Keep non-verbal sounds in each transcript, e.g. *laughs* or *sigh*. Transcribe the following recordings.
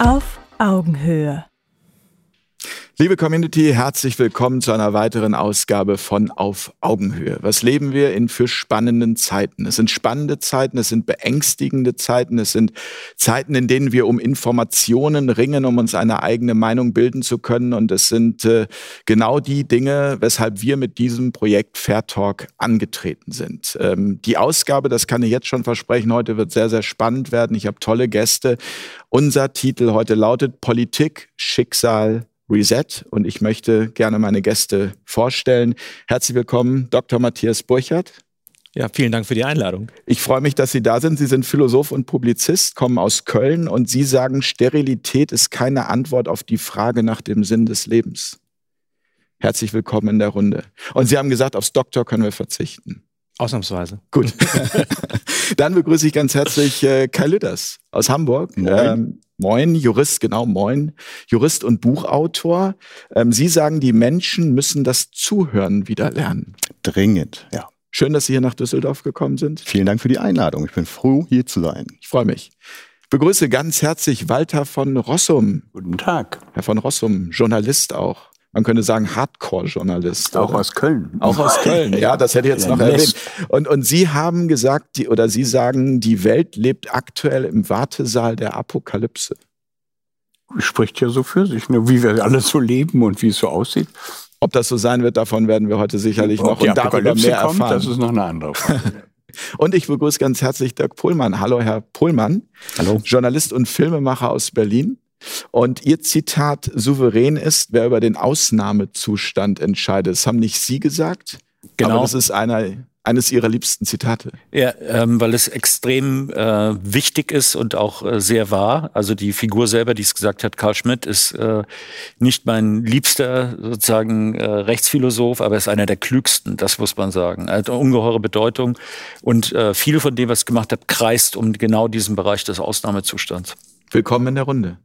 Auf Augenhöhe. Liebe Community, herzlich willkommen zu einer weiteren Ausgabe von Auf Augenhöhe. Was leben wir in für spannenden Zeiten? Es sind spannende Zeiten, es sind beängstigende Zeiten, es sind Zeiten, in denen wir um Informationen ringen, um uns eine eigene Meinung bilden zu können. Und es sind äh, genau die Dinge, weshalb wir mit diesem Projekt Fair Talk angetreten sind. Ähm, die Ausgabe, das kann ich jetzt schon versprechen, heute wird sehr, sehr spannend werden. Ich habe tolle Gäste. Unser Titel heute lautet Politik, Schicksal, Reset und ich möchte gerne meine Gäste vorstellen. Herzlich willkommen, Dr. Matthias Burchardt. Ja, vielen Dank für die Einladung. Ich freue mich, dass Sie da sind. Sie sind Philosoph und Publizist, kommen aus Köln und Sie sagen, Sterilität ist keine Antwort auf die Frage nach dem Sinn des Lebens. Herzlich willkommen in der Runde. Und Sie haben gesagt, aufs Doktor können wir verzichten. Ausnahmsweise. Gut. *laughs* Dann begrüße ich ganz herzlich äh, Kai Lüders aus Hamburg. Moin. Ähm, moin, Jurist, genau, moin. Jurist und Buchautor. Ähm, Sie sagen, die Menschen müssen das Zuhören wieder lernen. Dringend, ja. Schön, dass Sie hier nach Düsseldorf gekommen sind. Vielen Dank für die Einladung. Ich bin froh, hier zu sein. Ich freue mich. Begrüße ganz herzlich Walter von Rossum. Guten Tag. Herr von Rossum, Journalist auch man könnte sagen Hardcore-Journalist. Auch oder? aus Köln. Auch aus Köln, ja, das hätte ich jetzt noch erwähnt. Und, und Sie haben gesagt, die, oder Sie sagen, die Welt lebt aktuell im Wartesaal der Apokalypse. Spricht ja so für sich, ne? wie wir alle so leben und wie es so aussieht. Ob das so sein wird, davon werden wir heute sicherlich noch und darüber mehr kommt, erfahren. Das ist noch eine andere Frage. *laughs* Und ich begrüße ganz herzlich Dirk Pohlmann. Hallo, Herr Pohlmann. Hallo. Journalist und Filmemacher aus Berlin. Und Ihr Zitat souverän ist, wer über den Ausnahmezustand entscheidet. Das haben nicht Sie gesagt, genau. aber das ist einer, eines Ihrer liebsten Zitate. Ja, ähm, weil es extrem äh, wichtig ist und auch äh, sehr wahr. Also die Figur selber, die es gesagt hat, Karl Schmidt, ist äh, nicht mein liebster sozusagen äh, Rechtsphilosoph, aber er ist einer der klügsten, das muss man sagen. Er hat eine ungeheure Bedeutung und äh, viel von dem, was ich gemacht habe, kreist um genau diesen Bereich des Ausnahmezustands. Willkommen in der Runde.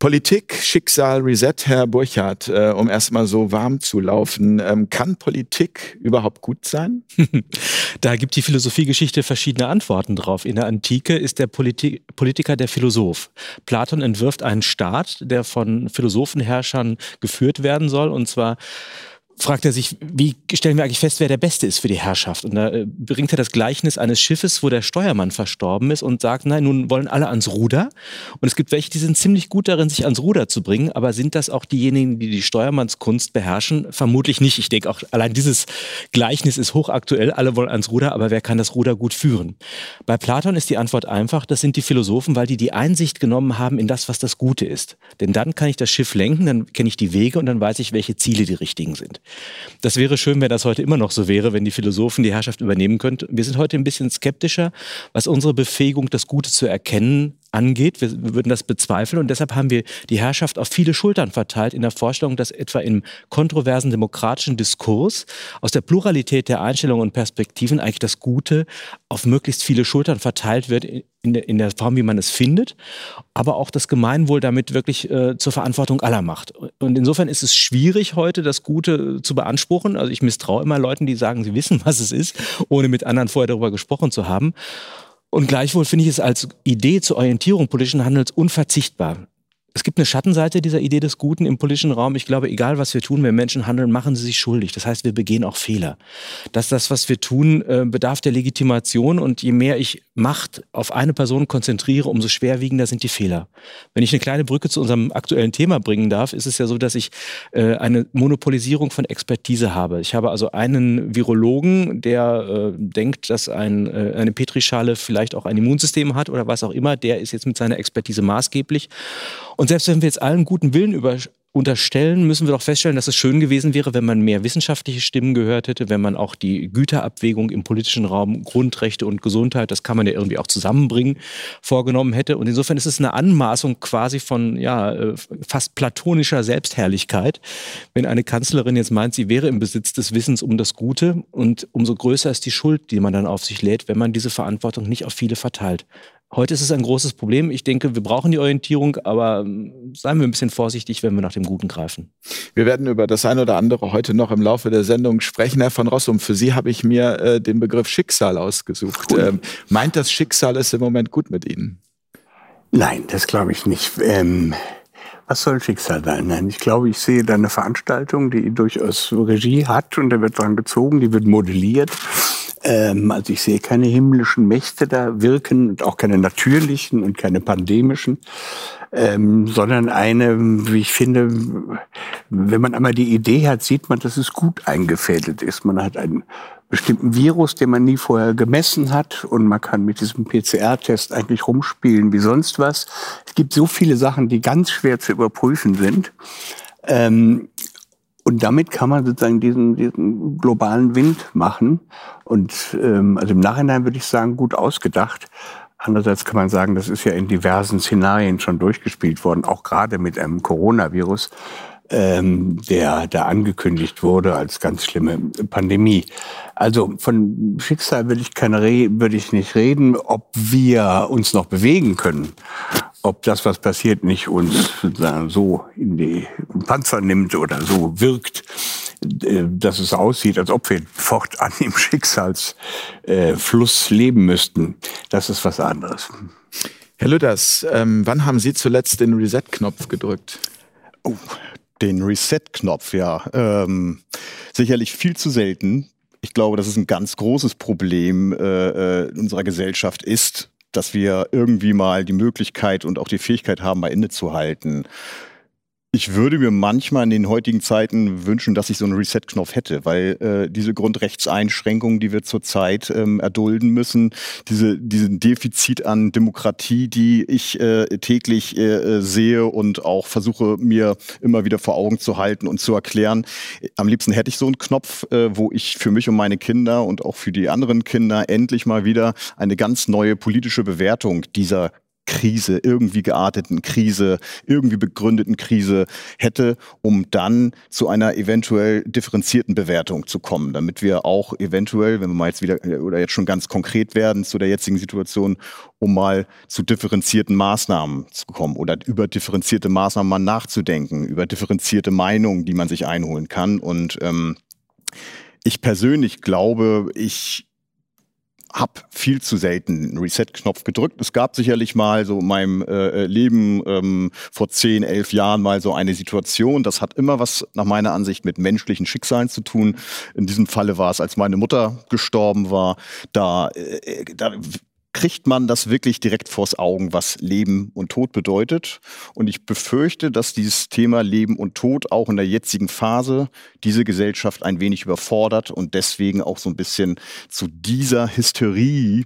Politik, Schicksal, Reset, Herr Burchardt, äh, um erstmal so warm zu laufen. Ähm, kann Politik überhaupt gut sein? *laughs* da gibt die Philosophiegeschichte verschiedene Antworten drauf. In der Antike ist der Politi Politiker der Philosoph. Platon entwirft einen Staat, der von Philosophenherrschern geführt werden soll, und zwar fragt er sich, wie stellen wir eigentlich fest, wer der Beste ist für die Herrschaft? Und da äh, bringt er das Gleichnis eines Schiffes, wo der Steuermann verstorben ist und sagt, nein, nun wollen alle ans Ruder. Und es gibt welche, die sind ziemlich gut darin, sich ans Ruder zu bringen, aber sind das auch diejenigen, die die Steuermannskunst beherrschen? Vermutlich nicht. Ich denke auch, allein dieses Gleichnis ist hochaktuell. Alle wollen ans Ruder, aber wer kann das Ruder gut führen? Bei Platon ist die Antwort einfach, das sind die Philosophen, weil die die Einsicht genommen haben in das, was das Gute ist. Denn dann kann ich das Schiff lenken, dann kenne ich die Wege und dann weiß ich, welche Ziele die richtigen sind. Das wäre schön, wenn das heute immer noch so wäre, wenn die Philosophen die Herrschaft übernehmen könnten. Wir sind heute ein bisschen skeptischer, was unsere Befähigung, das Gute zu erkennen, angeht. Wir, würden das bezweifeln und deshalb haben wir die Herrschaft auf viele Schultern verteilt in der Vorstellung, dass etwa im kontroversen demokratischen Diskurs aus der Pluralität der Einstellungen und Perspektiven eigentlich das Gute auf möglichst viele Schultern verteilt wird in der, in der Form, wie man es findet, aber auch das Gemeinwohl damit wirklich äh, zur Verantwortung aller macht. Und insofern ist es schwierig heute, das Gute zu beanspruchen. Also ich misstraue immer Leuten, die sagen, sie wissen, *laughs* was es ist, ohne mit anderen vorher darüber gesprochen zu haben. Und gleichwohl finde ich es als Idee zur Orientierung politischen Handels unverzichtbar es gibt eine Schattenseite dieser Idee des Guten im politischen Raum. Ich glaube, egal was wir tun, wenn Menschen handeln, machen sie sich schuldig. Das heißt, wir begehen auch Fehler. Dass das, was wir tun, äh, bedarf der Legitimation und je mehr ich Macht auf eine Person konzentriere, umso schwerwiegender sind die Fehler. Wenn ich eine kleine Brücke zu unserem aktuellen Thema bringen darf, ist es ja so, dass ich äh, eine Monopolisierung von Expertise habe. Ich habe also einen Virologen, der äh, denkt, dass ein, eine Petrischale vielleicht auch ein Immunsystem hat oder was auch immer. Der ist jetzt mit seiner Expertise maßgeblich. Und selbst wenn wir jetzt allen guten Willen über, unterstellen, müssen wir doch feststellen, dass es schön gewesen wäre, wenn man mehr wissenschaftliche Stimmen gehört hätte, wenn man auch die Güterabwägung im politischen Raum, Grundrechte und Gesundheit, das kann man ja irgendwie auch zusammenbringen, vorgenommen hätte. Und insofern ist es eine Anmaßung quasi von ja, äh, fast platonischer Selbstherrlichkeit, wenn eine Kanzlerin jetzt meint, sie wäre im Besitz des Wissens um das Gute und umso größer ist die Schuld, die man dann auf sich lädt, wenn man diese Verantwortung nicht auf viele verteilt. Heute ist es ein großes Problem. Ich denke, wir brauchen die Orientierung, aber ähm, seien wir ein bisschen vorsichtig, wenn wir nach dem Guten greifen. Wir werden über das eine oder andere heute noch im Laufe der Sendung sprechen. Herr von Rossum, für Sie habe ich mir äh, den Begriff Schicksal ausgesucht. Ähm, meint das Schicksal es im Moment gut mit Ihnen? Nein, das glaube ich nicht. Ähm, was soll Schicksal sein? Nein, ich glaube, ich sehe da eine Veranstaltung, die durchaus Regie hat und da wird dran gezogen, die wird modelliert. Ähm, also ich sehe keine himmlischen Mächte da wirken und auch keine natürlichen und keine pandemischen, ähm, sondern eine, wie ich finde, wenn man einmal die Idee hat, sieht man, dass es gut eingefädelt ist. Man hat einen bestimmten Virus, den man nie vorher gemessen hat und man kann mit diesem PCR-Test eigentlich rumspielen wie sonst was. Es gibt so viele Sachen, die ganz schwer zu überprüfen sind. Ähm, und damit kann man sozusagen diesen, diesen globalen Wind machen. Und ähm, also im Nachhinein würde ich sagen, gut ausgedacht. Andererseits kann man sagen, das ist ja in diversen Szenarien schon durchgespielt worden, auch gerade mit einem Coronavirus, ähm, der da angekündigt wurde als ganz schlimme Pandemie. Also von Schicksal würde ich keine würde ich nicht reden, ob wir uns noch bewegen können ob das, was passiert, nicht uns so in die Panzer nimmt oder so wirkt, äh, dass es aussieht, als ob wir fortan im *laughs* Schicksalsfluss leben müssten. Das ist was anderes. Herr Lüders, ähm, wann haben Sie zuletzt den Reset-Knopf gedrückt? Oh, den Reset-Knopf, ja. Ähm, sicherlich viel zu selten. Ich glaube, dass es ein ganz großes Problem äh, äh unserer Gesellschaft ist, dass wir irgendwie mal die Möglichkeit und auch die Fähigkeit haben, mal innezuhalten. Ich würde mir manchmal in den heutigen Zeiten wünschen, dass ich so einen Reset-Knopf hätte, weil äh, diese Grundrechtseinschränkungen, die wir zurzeit ähm, erdulden müssen, diese, diesen Defizit an Demokratie, die ich äh, täglich äh, sehe und auch versuche mir immer wieder vor Augen zu halten und zu erklären. Am liebsten hätte ich so einen Knopf, äh, wo ich für mich und meine Kinder und auch für die anderen Kinder endlich mal wieder eine ganz neue politische Bewertung dieser Krise, irgendwie gearteten Krise, irgendwie begründeten Krise hätte, um dann zu einer eventuell differenzierten Bewertung zu kommen, damit wir auch eventuell, wenn wir mal jetzt wieder oder jetzt schon ganz konkret werden zu der jetzigen Situation, um mal zu differenzierten Maßnahmen zu kommen oder über differenzierte Maßnahmen mal nachzudenken, über differenzierte Meinungen, die man sich einholen kann. Und ähm, ich persönlich glaube, ich habe viel zu selten einen Reset-Knopf gedrückt. Es gab sicherlich mal so in meinem äh, äh, Leben ähm, vor zehn, elf Jahren mal so eine Situation. Das hat immer was nach meiner Ansicht mit menschlichen Schicksalen zu tun. In diesem Falle war es, als meine Mutter gestorben war. Da, äh, da kriegt man das wirklich direkt vors Augen, was Leben und Tod bedeutet. Und ich befürchte, dass dieses Thema Leben und Tod auch in der jetzigen Phase diese Gesellschaft ein wenig überfordert und deswegen auch so ein bisschen zu dieser Hysterie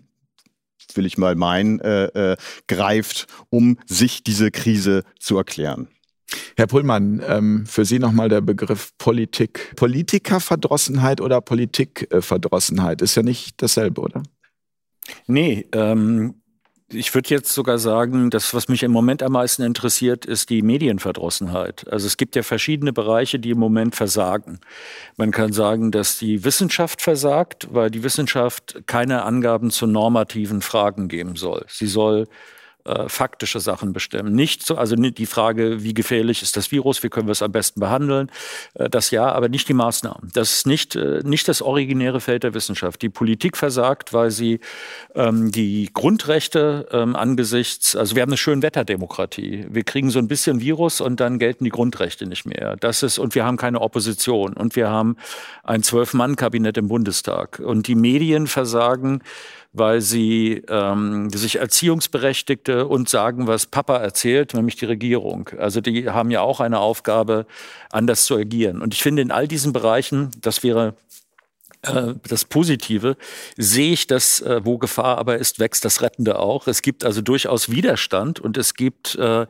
will ich mal meinen, äh, äh, greift, um sich diese Krise zu erklären. Herr Pullmann, ähm, für Sie nochmal der Begriff Politik. Politikerverdrossenheit oder Politikverdrossenheit ist ja nicht dasselbe, oder? Nee, ähm, ich würde jetzt sogar sagen, das, was mich im Moment am meisten interessiert, ist die Medienverdrossenheit. Also es gibt ja verschiedene Bereiche, die im Moment versagen. Man kann sagen, dass die Wissenschaft versagt, weil die Wissenschaft keine Angaben zu normativen Fragen geben soll. Sie soll äh, faktische Sachen bestimmen. Nicht so, also nicht die Frage, wie gefährlich ist das Virus, wie können wir es am besten behandeln, äh, das ja, aber nicht die Maßnahmen. Das ist nicht, äh, nicht das originäre Feld der Wissenschaft. Die Politik versagt, weil sie ähm, die Grundrechte ähm, angesichts, also wir haben eine Schönwetterdemokratie. Wir kriegen so ein bisschen Virus und dann gelten die Grundrechte nicht mehr. Das ist, und wir haben keine Opposition und wir haben ein Zwölf-Mann-Kabinett im Bundestag. Und die Medien versagen, weil sie ähm, sich Erziehungsberechtigte und sagen, was Papa erzählt, nämlich die Regierung. Also die haben ja auch eine Aufgabe, anders zu agieren. Und ich finde, in all diesen Bereichen, das wäre das Positive, sehe ich, dass äh, wo Gefahr aber ist, wächst das Rettende auch. Es gibt also durchaus Widerstand und es gibt äh,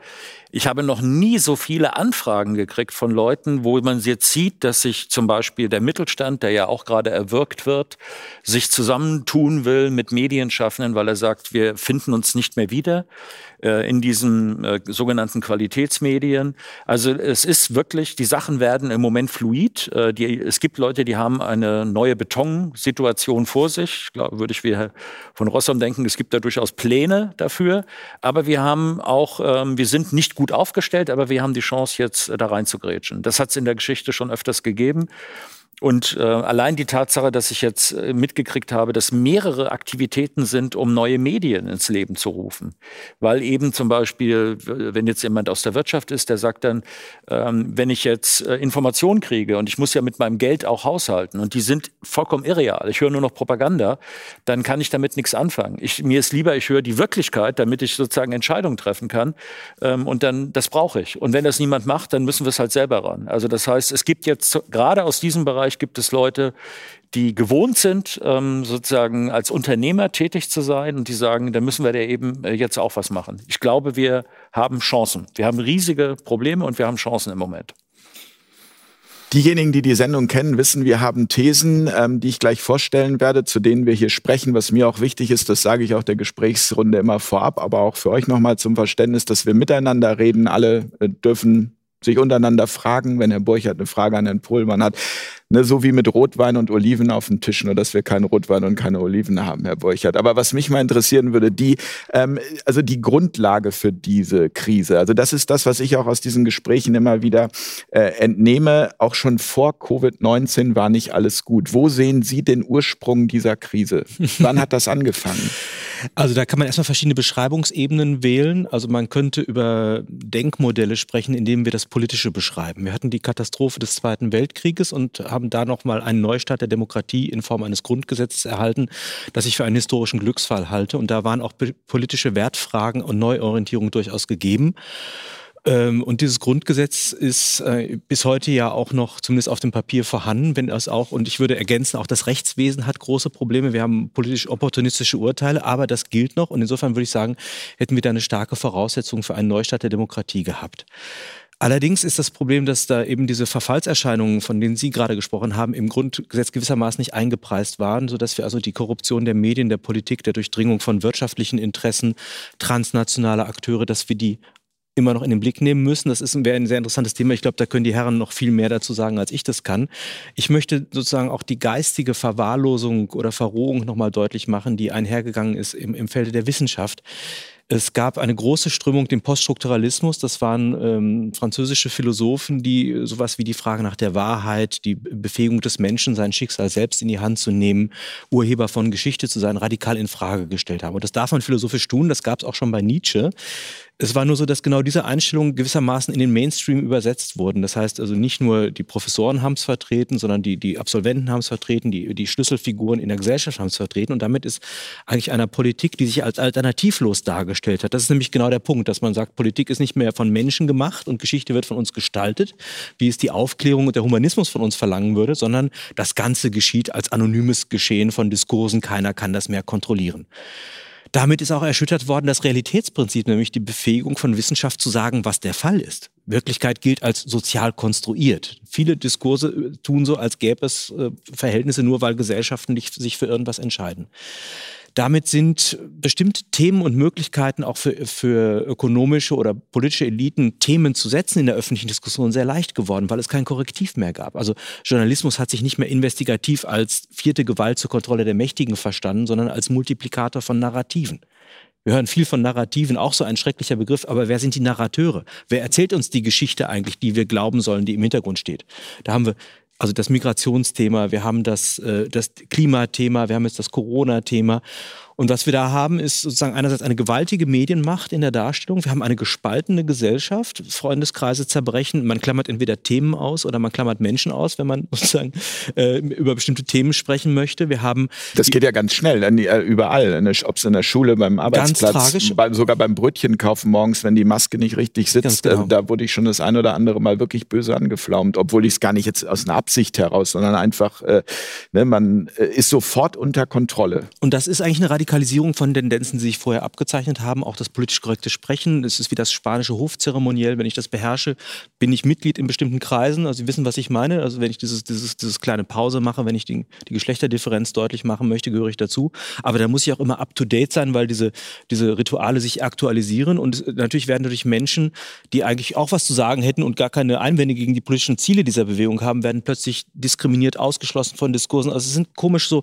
ich habe noch nie so viele Anfragen gekriegt von Leuten, wo man jetzt sieht, dass sich zum Beispiel der Mittelstand, der ja auch gerade erwirkt wird, sich zusammentun will mit Medienschaffenden, weil er sagt, wir finden uns nicht mehr wieder äh, in diesen äh, sogenannten Qualitätsmedien. Also es ist wirklich, die Sachen werden im Moment fluid. Äh, die, es gibt Leute, die haben eine neue Betonsituation vor sich. Ich glaube, würde ich wie von Rossum denken, es gibt da durchaus Pläne dafür. Aber wir haben auch, ähm, wir sind nicht gut aufgestellt, aber wir haben die Chance, jetzt äh, da reinzugrätschen. Das hat es in der Geschichte schon öfters gegeben. Und äh, allein die Tatsache, dass ich jetzt äh, mitgekriegt habe, dass mehrere Aktivitäten sind, um neue Medien ins Leben zu rufen. Weil eben zum Beispiel, wenn jetzt jemand aus der Wirtschaft ist, der sagt dann, ähm, wenn ich jetzt äh, Informationen kriege und ich muss ja mit meinem Geld auch haushalten und die sind vollkommen irreal, ich höre nur noch Propaganda, dann kann ich damit nichts anfangen. Ich, mir ist lieber, ich höre die Wirklichkeit, damit ich sozusagen Entscheidungen treffen kann. Ähm, und dann, das brauche ich. Und wenn das niemand macht, dann müssen wir es halt selber ran. Also das heißt, es gibt jetzt gerade aus diesem Bereich Bereich gibt es Leute, die gewohnt sind, ähm, sozusagen als Unternehmer tätig zu sein und die sagen, da müssen wir da eben äh, jetzt auch was machen. Ich glaube, wir haben Chancen. Wir haben riesige Probleme und wir haben Chancen im Moment. Diejenigen, die die Sendung kennen, wissen, wir haben Thesen, ähm, die ich gleich vorstellen werde, zu denen wir hier sprechen. Was mir auch wichtig ist, das sage ich auch der Gesprächsrunde immer vorab, aber auch für euch nochmal zum Verständnis, dass wir miteinander reden. Alle äh, dürfen sich untereinander fragen, wenn Herr Burchert eine Frage an Herrn Pohlmann hat. Ne, so wie mit Rotwein und Oliven auf dem Tisch, nur dass wir keinen Rotwein und keine Oliven haben, Herr Burchert. Aber was mich mal interessieren würde, die, ähm, also die Grundlage für diese Krise. Also das ist das, was ich auch aus diesen Gesprächen immer wieder äh, entnehme. Auch schon vor Covid-19 war nicht alles gut. Wo sehen Sie den Ursprung dieser Krise? Wann hat das angefangen? *laughs* Also da kann man erstmal verschiedene Beschreibungsebenen wählen. Also man könnte über Denkmodelle sprechen, indem wir das Politische beschreiben. Wir hatten die Katastrophe des Zweiten Weltkrieges und haben da nochmal einen Neustart der Demokratie in Form eines Grundgesetzes erhalten, das ich für einen historischen Glücksfall halte. Und da waren auch politische Wertfragen und Neuorientierung durchaus gegeben. Ähm, und dieses Grundgesetz ist äh, bis heute ja auch noch zumindest auf dem Papier vorhanden, wenn es auch, und ich würde ergänzen, auch das Rechtswesen hat große Probleme. Wir haben politisch opportunistische Urteile, aber das gilt noch. Und insofern würde ich sagen, hätten wir da eine starke Voraussetzung für einen Neustart der Demokratie gehabt. Allerdings ist das Problem, dass da eben diese Verfallserscheinungen, von denen Sie gerade gesprochen haben, im Grundgesetz gewissermaßen nicht eingepreist waren, sodass wir also die Korruption der Medien, der Politik, der Durchdringung von wirtschaftlichen Interessen, transnationaler Akteure, dass wir die immer noch in den Blick nehmen müssen. Das ist wäre ein sehr interessantes Thema. Ich glaube, da können die Herren noch viel mehr dazu sagen, als ich das kann. Ich möchte sozusagen auch die geistige Verwahrlosung oder Verrohung nochmal deutlich machen, die einhergegangen ist im, im Felde der Wissenschaft. Es gab eine große Strömung, den Poststrukturalismus. Das waren ähm, französische Philosophen, die sowas wie die Frage nach der Wahrheit, die Befähigung des Menschen, sein Schicksal selbst in die Hand zu nehmen, Urheber von Geschichte zu sein, radikal in Frage gestellt haben. Und das darf man philosophisch tun. Das gab es auch schon bei Nietzsche. Es war nur so, dass genau diese Einstellungen gewissermaßen in den Mainstream übersetzt wurden. Das heißt also nicht nur die Professoren haben es vertreten, sondern die, die Absolventen haben es vertreten, die, die Schlüsselfiguren in der Gesellschaft haben es vertreten. Und damit ist eigentlich einer Politik, die sich als alternativlos dargestellt hat. Das ist nämlich genau der Punkt, dass man sagt, Politik ist nicht mehr von Menschen gemacht und Geschichte wird von uns gestaltet, wie es die Aufklärung und der Humanismus von uns verlangen würde, sondern das Ganze geschieht als anonymes Geschehen von Diskursen. Keiner kann das mehr kontrollieren. Damit ist auch erschüttert worden das Realitätsprinzip, nämlich die Befähigung von Wissenschaft zu sagen, was der Fall ist. Wirklichkeit gilt als sozial konstruiert. Viele Diskurse äh, tun so, als gäbe es äh, Verhältnisse nur, weil Gesellschaften sich für irgendwas entscheiden. Damit sind bestimmte Themen und Möglichkeiten auch für, für ökonomische oder politische Eliten Themen zu setzen in der öffentlichen Diskussion sehr leicht geworden, weil es kein Korrektiv mehr gab. Also Journalismus hat sich nicht mehr investigativ als vierte Gewalt zur Kontrolle der Mächtigen verstanden, sondern als Multiplikator von Narrativen. Wir hören viel von Narrativen, auch so ein schrecklicher Begriff, aber wer sind die Narrateure? Wer erzählt uns die Geschichte eigentlich, die wir glauben sollen, die im Hintergrund steht? Da haben wir also das Migrationsthema, wir haben das, äh, das Klimathema, wir haben jetzt das Corona-Thema. Und was wir da haben, ist sozusagen einerseits eine gewaltige Medienmacht in der Darstellung. Wir haben eine gespaltene Gesellschaft. Freundeskreise zerbrechen. Man klammert entweder Themen aus oder man klammert Menschen aus, wenn man *laughs* sozusagen äh, über bestimmte Themen sprechen möchte. Wir haben das geht ja ganz schnell, äh, überall. Ob es in der Schule, beim Arbeitsplatz, bei, sogar beim Brötchen kaufen morgens, wenn die Maske nicht richtig sitzt. Genau. Äh, da wurde ich schon das ein oder andere Mal wirklich böse angeflaumt, obwohl ich es gar nicht jetzt aus einer Absicht heraus, sondern einfach, äh, ne, man äh, ist sofort unter Kontrolle. Und das ist eigentlich eine Radikalisierung von Tendenzen, die sich vorher abgezeichnet haben, auch das politisch korrekte Sprechen. Es ist wie das spanische Hofzeremoniell. Wenn ich das beherrsche, bin ich Mitglied in bestimmten Kreisen. Also Sie wissen, was ich meine. Also wenn ich dieses, dieses, dieses kleine Pause mache, wenn ich die, die Geschlechterdifferenz deutlich machen möchte, gehöre ich dazu. Aber da muss ich auch immer up-to-date sein, weil diese, diese Rituale sich aktualisieren. Und natürlich werden dadurch Menschen, die eigentlich auch was zu sagen hätten und gar keine Einwände gegen die politischen Ziele dieser Bewegung haben, werden plötzlich diskriminiert, ausgeschlossen von Diskursen. Also es sind komisch so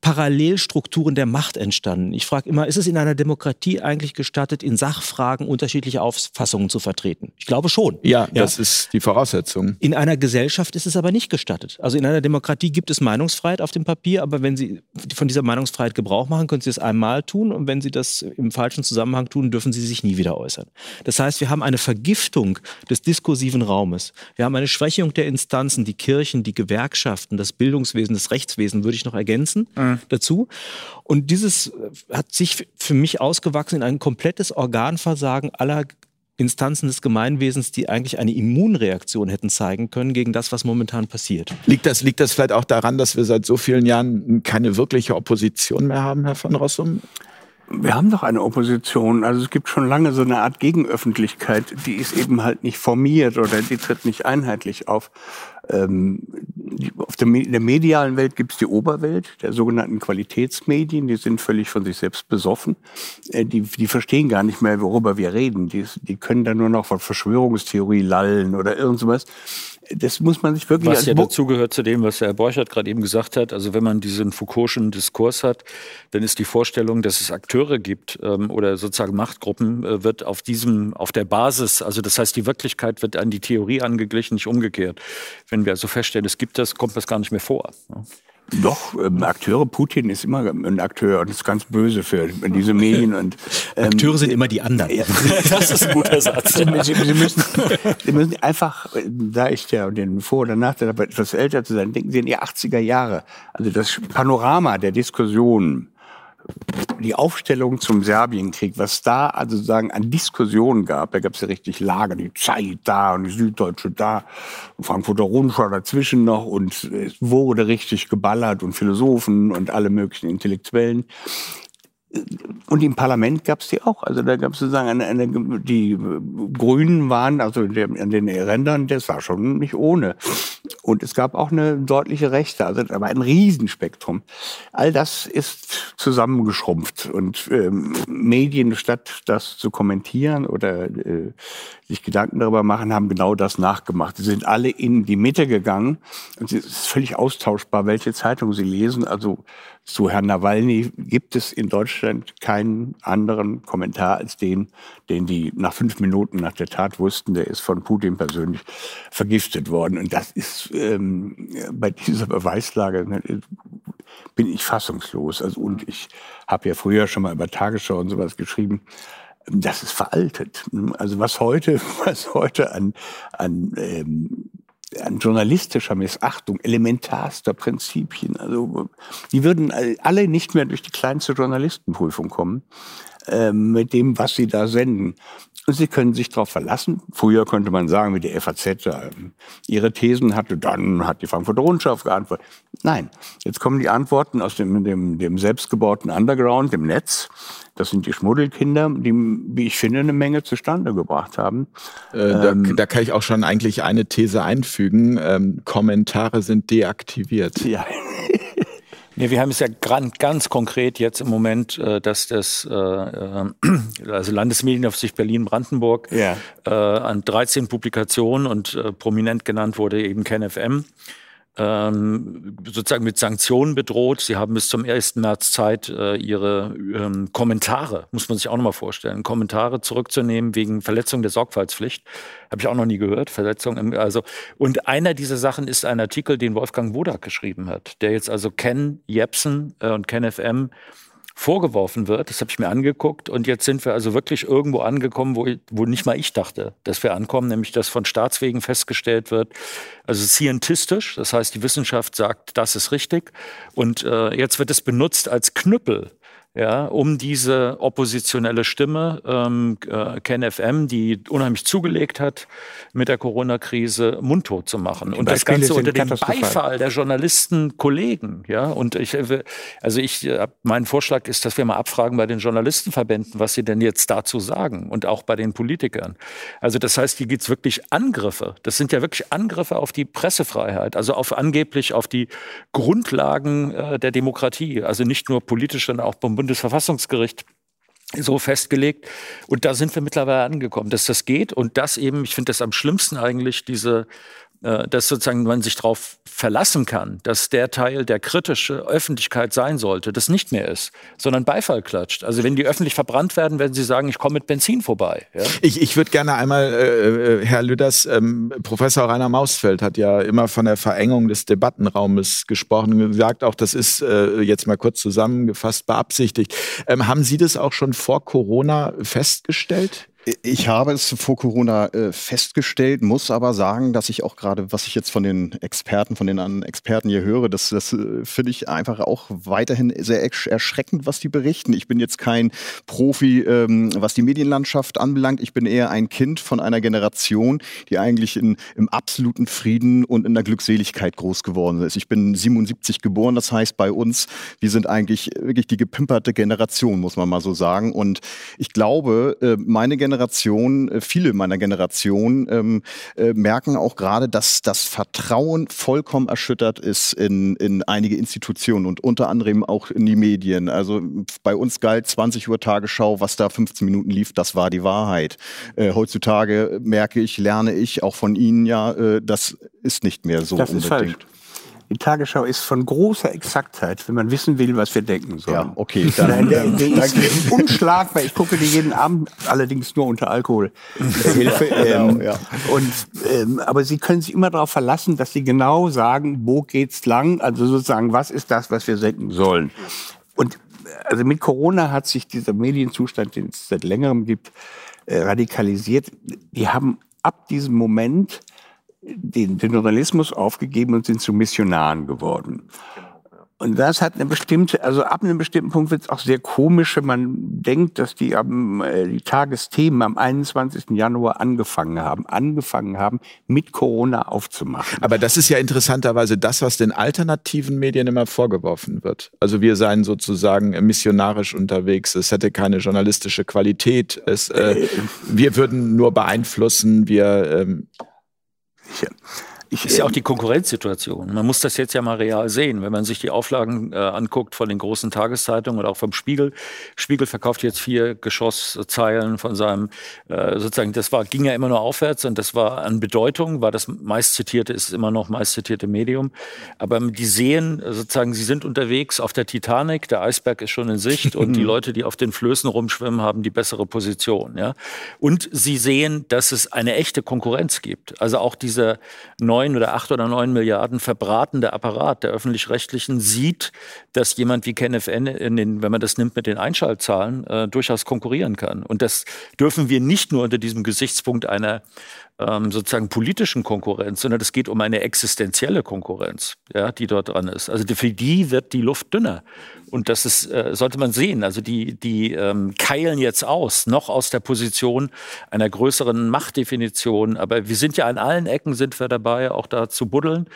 Parallelstrukturen der Macht entstanden. Ich frage immer, ist es in einer Demokratie eigentlich gestattet, in Sachfragen unterschiedliche Auffassungen zu vertreten? Ich glaube schon. Ja, ja, das ist die Voraussetzung. In einer Gesellschaft ist es aber nicht gestattet. Also in einer Demokratie gibt es Meinungsfreiheit auf dem Papier, aber wenn Sie von dieser Meinungsfreiheit Gebrauch machen, können Sie es einmal tun und wenn Sie das im falschen Zusammenhang tun, dürfen Sie sich nie wieder äußern. Das heißt, wir haben eine Vergiftung des diskursiven Raumes. Wir haben eine Schwächung der Instanzen, die Kirchen, die Gewerkschaften, das Bildungswesen, das Rechtswesen, würde ich noch ergänzen mhm. dazu. Und dieses hat sich für mich ausgewachsen in ein komplettes Organversagen aller Instanzen des Gemeinwesens, die eigentlich eine Immunreaktion hätten zeigen können gegen das, was momentan passiert. Liegt das, liegt das vielleicht auch daran, dass wir seit so vielen Jahren keine wirkliche Opposition mehr haben, Herr von Rossum? Wir haben doch eine Opposition. Also es gibt schon lange so eine Art Gegenöffentlichkeit, die ist eben halt nicht formiert oder die tritt nicht einheitlich auf. Ähm, auf der, in der medialen Welt gibt es die Oberwelt, der sogenannten Qualitätsmedien, die sind völlig von sich selbst besoffen. Äh, die, die verstehen gar nicht mehr, worüber wir reden. Die, die können dann nur noch von Verschwörungstheorie lallen oder irgend sowas das muss man sich wirklich. Was ja dazugehört zu dem, was Herr Borchert gerade eben gesagt hat. Also wenn man diesen Foucault'schen Diskurs hat, dann ist die Vorstellung, dass es Akteure gibt ähm, oder sozusagen Machtgruppen, äh, wird auf diesem, auf der Basis, also das heißt, die Wirklichkeit wird an die Theorie angeglichen, nicht umgekehrt. Wenn wir also feststellen, es gibt das, kommt das gar nicht mehr vor. Ja. Doch, ähm, Akteure, Putin ist immer ein Akteur und ist ganz böse für diese Medien. Und, ähm, Akteure sind immer die anderen. Ja, *laughs* das ist ein guter Satz. Sie, Sie, müssen, Sie müssen einfach, da ich ja den Vor- oder Nachteil habe, etwas älter zu sein, denken Sie an die 80er Jahre. Also das Panorama der Diskussion die Aufstellung zum Serbienkrieg, was da also sagen an Diskussionen gab, da gab es ja richtig Lager, die Zeit da und die Süddeutsche da, Frankfurter Rundschau dazwischen noch und es wurde richtig geballert und Philosophen und alle möglichen Intellektuellen. Und im Parlament gab es die auch. Also da gab es sozusagen eine, eine, die Grünen waren, also an den Rändern, das war schon nicht ohne. Und es gab auch eine deutliche Rechte, also da war ein Riesenspektrum. All das ist zusammengeschrumpft und ähm, Medien, statt das zu kommentieren oder äh, sich Gedanken darüber machen, haben genau das nachgemacht. Sie sind alle in die Mitte gegangen und es ist völlig austauschbar, welche Zeitung sie lesen. Also zu Herrn Nawalny gibt es in Deutschland keinen anderen Kommentar als den, den die nach fünf Minuten nach der Tat wussten, der ist von Putin persönlich vergiftet worden. Und das ist ähm, bei dieser Beweislage ne, bin ich fassungslos. Also, und ich habe ja früher schon mal über Tagesschau und sowas geschrieben. Das ist veraltet. Also was heute, *laughs* was heute an, an ähm, an journalistischer Missachtung elementarster Prinzipien. Also die würden alle nicht mehr durch die kleinste Journalistenprüfung kommen äh, mit dem, was sie da senden. Und sie können sich darauf verlassen. Früher könnte man sagen, wie die FAZ äh, ihre Thesen hatte, dann hat die Frankfurter Rundschau geantwortet. Nein, jetzt kommen die Antworten aus dem, dem, dem selbstgebauten Underground, dem Netz. Das sind die Schmuddelkinder, die, wie ich finde, eine Menge zustande gebracht haben. Äh, da, ähm, da, kann ich auch schon eigentlich eine These einfügen. Ähm, Kommentare sind deaktiviert. Ja. *laughs* Nee, wir haben es ja ganz konkret jetzt im Moment, äh, dass das äh, äh, also Landesmedienaufsicht Berlin-Brandenburg ja. an 13 Publikationen und prominent genannt wurde eben KenFM ähm, sozusagen mit Sanktionen bedroht. Sie haben bis zum 1. März Zeit, äh, ihre ähm, Kommentare, muss man sich auch nochmal vorstellen, Kommentare zurückzunehmen wegen Verletzung der Sorgfaltspflicht. Habe ich auch noch nie gehört. Verletzung im, also, und einer dieser Sachen ist ein Artikel, den Wolfgang Wodak geschrieben hat, der jetzt also Ken Jepsen äh, und Ken FM vorgeworfen wird. Das habe ich mir angeguckt. Und jetzt sind wir also wirklich irgendwo angekommen, wo, wo nicht mal ich dachte, dass wir ankommen, nämlich dass von Staatswegen festgestellt wird, also scientistisch, das heißt, die Wissenschaft sagt, das ist richtig. Und äh, jetzt wird es benutzt als Knüppel ja, um diese oppositionelle Stimme, ähm, äh, KenFM, die unheimlich zugelegt hat, mit der Corona-Krise mundtot zu machen. Und das Ganze unter dem Beifall der Journalisten, Kollegen. Ja, und ich, äh, also ich, äh, mein Vorschlag ist, dass wir mal abfragen bei den Journalistenverbänden, was sie denn jetzt dazu sagen und auch bei den Politikern. Also das heißt, hier geht's wirklich Angriffe. Das sind ja wirklich Angriffe auf die Pressefreiheit, also auf angeblich auf die Grundlagen äh, der Demokratie. Also nicht nur politisch, sondern auch Bundesverfassungsgericht so festgelegt. Und da sind wir mittlerweile angekommen, dass das geht und das eben, ich finde das am schlimmsten eigentlich, diese dass sozusagen man sich darauf verlassen kann, dass der Teil, der kritische Öffentlichkeit sein sollte, das nicht mehr ist, sondern Beifall klatscht. Also wenn die öffentlich verbrannt werden, werden sie sagen, ich komme mit Benzin vorbei. Ja? Ich, ich würde gerne einmal, äh, äh, Herr Lüders, ähm, Professor Rainer Mausfeld hat ja immer von der Verengung des Debattenraumes gesprochen und gesagt, auch das ist äh, jetzt mal kurz zusammengefasst beabsichtigt. Ähm, haben Sie das auch schon vor Corona festgestellt? Ich habe es vor Corona äh, festgestellt, muss aber sagen, dass ich auch gerade, was ich jetzt von den Experten, von den anderen Experten hier höre, das, das äh, finde ich einfach auch weiterhin sehr erschreckend, was die berichten. Ich bin jetzt kein Profi, ähm, was die Medienlandschaft anbelangt. Ich bin eher ein Kind von einer Generation, die eigentlich in, im absoluten Frieden und in der Glückseligkeit groß geworden ist. Ich bin 77 geboren, das heißt bei uns, wir sind eigentlich wirklich die gepimperte Generation, muss man mal so sagen. Und ich glaube, äh, meine Generation Generation, äh, viele meiner Generation ähm, äh, merken auch gerade, dass das Vertrauen vollkommen erschüttert ist in, in einige Institutionen und unter anderem auch in die Medien. Also bei uns galt 20 Uhr Tagesschau, was da 15 Minuten lief, das war die Wahrheit. Äh, heutzutage merke ich, lerne ich auch von Ihnen ja, äh, das ist nicht mehr so das unbedingt. Ist falsch. Die Tagesschau ist von großer Exaktheit, wenn man wissen will, was wir denken sollen. Ja, okay. Dann, der, der *laughs* ist unschlagbar. Ich gucke die jeden Abend, allerdings nur unter Alkoholhilfe. *laughs* Ähm, genau, ja. und, ähm, aber Sie können sich immer darauf verlassen, dass Sie genau sagen, wo geht's lang? Also sozusagen, was ist das, was wir senken sollen? Und also mit Corona hat sich dieser Medienzustand, den es seit längerem gibt, äh, radikalisiert. Die haben ab diesem Moment den, den Journalismus aufgegeben und sind zu Missionaren geworden. Und das hat eine bestimmte, also ab einem bestimmten Punkt wird es auch sehr komisch, wenn man denkt, dass die, am, äh, die Tagesthemen am 21. Januar angefangen haben, angefangen haben, mit Corona aufzumachen. Aber das ist ja interessanterweise das, was den alternativen Medien immer vorgeworfen wird. Also wir seien sozusagen missionarisch unterwegs, es hätte keine journalistische Qualität, es, äh, äh wir würden nur beeinflussen, wir ähm, ich, ich, ist ja auch die Konkurrenzsituation. Man muss das jetzt ja mal real sehen. Wenn man sich die Auflagen äh, anguckt von den großen Tageszeitungen oder auch vom Spiegel. Spiegel verkauft jetzt vier Geschosszeilen von seinem, äh, sozusagen, das war, ging ja immer nur aufwärts und das war an Bedeutung, war das meistzitierte, ist immer noch meistzitierte Medium. Aber die sehen sozusagen, sie sind unterwegs auf der Titanic, der Eisberg ist schon in Sicht und die *laughs* Leute, die auf den Flößen rumschwimmen, haben die bessere Position. Ja? Und sie sehen, dass es eine echte Konkurrenz gibt. Also auch diese neue neun oder acht oder neun Milliarden verbratende Apparat der öffentlich-rechtlichen sieht, dass jemand wie KenFN, den, wenn man das nimmt mit den Einschaltzahlen, äh, durchaus konkurrieren kann. Und das dürfen wir nicht nur unter diesem Gesichtspunkt einer ähm, sozusagen politischen Konkurrenz, sondern es geht um eine existenzielle Konkurrenz, ja, die dort dran ist. Also für die wird die Luft dünner. Und das ist, äh, sollte man sehen. Also die, die ähm, keilen jetzt aus, noch aus der Position einer größeren Machtdefinition. Aber wir sind ja an allen Ecken sind wir dabei, auch da zu buddeln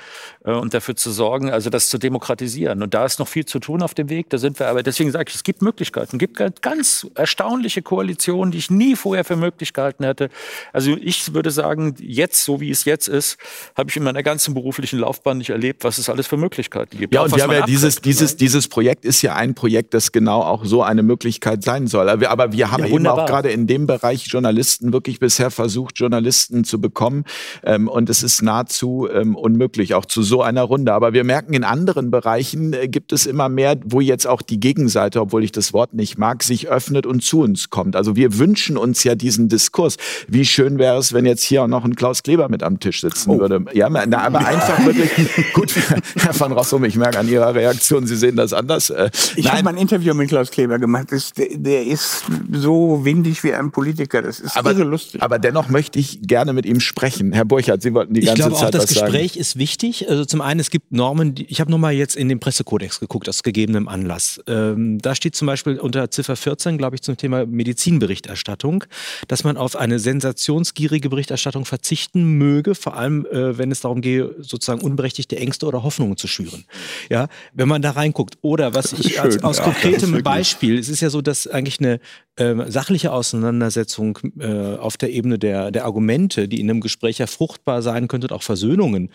äh, und dafür zu sorgen, also das zu demokratisieren. Und da ist noch viel zu tun auf dem Weg. Da sind wir aber, deswegen sage ich, es gibt Möglichkeiten. Es gibt ganz erstaunliche Koalitionen, die ich nie vorher für möglich gehalten hätte. Also ich würde sagen, jetzt, so wie es jetzt ist, habe ich in meiner ganzen beruflichen Laufbahn nicht erlebt, was es alles für Möglichkeiten gibt. Ja, und wir haben ja dieses, dieses, dieses Projekt ist ja ein Projekt, das genau auch so eine Möglichkeit sein soll. Aber wir haben ja, eben auch gerade in dem Bereich Journalisten wirklich bisher versucht, Journalisten zu bekommen. Ähm, und es ist nahezu ähm, unmöglich, auch zu so einer Runde. Aber wir merken, in anderen Bereichen äh, gibt es immer mehr, wo jetzt auch die Gegenseite, obwohl ich das Wort nicht mag, sich öffnet und zu uns kommt. Also wir wünschen uns ja diesen Diskurs. Wie schön wäre es, wenn jetzt hier auch noch ein Klaus Kleber mit am Tisch sitzen oh. würde. Ja, aber einfach wirklich *laughs* gut, Herr van Rossum, ich merke an Ihrer Reaktion, Sie sehen das anders. Äh, ich habe mal ein Interview mit Klaus Kleber gemacht. Das, der, der, ist so windig wie ein Politiker. Das ist aber, irre lustig. Aber dennoch möchte ich gerne mit ihm sprechen. Herr Burchardt, Sie wollten die ganze Zeit Ich glaube auch, das Gespräch sagen. ist wichtig. Also zum einen, es gibt Normen, die, ich habe nochmal jetzt in den Pressekodex geguckt, aus gegebenem Anlass. Ähm, da steht zum Beispiel unter Ziffer 14, glaube ich, zum Thema Medizinberichterstattung, dass man auf eine sensationsgierige Berichterstattung verzichten möge, vor allem äh, wenn es darum gehe, sozusagen unberechtigte Ängste oder Hoffnungen zu schüren. Ja, wenn man da reinguckt. Oder was ich als, aus ja, konkretem Beispiel, es ist ja so, dass eigentlich eine äh, sachliche Auseinandersetzung äh, auf der Ebene der, der Argumente, die in einem Gespräch ja fruchtbar sein könnte, und auch Versöhnungen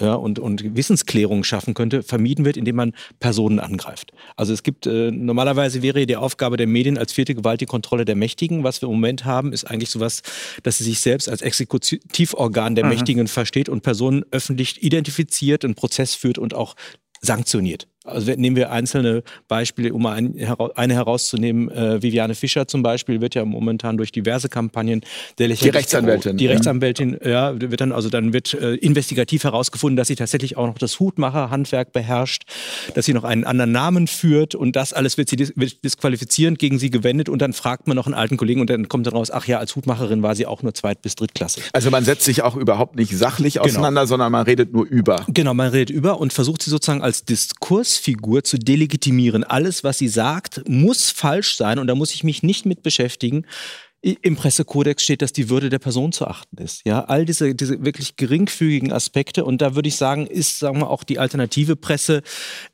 ja, und, und Wissensklärung schaffen könnte, vermieden wird, indem man Personen angreift. Also es gibt, äh, normalerweise wäre die Aufgabe der Medien als vierte Gewalt die Kontrolle der Mächtigen. Was wir im Moment haben, ist eigentlich sowas, dass sie sich selbst als Exekutivorgan der mhm. Mächtigen versteht und Personen öffentlich identifiziert, einen Prozess führt und auch sanktioniert. Also nehmen wir einzelne Beispiele, um mal ein, eine herauszunehmen. Äh, Viviane Fischer zum Beispiel wird ja momentan durch diverse Kampagnen der Die Rechtsanwältin. Die Rechtsanwältin, ja. ja, wird dann, also dann wird äh, investigativ herausgefunden, dass sie tatsächlich auch noch das Hutmacherhandwerk beherrscht, dass sie noch einen anderen Namen führt und das alles wird sie dis wird disqualifizierend gegen sie gewendet und dann fragt man noch einen alten Kollegen und dann kommt dann raus, ach ja, als Hutmacherin war sie auch nur zweit- bis drittklassig. Also man setzt sich auch überhaupt nicht sachlich genau. auseinander, genau. sondern man redet nur über. Genau, man redet über und versucht sie sozusagen als Diskurs Missfigur zu delegitimieren. Alles, was sie sagt, muss falsch sein und da muss ich mich nicht mit beschäftigen. Im Pressekodex steht, dass die Würde der Person zu achten ist. Ja, all diese, diese wirklich geringfügigen Aspekte. Und da würde ich sagen, ist, sagen wir, auch die alternative Presse,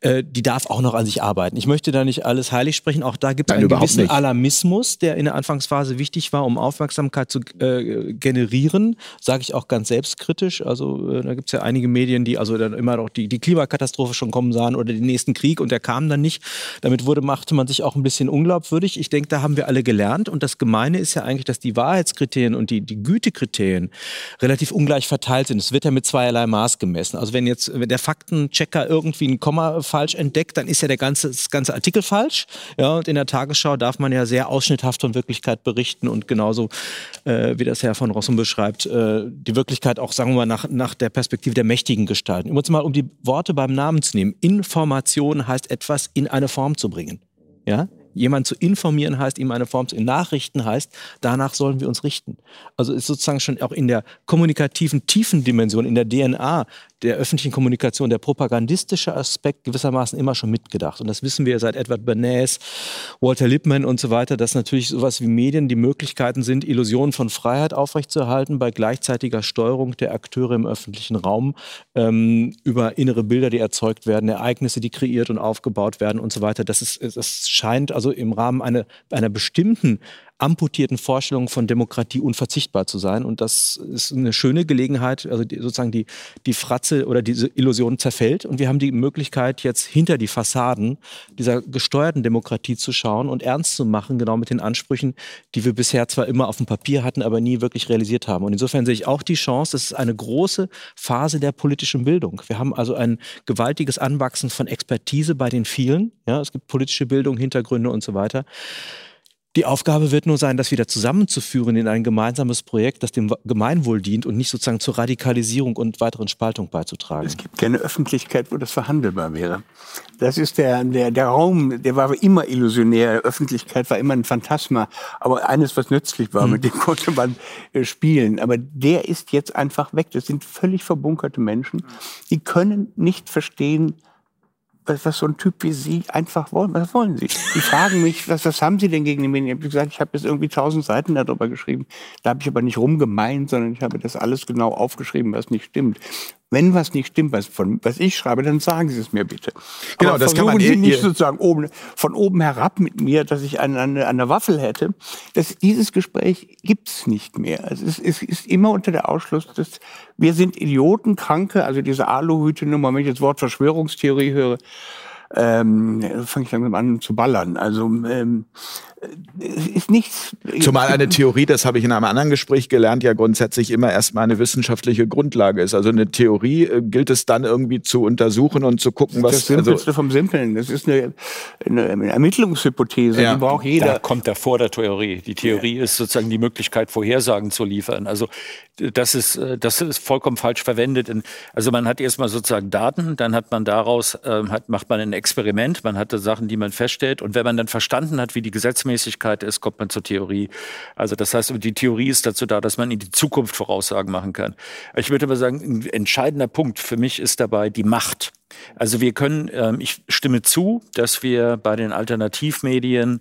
äh, die darf auch noch an sich arbeiten. Ich möchte da nicht alles heilig sprechen. Auch da gibt es einen gewissen nicht. Alarmismus, der in der Anfangsphase wichtig war, um Aufmerksamkeit zu äh, generieren. Sage ich auch ganz selbstkritisch. Also äh, da gibt es ja einige Medien, die also dann immer noch die, die Klimakatastrophe schon kommen sahen oder den nächsten Krieg und der kam dann nicht. Damit wurde, machte man sich auch ein bisschen unglaubwürdig. Ich denke, da haben wir alle gelernt. Und das Gemeine ist ja ja eigentlich, dass die Wahrheitskriterien und die, die Gütekriterien relativ ungleich verteilt sind. Es wird ja mit zweierlei Maß gemessen. Also wenn jetzt wenn der Faktenchecker irgendwie ein Komma falsch entdeckt, dann ist ja der ganze, das ganze Artikel falsch. Ja, und in der Tagesschau darf man ja sehr ausschnitthaft von Wirklichkeit berichten und genauso, äh, wie das Herr von Rossum beschreibt, äh, die Wirklichkeit auch, sagen wir mal, nach, nach der Perspektive der Mächtigen gestalten. Um uns mal um die Worte beim Namen zu nehmen. Information heißt etwas in eine Form zu bringen. Ja? Jemand zu informieren heißt, ihm eine Form zu Nachrichten heißt, danach sollen wir uns richten. Also ist sozusagen schon auch in der kommunikativen tiefen Dimension, in der DNA der öffentlichen Kommunikation, der propagandistische Aspekt gewissermaßen immer schon mitgedacht. Und das wissen wir seit Edward Bernays, Walter Lippmann und so weiter, dass natürlich sowas wie Medien die Möglichkeiten sind, Illusionen von Freiheit aufrechtzuerhalten bei gleichzeitiger Steuerung der Akteure im öffentlichen Raum ähm, über innere Bilder, die erzeugt werden, Ereignisse, die kreiert und aufgebaut werden und so weiter. Das, ist, das scheint also im Rahmen eine, einer bestimmten amputierten Vorstellungen von Demokratie unverzichtbar zu sein. Und das ist eine schöne Gelegenheit, also die, sozusagen die, die Fratze oder diese Illusion zerfällt. Und wir haben die Möglichkeit, jetzt hinter die Fassaden dieser gesteuerten Demokratie zu schauen und ernst zu machen, genau mit den Ansprüchen, die wir bisher zwar immer auf dem Papier hatten, aber nie wirklich realisiert haben. Und insofern sehe ich auch die Chance, das ist eine große Phase der politischen Bildung. Wir haben also ein gewaltiges Anwachsen von Expertise bei den vielen. Ja, es gibt politische Bildung, Hintergründe und so weiter. Die Aufgabe wird nur sein, das wieder zusammenzuführen in ein gemeinsames Projekt, das dem Gemeinwohl dient und nicht sozusagen zur Radikalisierung und weiteren Spaltung beizutragen. Es gibt keine Öffentlichkeit, wo das verhandelbar wäre. Das ist der, der, der Raum, der war immer illusionär. Öffentlichkeit war immer ein Phantasma. Aber eines, was nützlich war, mhm. mit dem konnte man äh, spielen. Aber der ist jetzt einfach weg. Das sind völlig verbunkerte Menschen. Die können nicht verstehen, was, was so ein Typ wie Sie einfach wollen. Was wollen Sie? Die fragen mich, was, was haben Sie denn gegen die Medien? Ich habe gesagt, ich habe jetzt irgendwie tausend Seiten darüber geschrieben. Da habe ich aber nicht rumgemeint, sondern ich habe das alles genau aufgeschrieben, was nicht stimmt. Wenn was nicht stimmt, was, von, was ich schreibe, dann sagen Sie es mir bitte. Genau, Aber das kann man Sie nicht sozusagen oben, von oben herab mit mir, dass ich eine, eine, eine Waffel hätte. Das, dieses Gespräch gibt's nicht mehr. Also es, es ist immer unter der Ausschluss, dass wir sind Idioten, Kranke, also diese Aluhüte-Nummer, wenn ich das Wort Verschwörungstheorie höre, ähm, fange ich langsam an zu ballern. Also ähm, es ist nichts. Zumal eine Theorie, das habe ich in einem anderen Gespräch gelernt, ja grundsätzlich immer erstmal eine wissenschaftliche Grundlage ist. Also eine Theorie äh, gilt es dann irgendwie zu untersuchen und zu gucken, was. Das Simpelste also vom Simpeln. Das ist eine, eine Ermittlungshypothese, ja. die braucht jeder. Da kommt er vor der Theorie. Die Theorie ja. ist sozusagen die Möglichkeit, Vorhersagen zu liefern. Also das ist, äh, das ist vollkommen falsch verwendet. Also man hat erstmal sozusagen Daten, dann hat man daraus, ähm, hat, macht man ein Experiment, man hatte Sachen, die man feststellt. Und wenn man dann verstanden hat, wie die Gesetzmäßigkeit ist, kommt man zur Theorie. Also das heißt, die Theorie ist dazu da, dass man in die Zukunft Voraussagen machen kann. Ich würde aber sagen, ein entscheidender Punkt für mich ist dabei die Macht. Also wir können, ähm, ich stimme zu, dass wir bei den Alternativmedien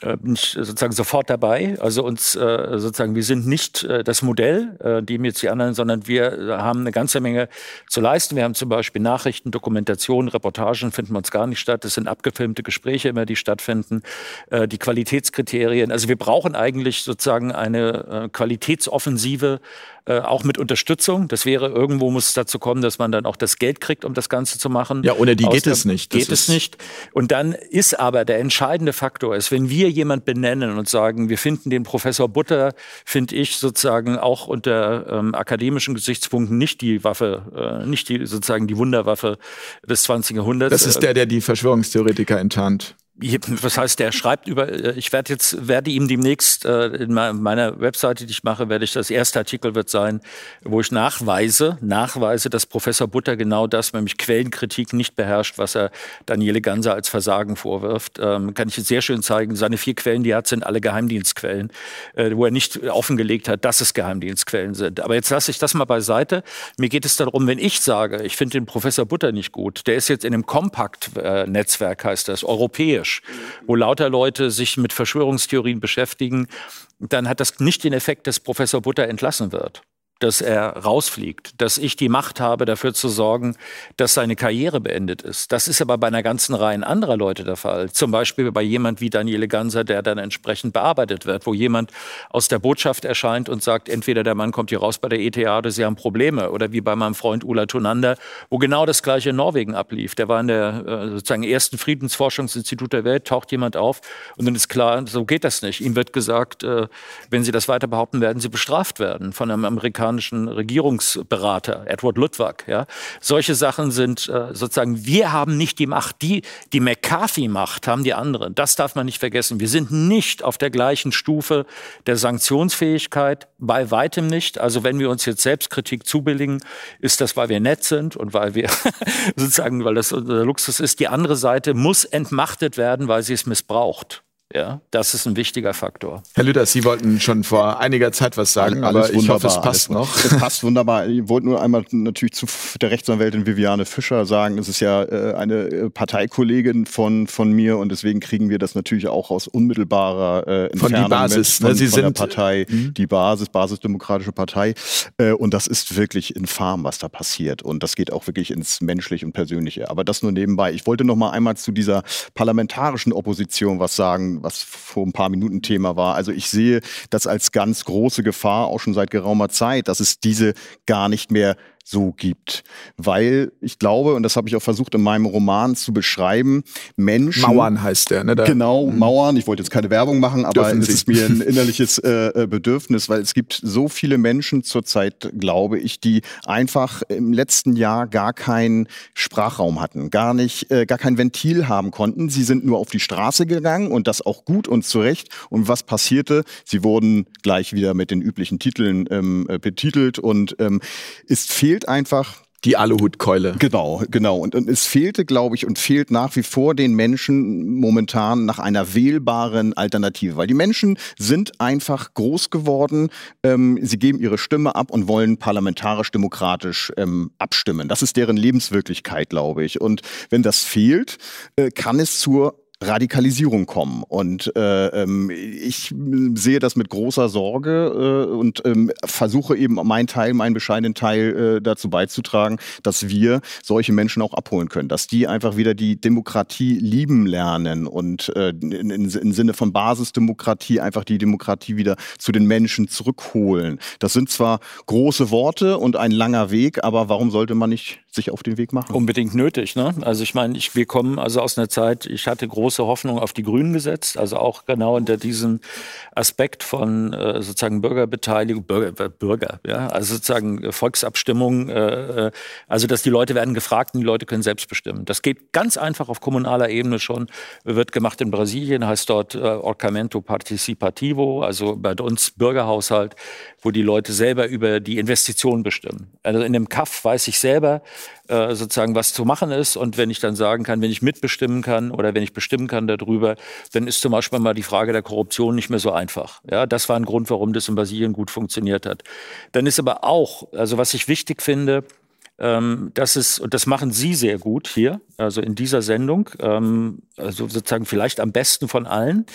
sozusagen sofort dabei. Also uns äh, sozusagen, wir sind nicht äh, das Modell, äh, die jetzt die anderen, sondern wir haben eine ganze Menge zu leisten. Wir haben zum Beispiel Nachrichten, Dokumentationen, Reportagen finden uns gar nicht statt. Es sind abgefilmte Gespräche immer, die stattfinden. Äh, die Qualitätskriterien. Also wir brauchen eigentlich sozusagen eine äh, Qualitätsoffensive äh, auch mit Unterstützung. Das wäre, irgendwo muss es dazu kommen, dass man dann auch das Geld kriegt, um das Ganze zu machen. Ja, ohne die geht es nicht. Das geht es nicht. Und dann ist aber der entscheidende Faktor, ist, wenn wir jemand benennen und sagen, wir finden den Professor Butter, finde ich sozusagen auch unter ähm, akademischen Gesichtspunkten nicht die Waffe, äh, nicht die sozusagen die Wunderwaffe des 20. Jahrhunderts. Das ist der, der die Verschwörungstheoretiker enttarnt was heißt, der schreibt über, äh, ich werde jetzt, werde ihm demnächst äh, in meiner Webseite, die ich mache, werde ich das erste Artikel wird sein, wo ich nachweise, nachweise, dass Professor Butter genau das, nämlich Quellenkritik nicht beherrscht, was er Daniele Ganser als Versagen vorwirft. Ähm, kann ich jetzt sehr schön zeigen. Seine vier Quellen, die er hat, sind alle Geheimdienstquellen, äh, wo er nicht offengelegt hat, dass es Geheimdienstquellen sind. Aber jetzt lasse ich das mal beiseite. Mir geht es darum, wenn ich sage, ich finde den Professor Butter nicht gut, der ist jetzt in einem Kompakt-Netzwerk, heißt das, europäisch Tisch, wo lauter Leute sich mit Verschwörungstheorien beschäftigen, dann hat das nicht den Effekt, dass Professor Butter entlassen wird dass er rausfliegt, dass ich die Macht habe, dafür zu sorgen, dass seine Karriere beendet ist. Das ist aber bei einer ganzen Reihe anderer Leute der Fall. Zum Beispiel bei jemand wie Daniele Ganser, der dann entsprechend bearbeitet wird, wo jemand aus der Botschaft erscheint und sagt, entweder der Mann kommt hier raus bei der ETH oder sie haben Probleme. Oder wie bei meinem Freund Ulla Tonander, wo genau das gleiche in Norwegen ablief. Der war in der äh, sozusagen ersten Friedensforschungsinstitut der Welt, taucht jemand auf und dann ist klar, so geht das nicht. Ihm wird gesagt, äh, wenn Sie das weiter behaupten, werden Sie bestraft werden von einem Amerikaner amerikanischen Regierungsberater, Edward Ludwig. Ja. Solche Sachen sind äh, sozusagen, wir haben nicht die Macht, die, die McCarthy-Macht haben die anderen. Das darf man nicht vergessen. Wir sind nicht auf der gleichen Stufe der Sanktionsfähigkeit, bei weitem nicht. Also wenn wir uns jetzt Selbstkritik zubilligen, ist das, weil wir nett sind und weil wir *laughs* sozusagen, weil das unser Luxus ist. Die andere Seite muss entmachtet werden, weil sie es missbraucht. Ja, das ist ein wichtiger Faktor. Herr Lüder, Sie wollten schon vor einiger Zeit was sagen, alles aber ich hoffe, es passt noch. Es passt *laughs* wunderbar. Ich wollte nur einmal natürlich zu der Rechtsanwältin Viviane Fischer sagen, es ist ja äh, eine äh, Parteikollegin von, von mir und deswegen kriegen wir das natürlich auch aus unmittelbarer äh, Entfernung von die Basis, mit, von, Sie von sind der Partei, mh. die Basis, Basisdemokratische Partei. Äh, und das ist wirklich infam, was da passiert. Und das geht auch wirklich ins Menschliche und Persönliche. Aber das nur nebenbei. Ich wollte noch mal einmal zu dieser parlamentarischen Opposition was sagen was vor ein paar Minuten Thema war. Also ich sehe das als ganz große Gefahr auch schon seit geraumer Zeit, dass es diese gar nicht mehr so gibt. Weil ich glaube, und das habe ich auch versucht in meinem Roman zu beschreiben, Menschen. Mauern heißt der, ne? Da, genau, mhm. Mauern. Ich wollte jetzt keine Werbung machen, aber es ist mir ein innerliches äh, äh, Bedürfnis, weil es gibt so viele Menschen zurzeit, glaube ich, die einfach im letzten Jahr gar keinen Sprachraum hatten, gar nicht, äh, gar kein Ventil haben konnten. Sie sind nur auf die Straße gegangen und das auch gut und zurecht. Und was passierte? Sie wurden gleich wieder mit den üblichen Titeln ähm, äh, betitelt und ähm, es fehlt fehlt einfach die Aluhutkeule. Genau, genau. Und, und es fehlte, glaube ich, und fehlt nach wie vor den Menschen momentan nach einer wählbaren Alternative. Weil die Menschen sind einfach groß geworden. Ähm, sie geben ihre Stimme ab und wollen parlamentarisch-demokratisch ähm, abstimmen. Das ist deren Lebenswirklichkeit, glaube ich. Und wenn das fehlt, äh, kann es zur Radikalisierung kommen. Und äh, ähm, ich sehe das mit großer Sorge äh, und ähm, versuche eben meinen Teil, meinen bescheidenen Teil äh, dazu beizutragen, dass wir solche Menschen auch abholen können, dass die einfach wieder die Demokratie lieben lernen und äh, im Sinne von Basisdemokratie einfach die Demokratie wieder zu den Menschen zurückholen. Das sind zwar große Worte und ein langer Weg, aber warum sollte man nicht sich auf den Weg machen? Unbedingt nötig. Ne? Also ich meine, ich, wir kommen also aus einer Zeit, ich hatte große Hoffnung auf die Grünen gesetzt, also auch genau unter diesem Aspekt von äh, sozusagen Bürgerbeteiligung, Bürger, Bürger, ja, also sozusagen Volksabstimmung, äh, äh, also dass die Leute werden gefragt und die Leute können selbst bestimmen. Das geht ganz einfach auf kommunaler Ebene schon, wird gemacht in Brasilien, heißt dort äh, Orçamento Participativo, also bei uns Bürgerhaushalt, wo die Leute selber über die Investitionen bestimmen. Also in dem Kaff weiß ich selber, äh, sozusagen was zu machen ist. Und wenn ich dann sagen kann, wenn ich mitbestimmen kann oder wenn ich bestimmen kann darüber, dann ist zum Beispiel mal die Frage der Korruption nicht mehr so einfach. Ja, das war ein Grund, warum das in Brasilien gut funktioniert hat. Dann ist aber auch, also was ich wichtig finde, ähm, das ist, und das machen Sie sehr gut hier, also in dieser Sendung, ähm, also sozusagen vielleicht am besten von allen,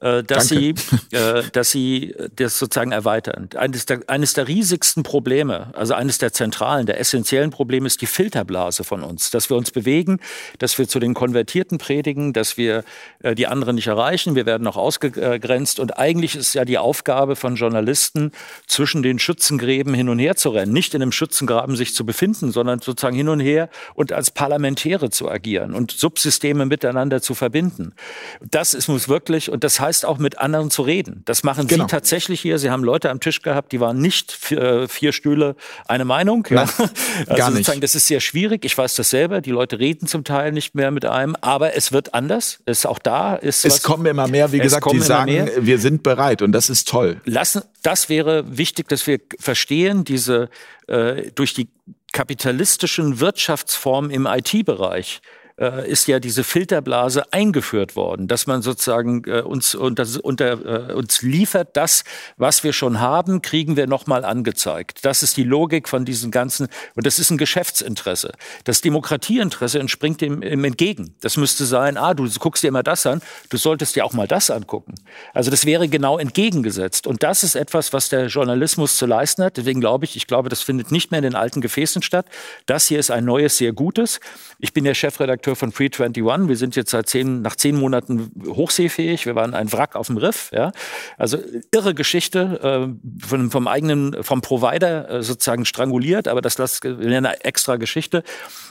äh, dass Danke. Sie, äh, dass Sie das sozusagen erweitern. Eines der, eines der riesigsten Probleme, also eines der zentralen, der essentiellen Probleme ist die Filterblase von uns, dass wir uns bewegen, dass wir zu den Konvertierten predigen, dass wir äh, die anderen nicht erreichen, wir werden noch ausgegrenzt und eigentlich ist ja die Aufgabe von Journalisten, zwischen den Schützengräben hin und her zu rennen, nicht in einem Schützengraben sich zu befinden, sondern sozusagen hin und her und als Parlamentäre zu agieren und Subsysteme miteinander zu verbinden. Das ist, muss wirklich, und das heißt auch mit anderen zu reden. Das machen Genau. Sie tatsächlich hier. Sie haben Leute am Tisch gehabt, die waren nicht vier, äh, vier Stühle eine Meinung. Ja. Nein, *laughs* also gar nicht. das ist sehr schwierig. Ich weiß das selber. Die Leute reden zum Teil nicht mehr mit einem, aber es wird anders. Es auch da ist Es was- kommen immer mehr, wie Es gesagt, die sagen, mehr. wir sind bereit und das ist toll. lassen, das wäre wichtig, dass wir verstehen, diese äh, durch die kapitalistischen Wirtschaftsformen im IT-Bereich äh, ist ja diese Filterblase eingeführt worden, dass man sozusagen äh, uns unter, unter äh, uns liefert, das, was wir schon haben, kriegen wir nochmal angezeigt. Das ist die Logik von diesen ganzen, und das ist ein Geschäftsinteresse. Das Demokratieinteresse entspringt dem, dem entgegen. Das müsste sein, ah, du guckst dir immer das an, du solltest dir auch mal das angucken. Also das wäre genau entgegengesetzt. Und das ist etwas, was der Journalismus zu leisten hat. Deswegen glaube ich, ich glaube, das findet nicht mehr in den alten Gefäßen statt. Das hier ist ein neues, sehr gutes. Ich bin der Chefredakteur von Free 21. Wir sind jetzt seit zehn, nach zehn Monaten hochseefähig. Wir waren ein Wrack auf dem Riff. Ja. Also irre Geschichte, äh, von, vom eigenen, vom Provider äh, sozusagen stranguliert, aber das ist eine extra Geschichte.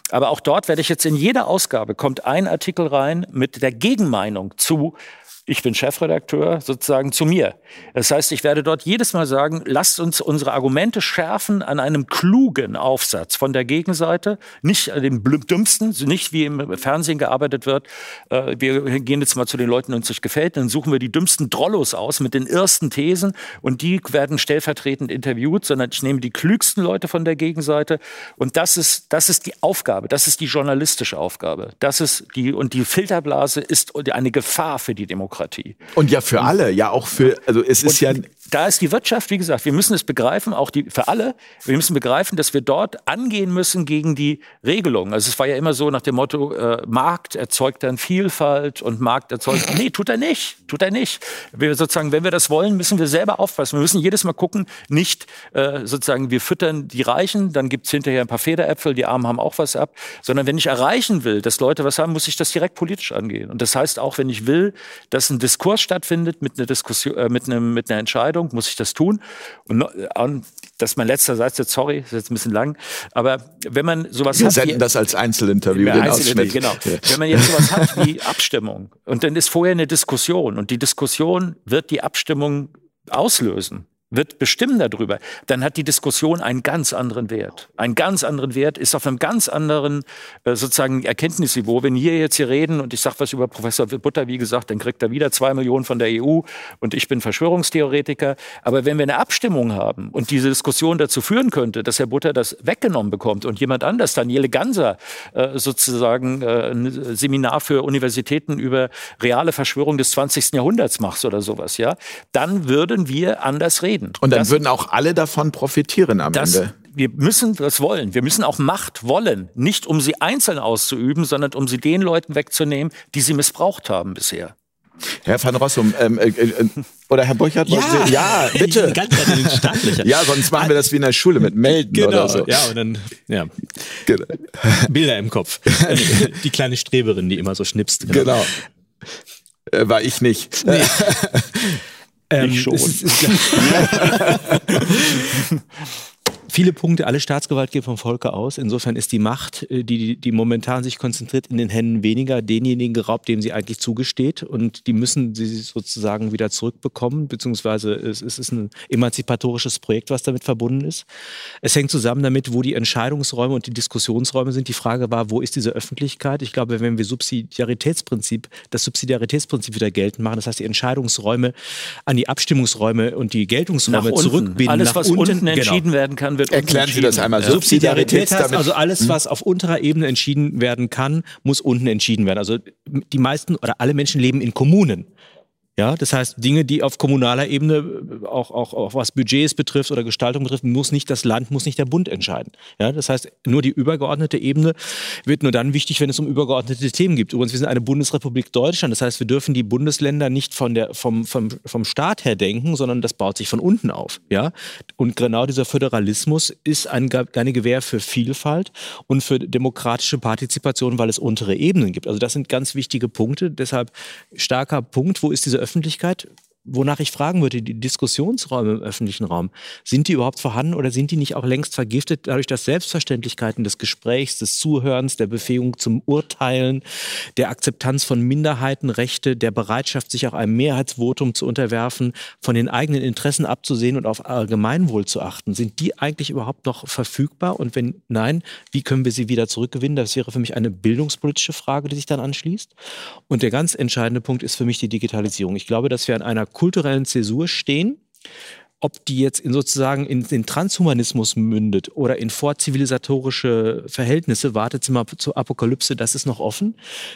Aber auch dort werde ich jetzt in jeder Ausgabe kommt ein Artikel rein mit der Gegenmeinung zu ich bin Chefredakteur, sozusagen zu mir. Das heißt, ich werde dort jedes Mal sagen, lasst uns unsere Argumente schärfen an einem klugen Aufsatz von der Gegenseite, nicht dem dümmsten, nicht wie im Fernsehen gearbeitet wird. Äh, Wir gehen jetzt mal zu den Leuten, die uns nicht gefällt, dann suchen wir die dümmsten Drollos aus mit den ersten Thesen und die werden stellvertretend interviewt, sondern ich nehme die klügsten Leute von der Gegenseite und das ist, das ist die Aufgabe, das ist die journalistische Aufgabe. Das ist die, und die Filterblase ist eine Gefahr für die Demokratie. Und ja, für alle, ja auch für, also es ist ja, da ist die Wirtschaft, wie gesagt, wir müssen es begreifen, auch die, für alle, wir müssen begreifen, dass wir dort angehen müssen gegen die Regelungen. Also es war ja immer so nach dem Motto, äh, Markt erzeugt dann Vielfalt und Markt erzeugt, nee, tut er nicht, tut er nicht. Wir sozusagen, wenn wir das wollen, müssen wir selber aufpassen. Wir müssen jedes Mal gucken, nicht äh, sozusagen, wir füttern die Reichen, dann gibt's hinterher ein paar Federäpfel, die Armen haben auch was ab, sondern wenn ich erreichen will, dass Leute was haben, muss ich das direkt politisch angehen. Und das heißt auch, wenn ich will, dass ein Diskurs stattfindet mit einer Diskussion, äh, mit, einem, mit einer Entscheidung, muss ich das tun. Und, no- und das ist mein letzter Satz jetzt, sorry, ist jetzt ein bisschen lang. Aber wenn man sowas wir hat, senden wie- das als Einzelinterview, den Einzelne, Ausschnitt. genau. Ja. Wenn man jetzt sowas hat *laughs* wie Abstimmung und dann ist vorher eine Diskussion und die Diskussion wird die Abstimmung auslösen, wird bestimmen darüber, dann hat die Diskussion einen ganz anderen Wert. Einen ganz anderen Wert, ist auf einem ganz anderen äh, sozusagen Erkenntnisniveau. Wenn wir jetzt hier reden und ich sage was über Professor Butter, wie gesagt, dann kriegt er wieder zwei Millionen von der EU und ich bin Verschwörungstheoretiker. Aber wenn wir eine Abstimmung haben und diese Diskussion dazu führen könnte, dass Herr Butter das weggenommen bekommt und jemand anders, Daniele Ganser, äh, sozusagen äh, ein Seminar für Universitäten über reale Verschwörung des 20. Jahrhunderts macht oder sowas, ja, dann würden wir anders reden. Und dann das, würden auch alle davon profitieren am das, Ende. wir müssen das wollen. Wir müssen auch Macht wollen. Nicht um sie einzeln auszuüben, sondern um sie den Leuten wegzunehmen, die sie missbraucht haben bisher. Herr van Rossum, ähm, äh, äh, oder Herr Burchardt, wollen Sie- ja, bitte. *laughs* Ja, sonst machen wir das wie in der Schule mit Melden Genau, oder so. ja, und dann, ja, Genau. Bilder im Kopf. *laughs* Die kleine Streberin, die immer so schnipst. genau. Äh, war ich nicht. *laughs* Ähm, Ich schon. ist- ist- *laughs* *laughs* *laughs* Viele Punkte, alle Staatsgewalt geht vom Volke aus. Insofern ist die Macht, äh, die, die momentan sich konzentriert, in den Händen weniger denjenigen geraubt, dem sie eigentlich zugesteht. Und die müssen sie sozusagen wieder zurückbekommen, beziehungsweise es, es ist ein emanzipatorisches Projekt, was damit verbunden ist. Es hängt zusammen damit, wo die Entscheidungsräume und die Diskussionsräume sind. Die Frage war, wo ist diese Öffentlichkeit? Ich glaube, wenn wir Subsidiaritätsprinzip, das Subsidiaritätsprinzip wieder geltend machen, das heißt die Entscheidungsräume an die Abstimmungsräume und die Geltungsräume zurückbinden. Alles, was unten, unten genau. entschieden werden kann, wird Erklären Sie das einmal. Ja. Subsidiarität heißt damit- also alles, was auf unterer Ebene entschieden werden kann, muss unten entschieden werden. Also die meisten oder alle Menschen leben in Kommunen. Ja, das heißt, Dinge, die auf kommunaler Ebene, äh, auch, auch, auch was Budgets betrifft oder Gestaltung betrifft, muss nicht das Land, muss nicht der Bund entscheiden. Ja, das heißt, nur die übergeordnete Ebene wird nur dann wichtig, wenn es um übergeordnete Themen geht. Übrigens, wir sind eine Bundesrepublik Deutschland. Das heißt, wir dürfen die Bundesländer nicht von der, vom, vom, vom Staat her denken, sondern das baut sich von unten auf. Ja, und genau dieser Föderalismus ist ein, eine Gewähr für Vielfalt und für demokratische Partizipation, weil es untere Ebenen gibt. Also das sind ganz wichtige Punkte. Deshalb starker Punkt. Wo ist diese Öffentlichkeit wonach ich fragen würde, die Diskussionsräume im öffentlichen Raum, sind die überhaupt vorhanden oder sind die nicht auch längst vergiftet dadurch, dass Selbstverständlichkeiten des Gesprächs, des Zuhörens, der Befähigung zum Urteilen, der Akzeptanz von Minderheitenrechte, der Bereitschaft, sich auch einem Mehrheitsvotum zu unterwerfen, von den eigenen Interessen abzusehen und auf Allgemeinwohl zu achten, sind die eigentlich überhaupt noch verfügbar? Und wenn nein, wie können wir sie wieder zurückgewinnen? Das wäre für mich eine bildungspolitische Frage, die sich dann anschließt. Und der ganz entscheidende Punkt ist für mich die Digitalisierung. Ich glaube, dass wir an einer kulturellen Zäsur stehen ob die jetzt in sozusagen in den Transhumanismus mündet oder in vorzivilisatorische Verhältnisse, wartet sie mal zur Apokalypse, das ist noch offen.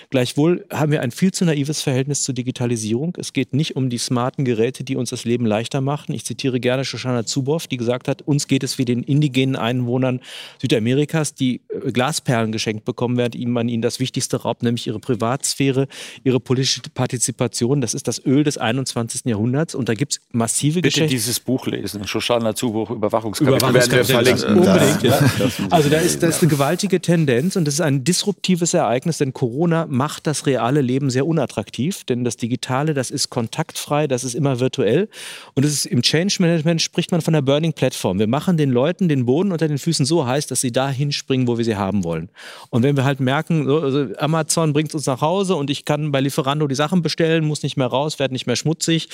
Gleichwohl haben wir ein viel zu naives Verhältnis zur Digitalisierung. Es geht nicht um die smarten Geräte, die uns das Leben leichter machen. Ich zitiere gerne Shoshana Zuboff, die gesagt hat, uns geht es wie den indigenen Einwohnern Südamerikas, die äh, Glasperlen geschenkt bekommen, während man ihnen das Wichtigste raubt, nämlich ihre Privatsphäre, ihre politische Partizipation. Das ist das Öl des 21. Jahrhunderts und da gibt es massive Bitte Geschäfte. dieses Buch lesen. Shoshana Zubuch, Überwachungskapitän. Überwachungskapitän. Unbedingt, ja. *laughs* Also da ist, da ist eine gewaltige Tendenz und das ist ein disruptives Ereignis, denn Corona macht das reale Leben sehr unattraktiv, denn das Digitale, das ist kontaktfrei, das ist immer virtuell und das ist im Change Management spricht man von der Burning Platform. Wir machen den Leuten den Boden unter den Füßen so heiß, dass sie da hinspringen, wo wir sie haben wollen. Und wenn wir halt merken, also Amazon bringt uns nach Hause und ich kann bei Lieferando die Sachen bestellen, muss nicht mehr raus, werde nicht mehr schmutzig,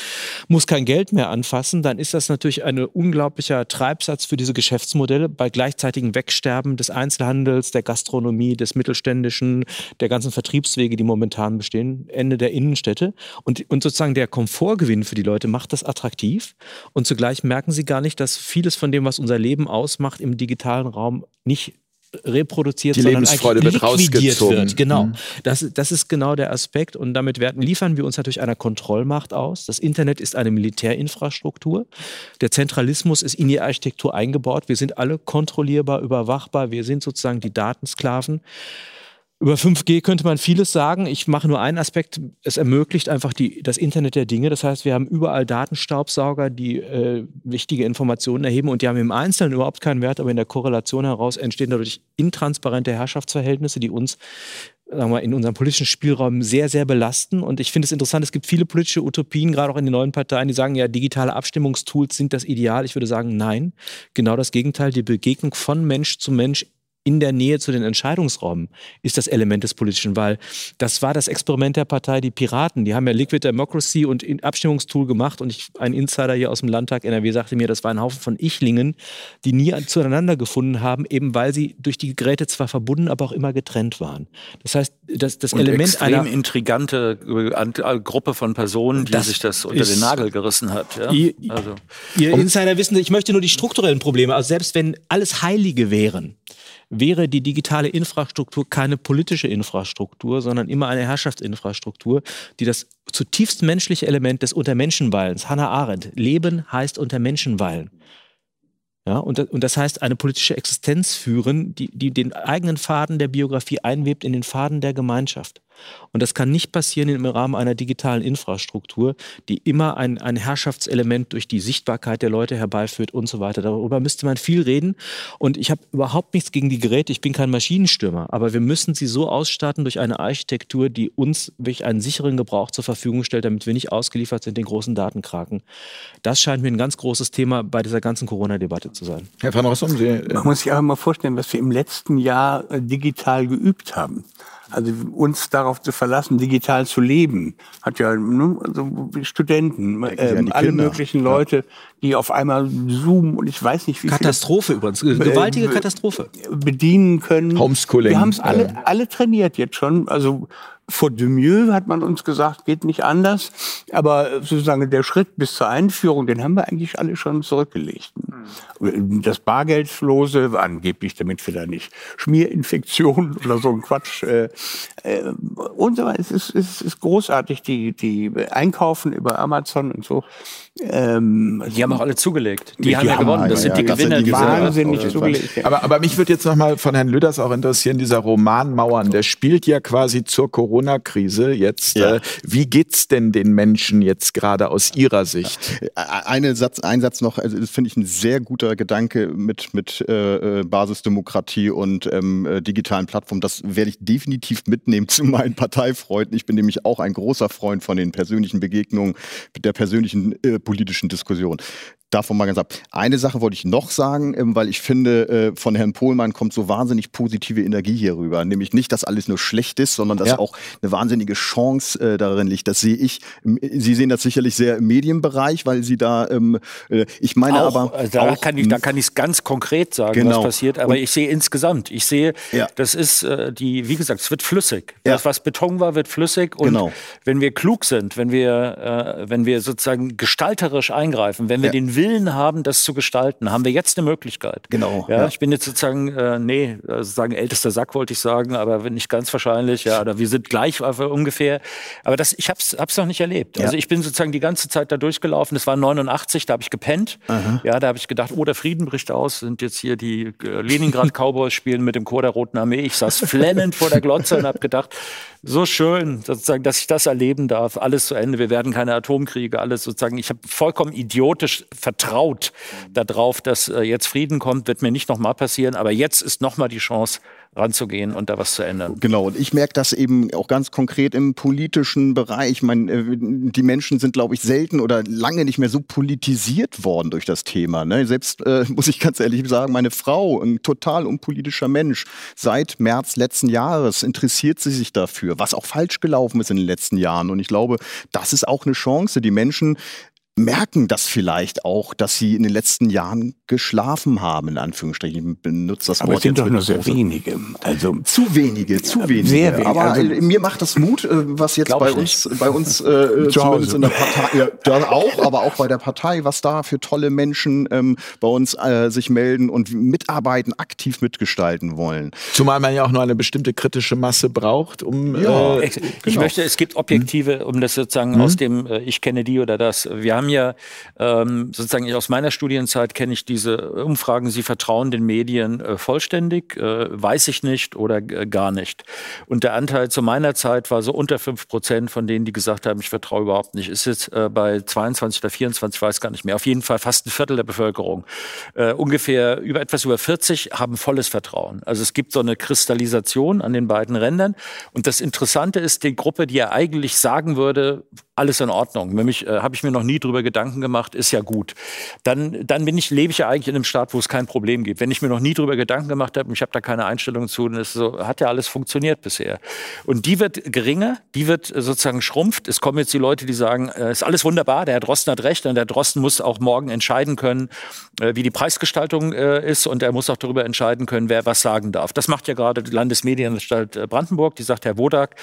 muss kein Geld mehr anfassen, dann ist das natürlich ein unglaublicher Treibsatz für diese Geschäftsmodelle bei gleichzeitigem Wegsterben des Einzelhandels, der Gastronomie, des Mittelständischen, der ganzen Vertriebswege, die momentan bestehen, Ende der Innenstädte. Und, und sozusagen der Komfortgewinn für die Leute macht das attraktiv. Und zugleich merken sie gar nicht, dass vieles von dem, was unser Leben ausmacht, im digitalen Raum nicht reproduziert, die sondern Lebensfreude wird liquidiert wird. Genau. Mhm. Das, das ist genau der Aspekt. Und damit werden, liefern wir uns natürlich einer Kontrollmacht aus. Das Internet ist eine Militärinfrastruktur. Der Zentralismus ist in die Architektur eingebaut. Wir sind alle kontrollierbar, überwachbar. Wir sind sozusagen die Datensklaven. Über 5G könnte man vieles sagen. Ich mache nur einen Aspekt. Es ermöglicht einfach die, das Internet der Dinge. Das heißt, wir haben überall Datenstaubsauger, die äh, wichtige Informationen erheben und die haben im Einzelnen überhaupt keinen Wert, aber in der Korrelation heraus entstehen dadurch intransparente Herrschaftsverhältnisse, die uns sagen wir, in unserem politischen Spielraum sehr, sehr belasten. Und ich finde es interessant, es gibt viele politische Utopien, gerade auch in den neuen Parteien, die sagen, ja, digitale Abstimmungstools sind das Ideal. Ich würde sagen, nein, genau das Gegenteil. Die Begegnung von Mensch zu Mensch in der Nähe zu den Entscheidungsräumen ist das Element des Politischen, weil das war das Experiment der Partei, die Piraten. Die haben ja Liquid Democracy und Abstimmungstool gemacht und ich, ein Insider hier aus dem Landtag NRW sagte mir, das war ein Haufen von Ichlingen, die nie zueinander gefunden haben, eben weil sie durch die Geräte zwar verbunden, aber auch immer getrennt waren. Das heißt, das, das und Element extrem einer intrigante äh, Gruppe von Personen, die sich das unter den Nagel gerissen hat. Ja? Ihr- Also. Ihr Insider wissen, ich möchte nur die strukturellen Probleme. Also selbst wenn alles Heilige wären, wäre die digitale Infrastruktur keine politische Infrastruktur, sondern immer eine Herrschaftsinfrastruktur, die das zutiefst menschliche Element des Untermenschenweilens, Hannah Arendt, Leben heißt unter Menschenweilen. Ja, und, das- und das heißt, eine politische Existenz führen, die, die den eigenen Faden der Biografie einwebt in den Faden der Gemeinschaft. Und das kann nicht passieren im Rahmen einer digitalen Infrastruktur, die immer ein, ein Herrschaftselement durch die Sichtbarkeit der Leute herbeiführt und so weiter. Darüber müsste man viel reden. Und ich habe überhaupt nichts gegen die Geräte. Ich bin kein Maschinenstürmer. Aber wir müssen sie so ausstatten durch eine Architektur, die uns wirklich einen sicheren Gebrauch zur Verfügung stellt, damit wir nicht ausgeliefert sind den großen Datenkraken. Das scheint mir ein ganz großes Thema bei dieser ganzen Corona-Debatte zu sein. Herr van Rossum, Sie, äh, Man muss sich aber mal vorstellen, was wir im letzten Jahr äh, digital geübt haben. Also uns darauf zu verlassen, digital zu leben, hat ja also Studenten, die alle Kinder. möglichen Leute, die auf einmal Zoom und ich weiß nicht wie Katastrophe übrigens. Gewaltige äh, Katastrophe. bedienen können. Homeschooling, Wir haben es äh. alle, alle trainiert jetzt schon. Also vor Demieux hat man uns gesagt, geht nicht anders. Aber sozusagen der Schritt bis zur Einführung, den haben wir eigentlich alle schon zurückgelegt. Das Bargeldlose, angeblich, damit wir da nicht Schmierinfektionen *laughs* oder so ein Quatsch. Äh, äh, und so weiter. Es ist, es ist großartig, die, die einkaufen über Amazon und so. Ähm, die haben auch alle zugelegt. Die, die haben ja gewonnen. Das sind die das Gewinner sind die wahnsinnig zugelegt. Aber, aber mich würde jetzt noch mal von Herrn Lüders auch interessieren, dieser Roman Mauern, der spielt ja quasi zur Corona-Krise jetzt. Ja. Äh, Wie geht's denn den Menschen jetzt gerade aus Ihrer Sicht? Eine Satz, ein Satz noch, also das finde ich ein sehr guter Gedanke mit, mit äh, äh, Basisdemokratie und ähm, äh, digitalen Plattformen. Das werde ich definitiv mitnehmen zu meinen Parteifreunden. Ich bin nämlich auch ein großer Freund von den persönlichen Begegnungen, der persönlichen äh, politischen Diskussion. Davon mal ganz ab. Eine Sache wollte ich noch sagen, ähm, weil ich finde, äh, von Herrn Pohlmann kommt so wahnsinnig positive Energie hier rüber. Nämlich nicht, dass alles nur schlecht ist, sondern dass Ja. auch eine wahnsinnige Chance äh, darin liegt. Das sehe ich. M- Sie sehen das sicherlich sehr im Medienbereich, weil Sie da, ähm, äh, ich meine auch, aber. also da auch, kann ich, da kann ich es ganz konkret sagen, Genau. was passiert. Aber Und- ich sehe insgesamt, ich sehe, Ja. das ist die, wie gesagt, es wird flüssig. Ja. Das, was Beton war, wird flüssig. Und Genau. wenn wir klug sind, wenn wir, wenn wir sozusagen gestalterisch eingreifen, wenn wir den Willen haben, das zu gestalten, haben wir jetzt eine Möglichkeit. Genau, Ja, ja. ich bin jetzt sozusagen, äh, nee, sozusagen ältester Sack wollte ich sagen, aber nicht ganz wahrscheinlich. Ja, oder wir sind gleich äh, ungefähr. Aber das, ich hab's, hab's noch nicht erlebt. Ja. Also ich bin sozusagen die ganze Zeit da durchgelaufen. Das war 89, da habe ich gepennt. Ja, da habe ich gedacht, oh, der Frieden bricht aus. Sind jetzt hier die äh, Leningrad-Cowboys *laughs* spielen mit dem Chor der Roten Armee. Ich saß flennend vor der Glotze und habe gedacht, so schön, sozusagen, dass ich das erleben darf. Alles zu Ende. Wir werden keine Atomkriege. Alles sozusagen. Ich habe vollkommen idiotisch vertraut darauf, dass äh, jetzt Frieden kommt. Wird mir nicht nochmal passieren. Aber jetzt ist nochmal die Chance, ranzugehen und da was zu ändern. Genau, und ich merke das eben auch ganz konkret im politischen Bereich. Ich meine, äh, die Menschen sind, glaube ich, selten oder lange nicht mehr so politisiert worden durch das Thema. Ne? Selbst, äh, *laughs* muss ich ganz ehrlich sagen, meine Frau, ein total unpolitischer Mensch, seit März letzten Jahres interessiert sie sich dafür, was auch falsch gelaufen ist in den letzten Jahren. Und ich glaube, das ist auch eine Chance. Die Menschen merken das vielleicht auch, dass sie in den letzten Jahren geschlafen haben, in Anführungsstrichen. Ich benutze das Aber Wort es sind jetzt doch nur sehr wenige. Also zu wenige, zu wenige. Sehr wenig. Aber Also- äh, mir macht das Mut, äh, was jetzt bei uns, bei uns äh, *laughs* Zu zumindest in der Partei, ja, da auch, aber auch bei der Partei, was da für tolle Menschen ähm, bei uns äh, sich melden und mitarbeiten, aktiv mitgestalten wollen. Zumal man ja auch nur eine bestimmte kritische Masse braucht, um Ja. äh, Ich, ich möchte, es gibt objektive, um das sozusagen aus dem äh, Ich kenne die oder das. Wir haben ja ähm, sozusagen aus meiner Studienzeit kenne ich diese Umfragen, Sie vertrauen den Medien äh, vollständig, äh, weiß ich nicht oder äh, gar nicht. Und der Anteil zu meiner Zeit war so unter 5 Prozent von denen, die gesagt haben, ich vertraue überhaupt nicht. Ist jetzt äh, bei 22 oder 24, weiß gar nicht mehr. Auf jeden Fall fast ein Viertel der Bevölkerung. Äh, ungefähr über etwas über 40 haben volles Vertrauen. Also es gibt so eine Kristallisation an den beiden Rändern. Und das Interessante ist, die Gruppe, die ja eigentlich sagen würde, alles in Ordnung. Nämlich äh, habe ich mir noch nie drüber Gedanken gemacht, ist ja gut. Dann, dann bin ich, lebe ich ja eigentlich in einem Staat, wo es kein Problem gibt. Wenn ich mir noch nie drüber Gedanken gemacht habe und ich habe da keine Einstellung zu, dann ist so, hat ja alles funktioniert bisher. Und die wird geringer, die wird sozusagen schrumpft. Es kommen jetzt die Leute, die sagen, äh, ist alles wunderbar, der Herr Drosten hat recht und der Drosten muss auch morgen entscheiden können, äh, wie die Preisgestaltung äh, ist und er muss auch darüber entscheiden können, wer was sagen darf. Das macht ja gerade die Landesmedienanstalt Brandenburg, die sagt, Herr Wodak,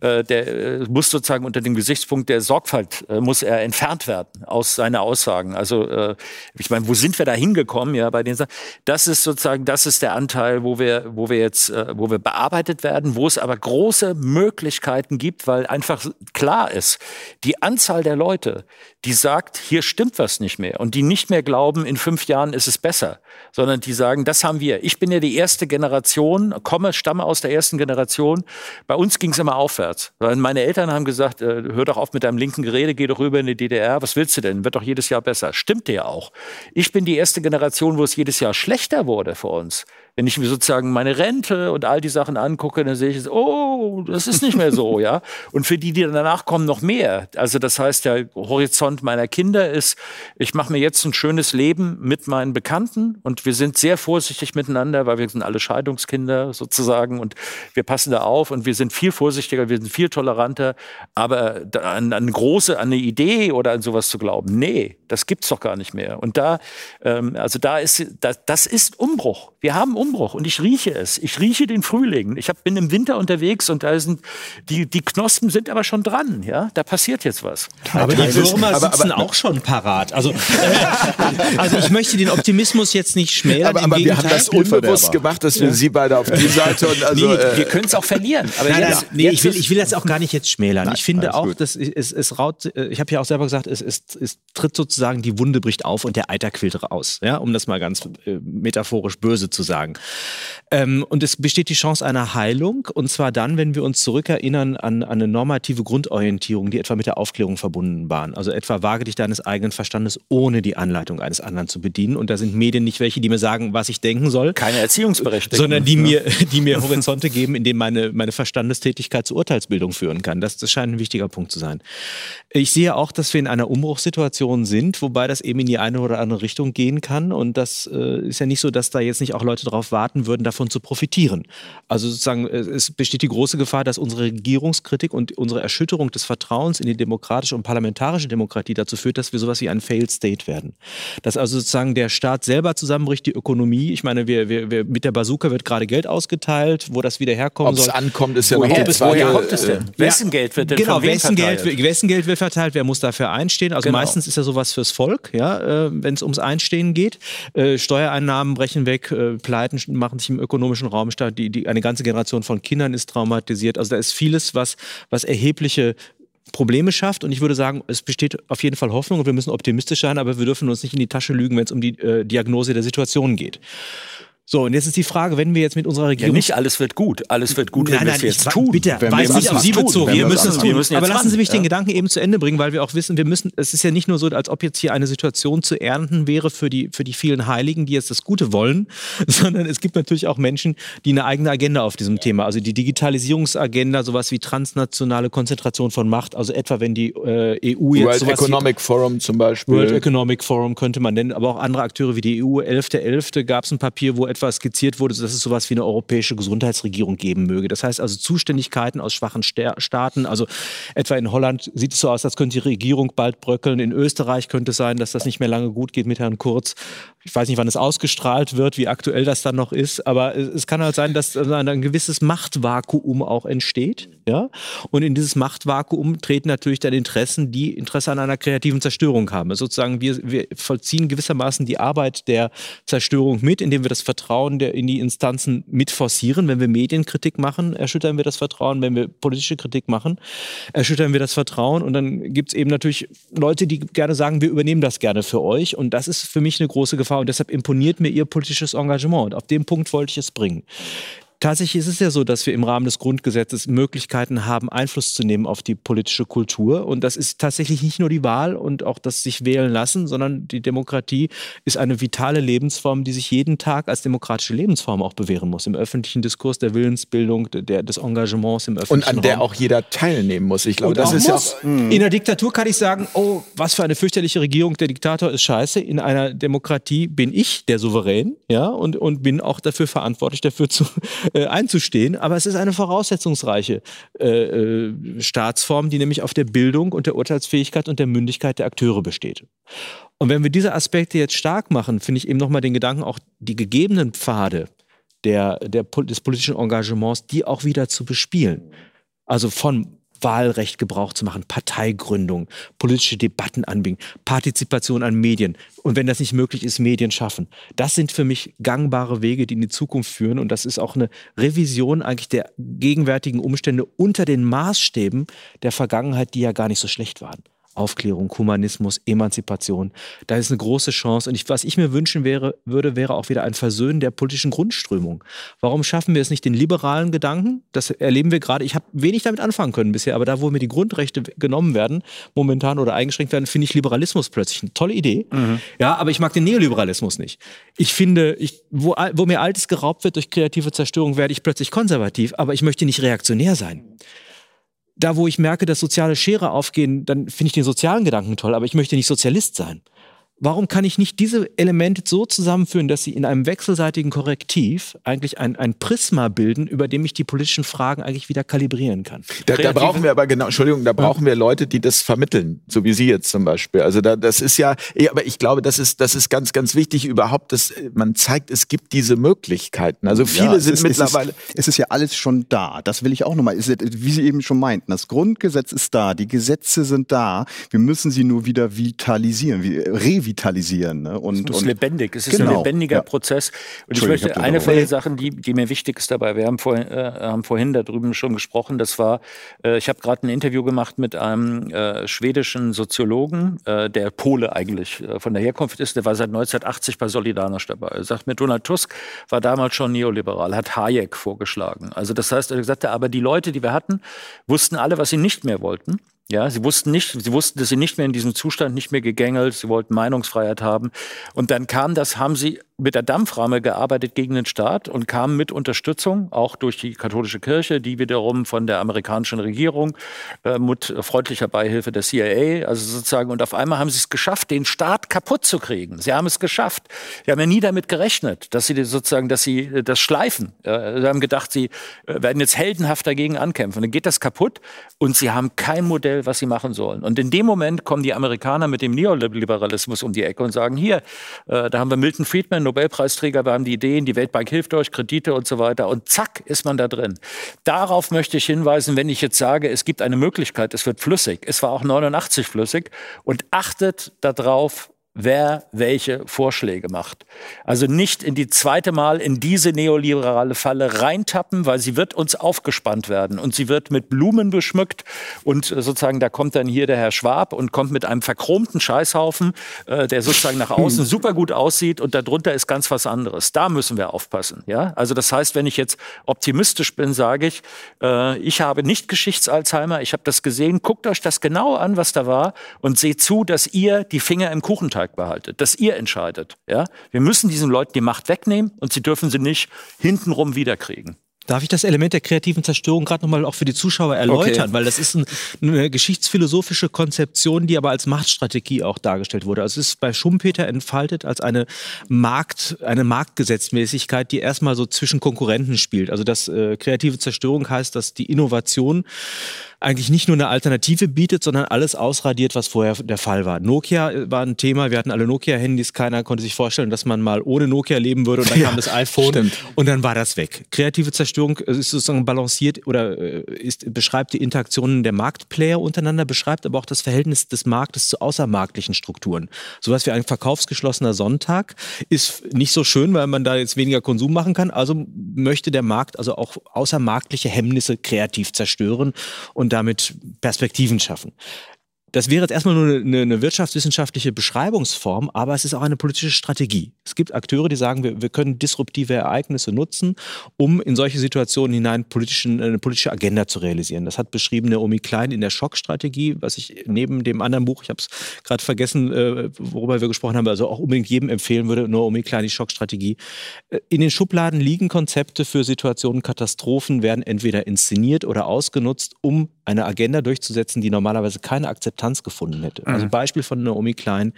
der muss sozusagen unter dem Gesichtspunkt der Sorgfalt, muss er entfernt werden aus seiner Aussagen. Also äh, ich meine, wo sind wir da hingekommen, ja, bei den Sachen? Das ist sozusagen, das ist der Anteil, wo wir, wo wir jetzt, äh, wo wir bearbeitet werden, wo es aber große Möglichkeiten gibt, weil einfach klar ist, die Anzahl der Leute, die sagt, hier stimmt was nicht mehr und die nicht mehr glauben, in fünf Jahren ist es besser, sondern die sagen, das haben wir. Ich bin ja die erste Generation, komme, stamme aus der ersten Generation. Bei uns ging es immer aufwärts. Meine Eltern haben gesagt, äh, hör doch auf mit deinem linken Gerede, geh doch rüber in die DDR. Was willst du denn? Wird doch jedes Jahr besser. Stimmte ja auch. Ich bin die erste Generation, wo es jedes Jahr schlechter wurde für uns. Wenn ich mir sozusagen meine Rente und all die Sachen angucke, dann sehe ich, es, oh, das ist nicht mehr so, *laughs* ja. Und für die, die danach kommen, noch mehr. Also das heißt, der Horizont meiner Kinder ist, ich mache mir jetzt ein schönes Leben mit meinen Bekannten und wir sind sehr vorsichtig miteinander, weil wir sind alle Scheidungskinder sozusagen und wir passen da auf und wir sind viel vorsichtiger, wir sind viel toleranter. Aber da- an, an eine große, an eine Idee oder an sowas zu glauben, nee, das gibt's doch gar nicht mehr. Und da, ähm, also da ist, das, das ist Umbruch. Wir haben Umbruch. Umbruch und ich rieche es. Ich rieche den Frühling. Ich hab, bin im Winter unterwegs und da sind die, die Knospen sind aber schon dran. Ja, da passiert jetzt was. Aber die Würmer sitzen auch schon parat. Also, äh, also ich möchte den Optimismus jetzt nicht schmälern. Aber, aber wir haben das unbewusst gemacht, dass wir Sie beide auf die Seite und also. Nee, äh, wir können es auch verlieren. Aber Nein, jetzt, nein, nee, jetzt ich will, ich will das auch gar nicht jetzt schmälern. Nein, ich finde auch, dass es, es raut, äh, ich habe ja auch selber gesagt, es, es, es tritt sozusagen, die Wunde bricht auf und der Eiter quillt raus, ja, um das mal ganz äh, metaphorisch böse zu sagen. Ähm, und es besteht die Chance einer Heilung, und zwar dann, wenn wir uns zurückerinnern an, an eine normative Grundorientierung, die etwa mit der Aufklärung verbunden waren. Also etwa wage dich deines eigenen Verstandes ohne die Anleitung eines anderen zu bedienen. Und da sind Medien nicht welche, die mir sagen, was ich denken soll. keine Erziehungsberechtigung. Sondern die mir, *laughs* die mir Horizonte geben, in denen meine, meine Verstandestätigkeit zur Urteilsbildung führen kann. Das, das scheint ein wichtiger Punkt zu sein. Ich sehe auch, dass wir in einer Umbruchssituation sind, wobei das eben in die eine oder andere Richtung gehen kann. Und das äh, ist ja nicht so, dass da jetzt nicht auch Leute darauf warten würden, davon zu profitieren. Also sozusagen, äh, es besteht die große Gefahr, dass unsere Regierungskritik und unsere Erschütterung des Vertrauens in die demokratische und parlamentarische Demokratie dazu führt, dass wir sowas wie ein Failed State werden. Dass also sozusagen der Staat selber zusammenbricht, die Ökonomie. Ich meine, wir, wir, wir, mit der Bazooka wird gerade Geld ausgeteilt, wo das wieder herkommen ob es soll. ankommt, ist ja woher, noch die woher kommt es denn? äh, Wessen Geld wird denn Genau, von wem wessen Geld, verteilt? wessen Geld wird verteilt, wer muss dafür einstehen? Also Genau. meistens ist ja sowas fürs Volk, ja, äh, wenn es ums Einstehen geht. Äh, Steuereinnahmen brechen weg, äh, Pleiten machen sich im ökonomischen Raum statt, die, die, eine ganze Generation von Kindern ist traumatisiert. Also da ist vieles, was, was erhebliche Probleme schafft. Und ich würde sagen, es besteht auf jeden Fall Hoffnung und wir müssen optimistisch sein, aber wir dürfen uns nicht in die Tasche lügen, wenn es um die äh, Diagnose der Situation geht. So, und jetzt ist die Frage, wenn wir jetzt mit unserer Ja, Regierung nicht alles wird gut. Alles wird gut, wenn wir es jetzt tun. Bitte, Wenn weiß wir nicht auf Sie tun, bezogen. wenn Wir wir müssen es tun. müssen Aber lassen Sie mich den ja. Gedanken eben zu Ende bringen, weil wir auch wissen, wir müssen, es ist ja nicht nur so, als ob jetzt hier eine Situation zu ernten wäre für die, für die vielen Heiligen, die jetzt das Gute wollen, *laughs* sondern es gibt natürlich auch Menschen, die eine eigene Agenda auf diesem Thema, also die Digitalisierungsagenda, sowas wie transnationale Konzentration von Macht, also etwa wenn die äh, EU jetzt World sowas Economic Forum zum Beispiel. World Economic Forum könnte man nennen, aber auch andere Akteure wie die EU. 11.11. gab es ein Papier, wo etwas skizziert wurde, dass es sowas wie eine europäische Gesundheitsregierung geben möge. Das heißt also Zuständigkeiten aus schwachen Sta- Staaten. Also etwa in Holland sieht es so aus, als könnte die Regierung bald bröckeln. In Österreich könnte es sein, dass das nicht mehr lange gut geht mit Herrn Kurz. Ich weiß nicht, wann es ausgestrahlt wird, wie aktuell das dann noch ist, aber es, kann halt sein, dass ein, ein gewisses Machtvakuum auch entsteht. Ja? Und in dieses Machtvakuum treten natürlich dann Interessen, die Interesse an einer kreativen Zerstörung haben. Also sozusagen, wir, wir vollziehen gewissermaßen die Arbeit der Zerstörung mit, indem wir das Vertrauen der, in die Instanzen mit forcieren. Wenn wir Medienkritik machen, erschüttern wir das Vertrauen. Wenn wir politische Kritik machen, erschüttern wir das Vertrauen. Und dann gibt es eben natürlich Leute, die gerne sagen, wir übernehmen das gerne für euch. Und das ist für mich eine große Gefahr. Und deshalb imponiert mir ihr politisches Engagement. Und auf den Punkt wollte ich es bringen. Tatsächlich ist es ja so, dass wir im Rahmen des Grundgesetzes Möglichkeiten haben, Einfluss zu nehmen auf die politische Kultur. Und das ist tatsächlich nicht nur die Wahl und auch das sich wählen lassen, sondern die Demokratie ist eine vitale Lebensform, die sich jeden Tag als demokratische Lebensform auch bewähren muss. Im öffentlichen Diskurs der Willensbildung, der, des Engagements im öffentlichen Und an der Raum. auch jeder teilnehmen muss. Ich glaube, Und das ist ja muss. auch. In der Diktatur kann ich sagen, oh, was für eine fürchterliche Regierung, der Diktator ist scheiße. In einer Demokratie bin ich der Souverän, ja, und, und bin auch dafür verantwortlich, dafür zu, äh, einzustehen. Aber es ist eine voraussetzungsreiche äh, äh, Staatsform, die nämlich auf der Bildung und der Urteilsfähigkeit und der Mündigkeit der Akteure besteht. Und wenn wir diese Aspekte jetzt stark machen, finde ich eben nochmal den Gedanken, auch die gegebenen Pfade der, der, des politischen Engagements, die auch wieder zu bespielen. Also von Wahlrecht Gebrauch zu machen, Parteigründung, politische Debatten anbieten, Partizipation an Medien und wenn das nicht möglich ist, Medien schaffen. Das sind für mich gangbare Wege, die in die Zukunft führen und das ist auch eine Revision eigentlich der gegenwärtigen Umstände unter den Maßstäben der Vergangenheit, die ja gar nicht so schlecht waren. Aufklärung, Humanismus, Emanzipation. Da ist eine große Chance. Und ich, was ich mir wünschen wäre, würde, wäre auch wieder ein Versöhnen der politischen Grundströmung. Warum schaffen wir es nicht, den liberalen Gedanken? Das erleben wir gerade. Ich habe wenig damit anfangen können bisher, aber da, wo mir die Grundrechte genommen werden, momentan oder eingeschränkt werden, finde ich Liberalismus plötzlich eine tolle Idee. Ja, aber ich mag den Neoliberalismus nicht. Ich finde, ich, wo, wo mir Altes geraubt wird durch kreative Zerstörung, werde ich plötzlich konservativ, aber ich möchte nicht reaktionär sein da, wo ich merke, dass soziale Schere aufgehen, dann finde ich den sozialen Gedanken toll, aber ich möchte nicht Sozialist sein. Warum kann ich nicht diese Elemente so zusammenführen, dass sie in einem wechselseitigen Korrektiv eigentlich ein, ein Prisma bilden, über dem ich die politischen Fragen eigentlich wieder kalibrieren kann? Da, da brauchen wir aber genau, Entschuldigung, da brauchen wir Leute, die das vermitteln, so wie Sie jetzt zum Beispiel. Also da, das ist ja, aber ich glaube, das ist, das ist ganz, ganz wichtig überhaupt, dass man zeigt, es gibt diese Möglichkeiten. Also viele Ja, es sind ist, mittlerweile. Es ist, es ist ja alles schon da. Das will ich auch nochmal. Wie Sie eben schon meinten, das Grundgesetz ist da, die Gesetze sind da. Wir müssen sie nur wieder vitalisieren, wie- revitalisieren. Ne? Und, Es ist und lebendig. Es ist ein Genau, lebendiger ja. Prozess. Und ich ich möchte da eine von den Sachen, die, die mir wichtig ist dabei. Wir haben vorhin, äh, haben vorhin da drüben schon gesprochen. Das war, äh, ich habe gerade ein Interview gemacht mit einem äh, schwedischen Soziologen, äh, der Pole eigentlich äh, von der Herkunft ist. Der war seit 1980 bei Solidarność dabei. Er sagt mir, Donald Tusk war damals schon neoliberal, hat Hayek vorgeschlagen. Also das heißt, er sagte, aber die Leute, die wir hatten, wussten alle, was sie nicht mehr wollten. Ja, sie wussten nicht, sie wussten, dass sie nicht mehr in diesem Zustand, nicht mehr gegängelt, sie wollten Meinungsfreiheit haben. Und dann kam das, haben sie mit der Dampframme gearbeitet gegen den Staat und kamen mit Unterstützung, auch durch die katholische Kirche, die wiederum von der amerikanischen Regierung äh, mit freundlicher Beihilfe der CIA, also sozusagen, und auf einmal haben sie es geschafft, den Staat kaputt zu kriegen. Sie haben es geschafft. Sie haben ja nie damit gerechnet, dass sie sozusagen, dass sie äh, das schleifen. Äh, sie haben gedacht, sie äh, werden jetzt heldenhaft dagegen ankämpfen. Dann geht das kaputt und sie haben kein Modell, was sie machen sollen. Und in dem Moment kommen die Amerikaner mit dem Neoliberalismus um die Ecke und sagen, hier, äh, da haben wir Milton Friedman, Nobelpreisträger, wir haben die Ideen, die Weltbank hilft euch, Kredite und so weiter. Und zack, ist man da drin. Darauf möchte ich hinweisen, wenn ich jetzt sage, es gibt eine Möglichkeit, es wird flüssig. Es war auch 89 flüssig. Und achtet darauf, wer welche Vorschläge macht. Also nicht in die zweite Mal in diese neoliberale Falle reintappen, weil sie wird uns aufgespannt werden und sie wird mit Blumen beschmückt und äh, sozusagen da kommt dann hier der Herr Schwab und kommt mit einem verchromten Scheißhaufen, äh, der sozusagen nach außen *laughs* super gut aussieht und darunter ist ganz was anderes. Da müssen wir aufpassen. Ja, also das heißt, wenn ich jetzt optimistisch bin, sage ich, äh, ich habe nicht Geschichtsalzheimer, ich habe das gesehen. Guckt euch das genau an, was da war und seht zu, dass ihr die Finger im Kuchenteig behaltet, dass ihr entscheidet. Ja, wir müssen diesen Leuten die Macht wegnehmen und sie dürfen sie nicht hintenrum wiederkriegen. Darf ich das Element der kreativen Zerstörung gerade nochmal auch für die Zuschauer erläutern? Okay. Weil das ist ein, eine geschichtsphilosophische Konzeption, die aber als Machtstrategie auch dargestellt wurde. Also es ist bei Schumpeter entfaltet als eine Markt, eine Marktgesetzmäßigkeit, die erstmal so zwischen Konkurrenten spielt. Also das äh, kreative Zerstörung heißt, dass die Innovation eigentlich nicht nur eine Alternative bietet, sondern alles ausradiert, was vorher der Fall war. Nokia äh, war ein Thema, wir hatten alle Nokia-Handys, keiner konnte sich vorstellen, dass man mal ohne Nokia leben würde und dann *laughs* kam das iPhone stimmt. und dann war das weg. Kreative Zerstörung äh, ist sozusagen balanciert oder äh, ist, beschreibt die Interaktionen der Marktplayer untereinander, beschreibt aber auch das Verhältnis des Marktes zu außermarktlichen Strukturen. Sowas wie ein verkaufsgeschlossener Sonntag ist nicht so schön, weil man da jetzt weniger Konsum machen kann. Also möchte der Markt also auch außermarktliche Hemmnisse kreativ zerstören und damit Perspektiven schaffen. Das wäre jetzt erstmal nur eine, eine wirtschaftswissenschaftliche Beschreibungsform, aber es ist auch eine politische Strategie. Es gibt Akteure, die sagen, wir, wir können disruptive Ereignisse nutzen, um in solche Situationen hinein politischen, eine politische Agenda zu realisieren. Das hat beschrieben Naomi Klein in der Schockstrategie, was ich neben dem anderen Buch, ich habe es gerade vergessen, äh, worüber wir gesprochen haben, also auch unbedingt jedem empfehlen würde, Naomi Klein, die Schockstrategie. Äh, In den Schubladen liegen Konzepte für Situationen, Katastrophen werden entweder inszeniert oder ausgenutzt, um eine Agenda durchzusetzen, die normalerweise keine Akzeptanz gefunden hätte. Also Beispiel von Naomi Klein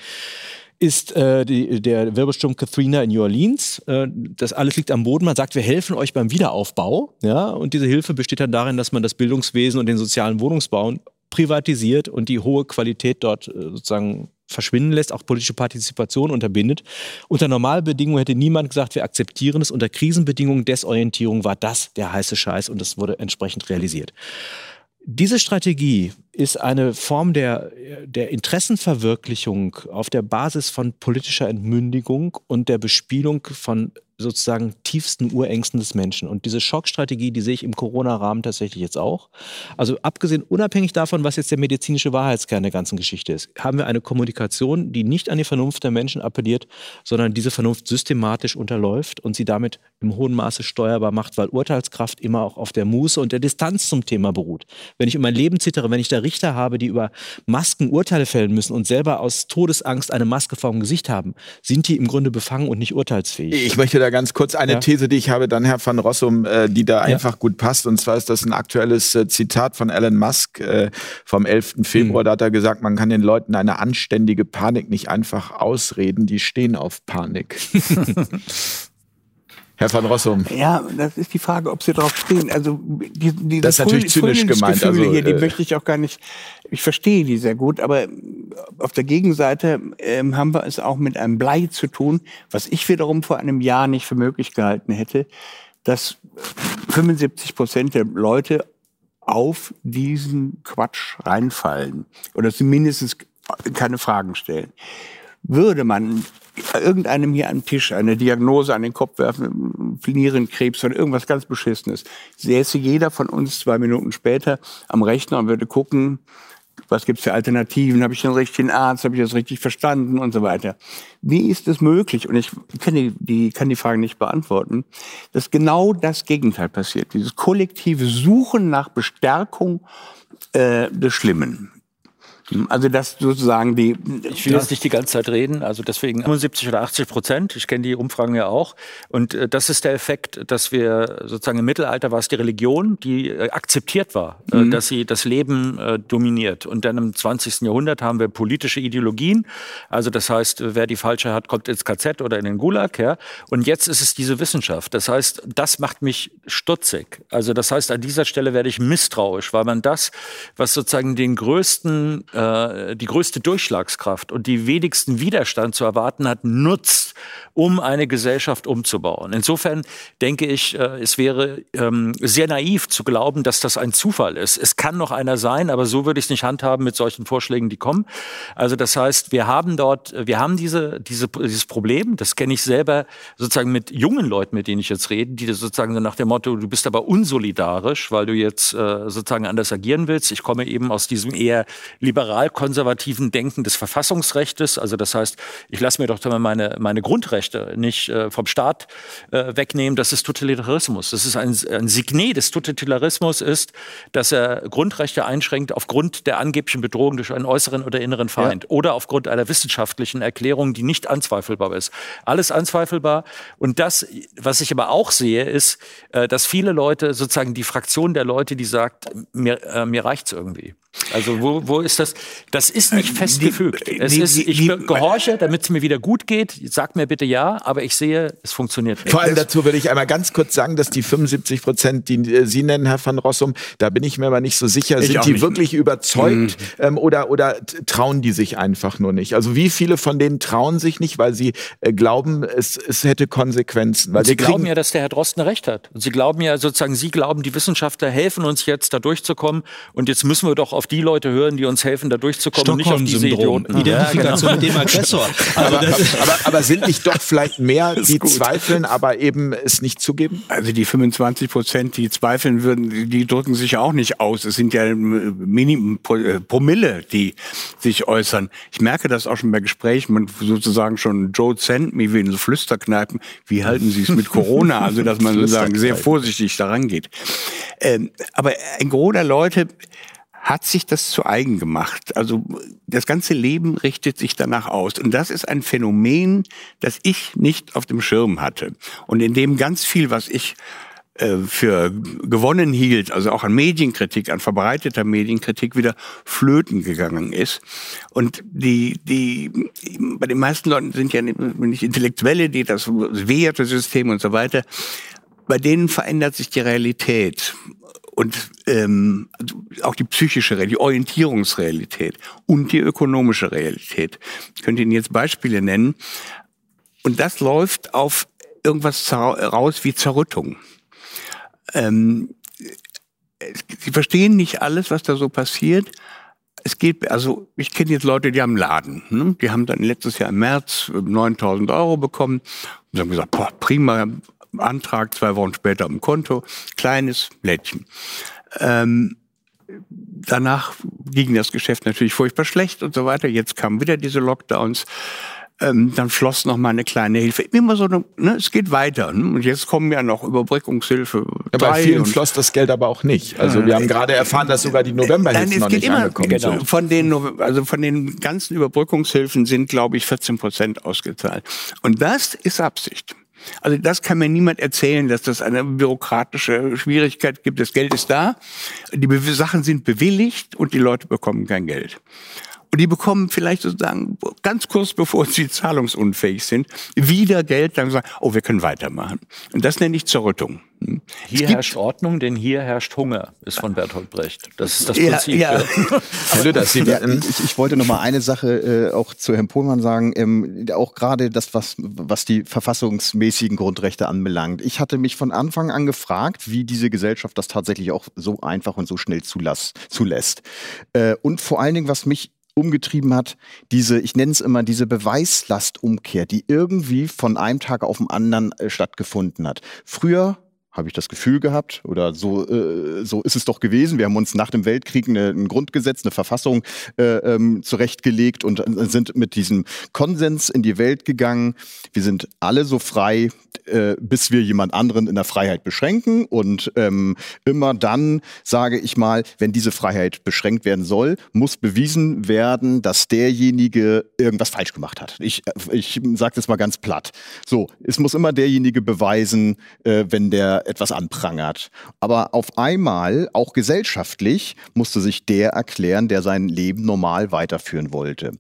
ist äh, die, der Wirbelsturm Katrina in New Orleans. Äh, das alles liegt am Boden. Man sagt, wir helfen euch beim Wiederaufbau. Ja? Und diese Hilfe besteht dann darin, dass man das Bildungswesen und den sozialen Wohnungsbau privatisiert und die hohe Qualität dort äh, sozusagen verschwinden lässt, auch politische Partizipation unterbindet. Unter Normalbedingungen hätte niemand gesagt, wir akzeptieren es. Unter Krisenbedingungen, Desorientierung war das der heiße Scheiß und das wurde entsprechend realisiert. Diese Strategie ist eine Form der, der Interessenverwirklichung auf der Basis von politischer Entmündigung und der Bespielung von sozusagen tiefsten Urängsten des Menschen. Und diese Schockstrategie, die sehe ich im Corona-Rahmen tatsächlich jetzt auch. Also abgesehen, unabhängig davon, was jetzt der medizinische Wahrheitskern der ganzen Geschichte ist, haben wir eine Kommunikation, die nicht an die Vernunft der Menschen appelliert, sondern diese Vernunft systematisch unterläuft und sie damit im hohen Maße steuerbar macht, weil Urteilskraft immer auch auf der Muße und der Distanz zum Thema beruht. Wenn ich um mein Leben zittere, wenn ich da Richter habe, die über Masken Urteile fällen müssen und selber aus Todesangst eine Maske vor dem Gesicht haben, sind die im Grunde befangen und nicht urteilsfähig. Ich möchte da ganz kurz eine, eine These, die ich habe, dann Herr van Rossum, äh, die da ja. einfach gut passt. Und zwar ist das ein aktuelles äh, Zitat von Elon Musk äh, vom 11. Februar. Mhm. Da hat er gesagt, man kann den Leuten eine anständige Panik nicht einfach ausreden. Die stehen auf Panik. *laughs* Herr van Rossum. Ja, das ist die Frage, ob Sie darauf stehen. Also die, diese das ist natürlich zynisch gemeint. Also, hier, die äh, möchte ich auch gar nicht. Ich verstehe die sehr gut, aber auf der Gegenseite ähm, haben wir es auch mit einem Blei zu tun, was ich wiederum vor einem Jahr nicht für möglich gehalten hätte, dass 75 Prozent der Leute auf diesen Quatsch reinfallen oder zumindest keine Fragen stellen. Würde man irgendeinem hier am Tisch eine Diagnose an den Kopf werfen, Nierenkrebs oder irgendwas ganz Beschissenes, säße jeder von uns zwei Minuten später am Rechner und würde gucken, was gibt's für Alternativen, habe ich den richtigen Arzt, habe ich das richtig verstanden? Und so weiter. Wie ist es möglich, und ich kann die, die, kann die Frage nicht beantworten, dass genau das Gegenteil passiert, dieses kollektive Suchen nach Bestärkung äh, des Schlimmen. Also das sozusagen die. Ich will jetzt nicht die ganze Zeit reden, also deswegen 75 oder 80 Prozent. Ich kenne die Umfragen ja auch. Und äh, das ist der Effekt, dass wir sozusagen im Mittelalter war es die Religion, die äh, akzeptiert war, äh, mhm. dass sie das Leben äh, dominiert. Und dann im 20. Jahrhundert haben wir politische Ideologien. Also das heißt, wer die falsche hat, kommt ins KZ oder in den Gulag. Ja? Und jetzt ist es diese Wissenschaft. Das heißt, das macht mich stutzig. Also das heißt, an dieser Stelle werde ich misstrauisch, weil man das, was sozusagen den größten äh, die größte Durchschlagskraft und die wenigsten Widerstand zu erwarten hat, nutzt, um eine Gesellschaft umzubauen. Insofern denke ich, äh, es wäre ähm, sehr naiv zu glauben, dass das ein Zufall ist. Es kann noch einer sein, aber so würde ich es nicht handhaben mit solchen Vorschlägen, die kommen. Also das heißt, wir haben dort, wir haben diese, diese, dieses Problem, das kenne ich selber sozusagen mit jungen Leuten, mit denen ich jetzt rede, die sozusagen nach dem Motto, du bist aber unsolidarisch, weil du jetzt äh, sozusagen anders agieren willst. Ich komme eben aus diesem eher liberal-konservativen Denken des Verfassungsrechtes. Also das heißt, ich lasse mir doch meine, meine Grundrechte nicht äh, vom Staat äh, wegnehmen, das ist Totalitarismus. Das ist ein, ein Signet des Totalitarismus ist, dass er Grundrechte einschränkt aufgrund der angeblichen Bedrohung durch einen äußeren oder inneren Feind ja. oder aufgrund einer wissenschaftlichen Erklärung, die nicht anzweifelbar ist. Alles anzweifelbar. Und das, was ich aber auch sehe, ist, äh, dass viele Leute, sozusagen die Fraktion der Leute, die sagt, mir, äh, mir reicht's irgendwie. Also wo, wo ist das? Das ist nicht festgefügt. Es ist, ich gehorche, damit es mir wieder gut geht. Sag mir bitte ja, aber ich sehe, es funktioniert nicht. Vor allem dazu will ich einmal ganz kurz sagen, dass die 75 Prozent, die äh, Sie nennen, Herr van Rossum, da bin ich mir aber nicht so sicher. Ich Sind die nicht. wirklich überzeugt mhm. ähm, oder, oder trauen die sich einfach nur nicht? Also wie viele von denen trauen sich nicht, weil sie äh, glauben, es, es hätte Konsequenzen? Weil sie glauben ja, dass der Herr Drosten recht hat. Und sie glauben ja sozusagen, Sie glauben, die Wissenschaftler helfen uns jetzt, da durchzukommen. Und jetzt müssen wir doch auf die Leute hören, die uns helfen, da durchzukommen, nicht auf diese Idioten. Identifikation ja, genau. mit dem Aggressor. *laughs* aber, aber, aber, aber, sind nicht doch vielleicht mehr, *laughs* die zweifeln, aber eben es nicht zugeben? Also die 25 Prozent, die zweifeln würden, die drücken sich ja auch nicht aus. Es sind ja Minim äh, Promille, die sich äußern. Ich merke das auch schon bei Gesprächen, man sozusagen schon Joe send me wie in so Flüsterkneipen. Wie halten Sie es mit Corona? *laughs* Also dass man sozusagen sehr vorsichtig daran geht. Ähm, aber ein Gros der Leute hat sich das zu eigen gemacht. Also das ganze Leben richtet sich danach aus. Und das ist ein Phänomen, das ich nicht auf dem Schirm hatte. Und in dem ganz viel, was ich äh, für gewonnen hielt, also auch an Medienkritik, an verbreiteter Medienkritik wieder flöten gegangen ist. Und die, die, bei den meisten Leuten sind ja nicht Intellektuelle, die das Wertesystem und so weiter, bei denen verändert sich die Realität und ähm, auch die psychische Realität, die Orientierungsrealität und die ökonomische Realität. Ich könnte Ihnen jetzt Beispiele nennen. Und das läuft auf irgendwas raus wie Zerrüttung. Ähm, Sie verstehen nicht alles, was da so passiert. Es geht, also ich kenne jetzt Leute, die haben einen Laden. Ne? Die haben dann letztes Jahr im März 9000 Euro bekommen und haben gesagt, boah, prima, Antrag, zwei Wochen später im Konto, kleines Blättchen. Ähm, danach ging das Geschäft natürlich furchtbar schlecht und so weiter. Jetzt kamen wieder diese Lockdowns. Ähm, dann floss noch mal eine kleine Hilfe. Immer so, eine, ne, es geht weiter. Ne? Und jetzt kommen ja noch Überbrückungshilfe. Ja, bei vielen floss das Geld aber auch nicht. Also wir haben gerade erfahren, dass sogar die Novemberhilfen noch nicht immer, angekommen genau. sind. Von den, also von den ganzen Überbrückungshilfen sind, glaube ich, 14 Prozent ausgezahlt. Und das ist Absicht. Also das kann mir niemand erzählen, dass das eine bürokratische Schwierigkeit gibt. Das Geld ist da, die Sachen sind bewilligt und die Leute bekommen kein Geld. Und die bekommen vielleicht sozusagen ganz kurz bevor sie zahlungsunfähig sind, wieder Geld, dann sagen, oh, wir können weitermachen. Und das nenne ich Zerrüttung. Hm. Hier herrscht Ordnung, denn hier herrscht Hunger, ist von Bertolt Brecht. Das ist das Prinzip. Ja, ja. *laughs* Herr Lüder, Sie ja, ich, ich, wollte noch mal eine Sache äh, auch zu Herrn Pohlmann sagen. Ähm, auch gerade das, was, was die verfassungsmäßigen Grundrechte anbelangt. Ich hatte mich von Anfang an gefragt, wie diese Gesellschaft das tatsächlich auch so einfach und so schnell zulass, zulässt. Äh, und vor allen Dingen, was mich umgetrieben hat, diese, ich nenne es immer, diese Beweislastumkehr, die irgendwie von einem Tag auf den anderen äh, stattgefunden hat. Früher habe ich das Gefühl gehabt oder so äh, so ist es doch gewesen. Wir haben uns nach dem Weltkrieg eine, ein Grundgesetz, eine Verfassung äh, ähm, zurechtgelegt und äh, sind mit diesem Konsens in die Welt gegangen. Wir sind alle so frei, äh, bis wir jemand anderen in der Freiheit beschränken und ähm, immer dann sage ich mal, wenn diese Freiheit beschränkt werden soll, muss bewiesen werden, dass derjenige irgendwas falsch gemacht hat. Ich äh, ich sage das mal ganz platt. So, es muss immer derjenige beweisen, äh, wenn der etwas anprangert. Aber auf einmal, auch gesellschaftlich, musste sich der erklären, der sein Leben normal weiterführen wollte.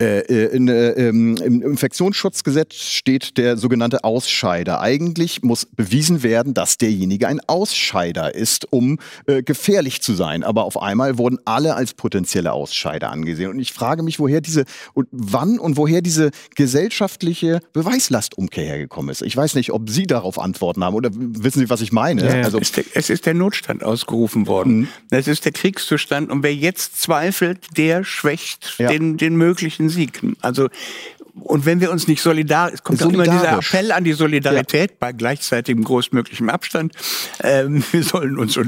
Äh, äh in, äh, Im Infektionsschutzgesetz steht der sogenannte Ausscheider. Eigentlich muss bewiesen werden, dass derjenige ein Ausscheider ist, um äh, gefährlich zu sein. Aber auf einmal wurden alle als potenzielle Ausscheider angesehen. Und ich frage mich, woher diese und wann und woher diese gesellschaftliche Beweislastumkehr hergekommen ist. Ich weiß nicht, ob Sie darauf antworten haben oder wissen Sie, was ich meine? Ja, also, es, ist der, es ist der Notstand ausgerufen worden. Mhm. Es ist der Kriegszustand. Und wer jetzt zweifelt, der schwächt ja. den, den möglichen Sieg. Also und wenn wir uns nicht solidarisch, es kommt immer dieser Appell an die Solidarität ja. bei gleichzeitigem großmöglichem Abstand. Ähm, *laughs* wir sollen uns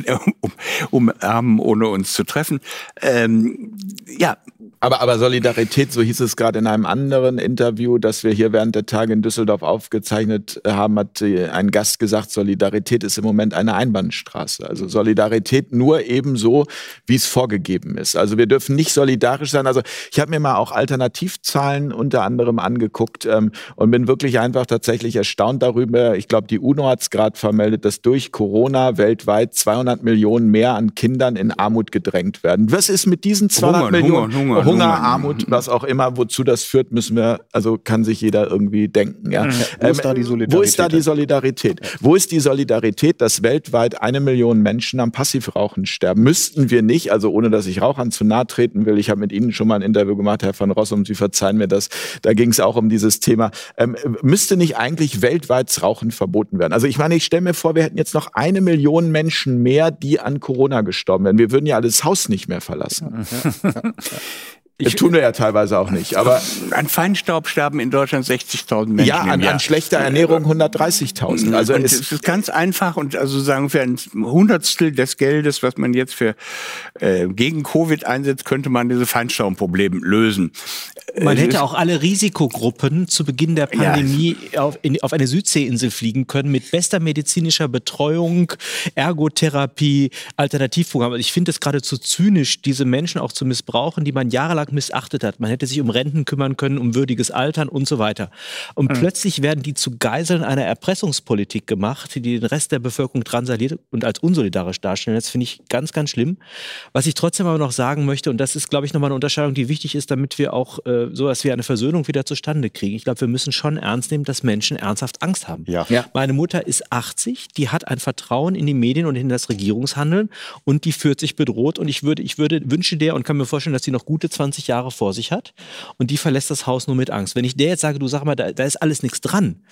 umarmen, ohne uns zu treffen. Ähm, ja, aber, aber Solidarität, so hieß es gerade in einem anderen Interview, das wir hier während der Tage in Düsseldorf aufgezeichnet haben, hat ein Gast gesagt, Solidarität ist im Moment eine Einbahnstraße. Also Solidarität nur ebenso, wie es vorgegeben ist. Also wir dürfen nicht solidarisch sein. Also ich habe mir mal auch Alternativzahlen unter anderem angeguckt ähm, und bin wirklich einfach tatsächlich erstaunt darüber. Ich glaube, die UNO hat es gerade vermeldet, dass durch Corona weltweit 200 Millionen mehr an Kindern in Armut gedrängt werden. Was ist mit diesen 200 Hunger, Millionen? Hunger, Hunger, Hunger, Armut, was auch immer, wozu das führt, müssen wir, also kann sich jeder irgendwie denken. Ja. Wo, ist da die Solidarität? Ähm, wo ist da die Solidarität? Wo ist die Solidarität, dass weltweit eine Million Menschen am Passivrauchen sterben? Müssten wir nicht, also ohne dass ich Rauchern zu nahe treten will, ich habe mit Ihnen schon mal ein Interview gemacht, Herr van Rossum, Sie verzeihen mir das, da ging es auch um dieses Thema, ähm, müsste nicht eigentlich weltweit das Rauchen verboten werden? Also ich meine, ich stelle mir vor, wir hätten jetzt noch eine Million Menschen mehr, die an Corona gestorben wären. Wir würden ja alles Haus nicht mehr verlassen. Ja. *laughs* Ich, das tun wir ja teilweise auch nicht. Aber an Feinstaub sterben in Deutschland 60.000 Menschen. Ja, an, an schlechter Ernährung 130.000. Also es ist ganz einfach und also sagen für ein Hundertstel des Geldes, was man jetzt für äh, gegen Covid einsetzt, könnte man diese Feinstaubprobleme lösen. Man hätte auch alle Risikogruppen zu Beginn der Pandemie ja. auf, in, auf eine Südseeinsel fliegen können mit bester medizinischer Betreuung, Ergotherapie, Alternativprogramm. Also ich finde es geradezu zynisch, diese Menschen auch zu missbrauchen, die man jahrelang stark missachtet hat. Man hätte sich um Renten kümmern können, um würdiges Altern und so weiter. Und mhm. plötzlich werden die zu Geiseln einer Erpressungspolitik gemacht, die den Rest der Bevölkerung transaliert und als unsolidarisch darstellen. Das finde ich ganz, ganz schlimm. Was ich trotzdem aber noch sagen möchte, und das ist, glaube ich, nochmal eine Unterscheidung, die wichtig ist, damit wir auch äh, so etwas wie eine Versöhnung wieder zustande kriegen. Ich glaube, wir müssen schon ernst nehmen, dass Menschen ernsthaft Angst haben. Ja. ja. Meine Mutter ist 80, die hat ein Vertrauen in die Medien und in das Regierungshandeln und die fühlt sich bedroht. Und ich würde, ich würde wünsche der und kann mir vorstellen, dass sie noch gute 20 20 Jahre vor sich hat und die verlässt das Haus nur mit Angst. Wenn ich der jetzt sage, du sag mal, da, da ist alles nichts dran,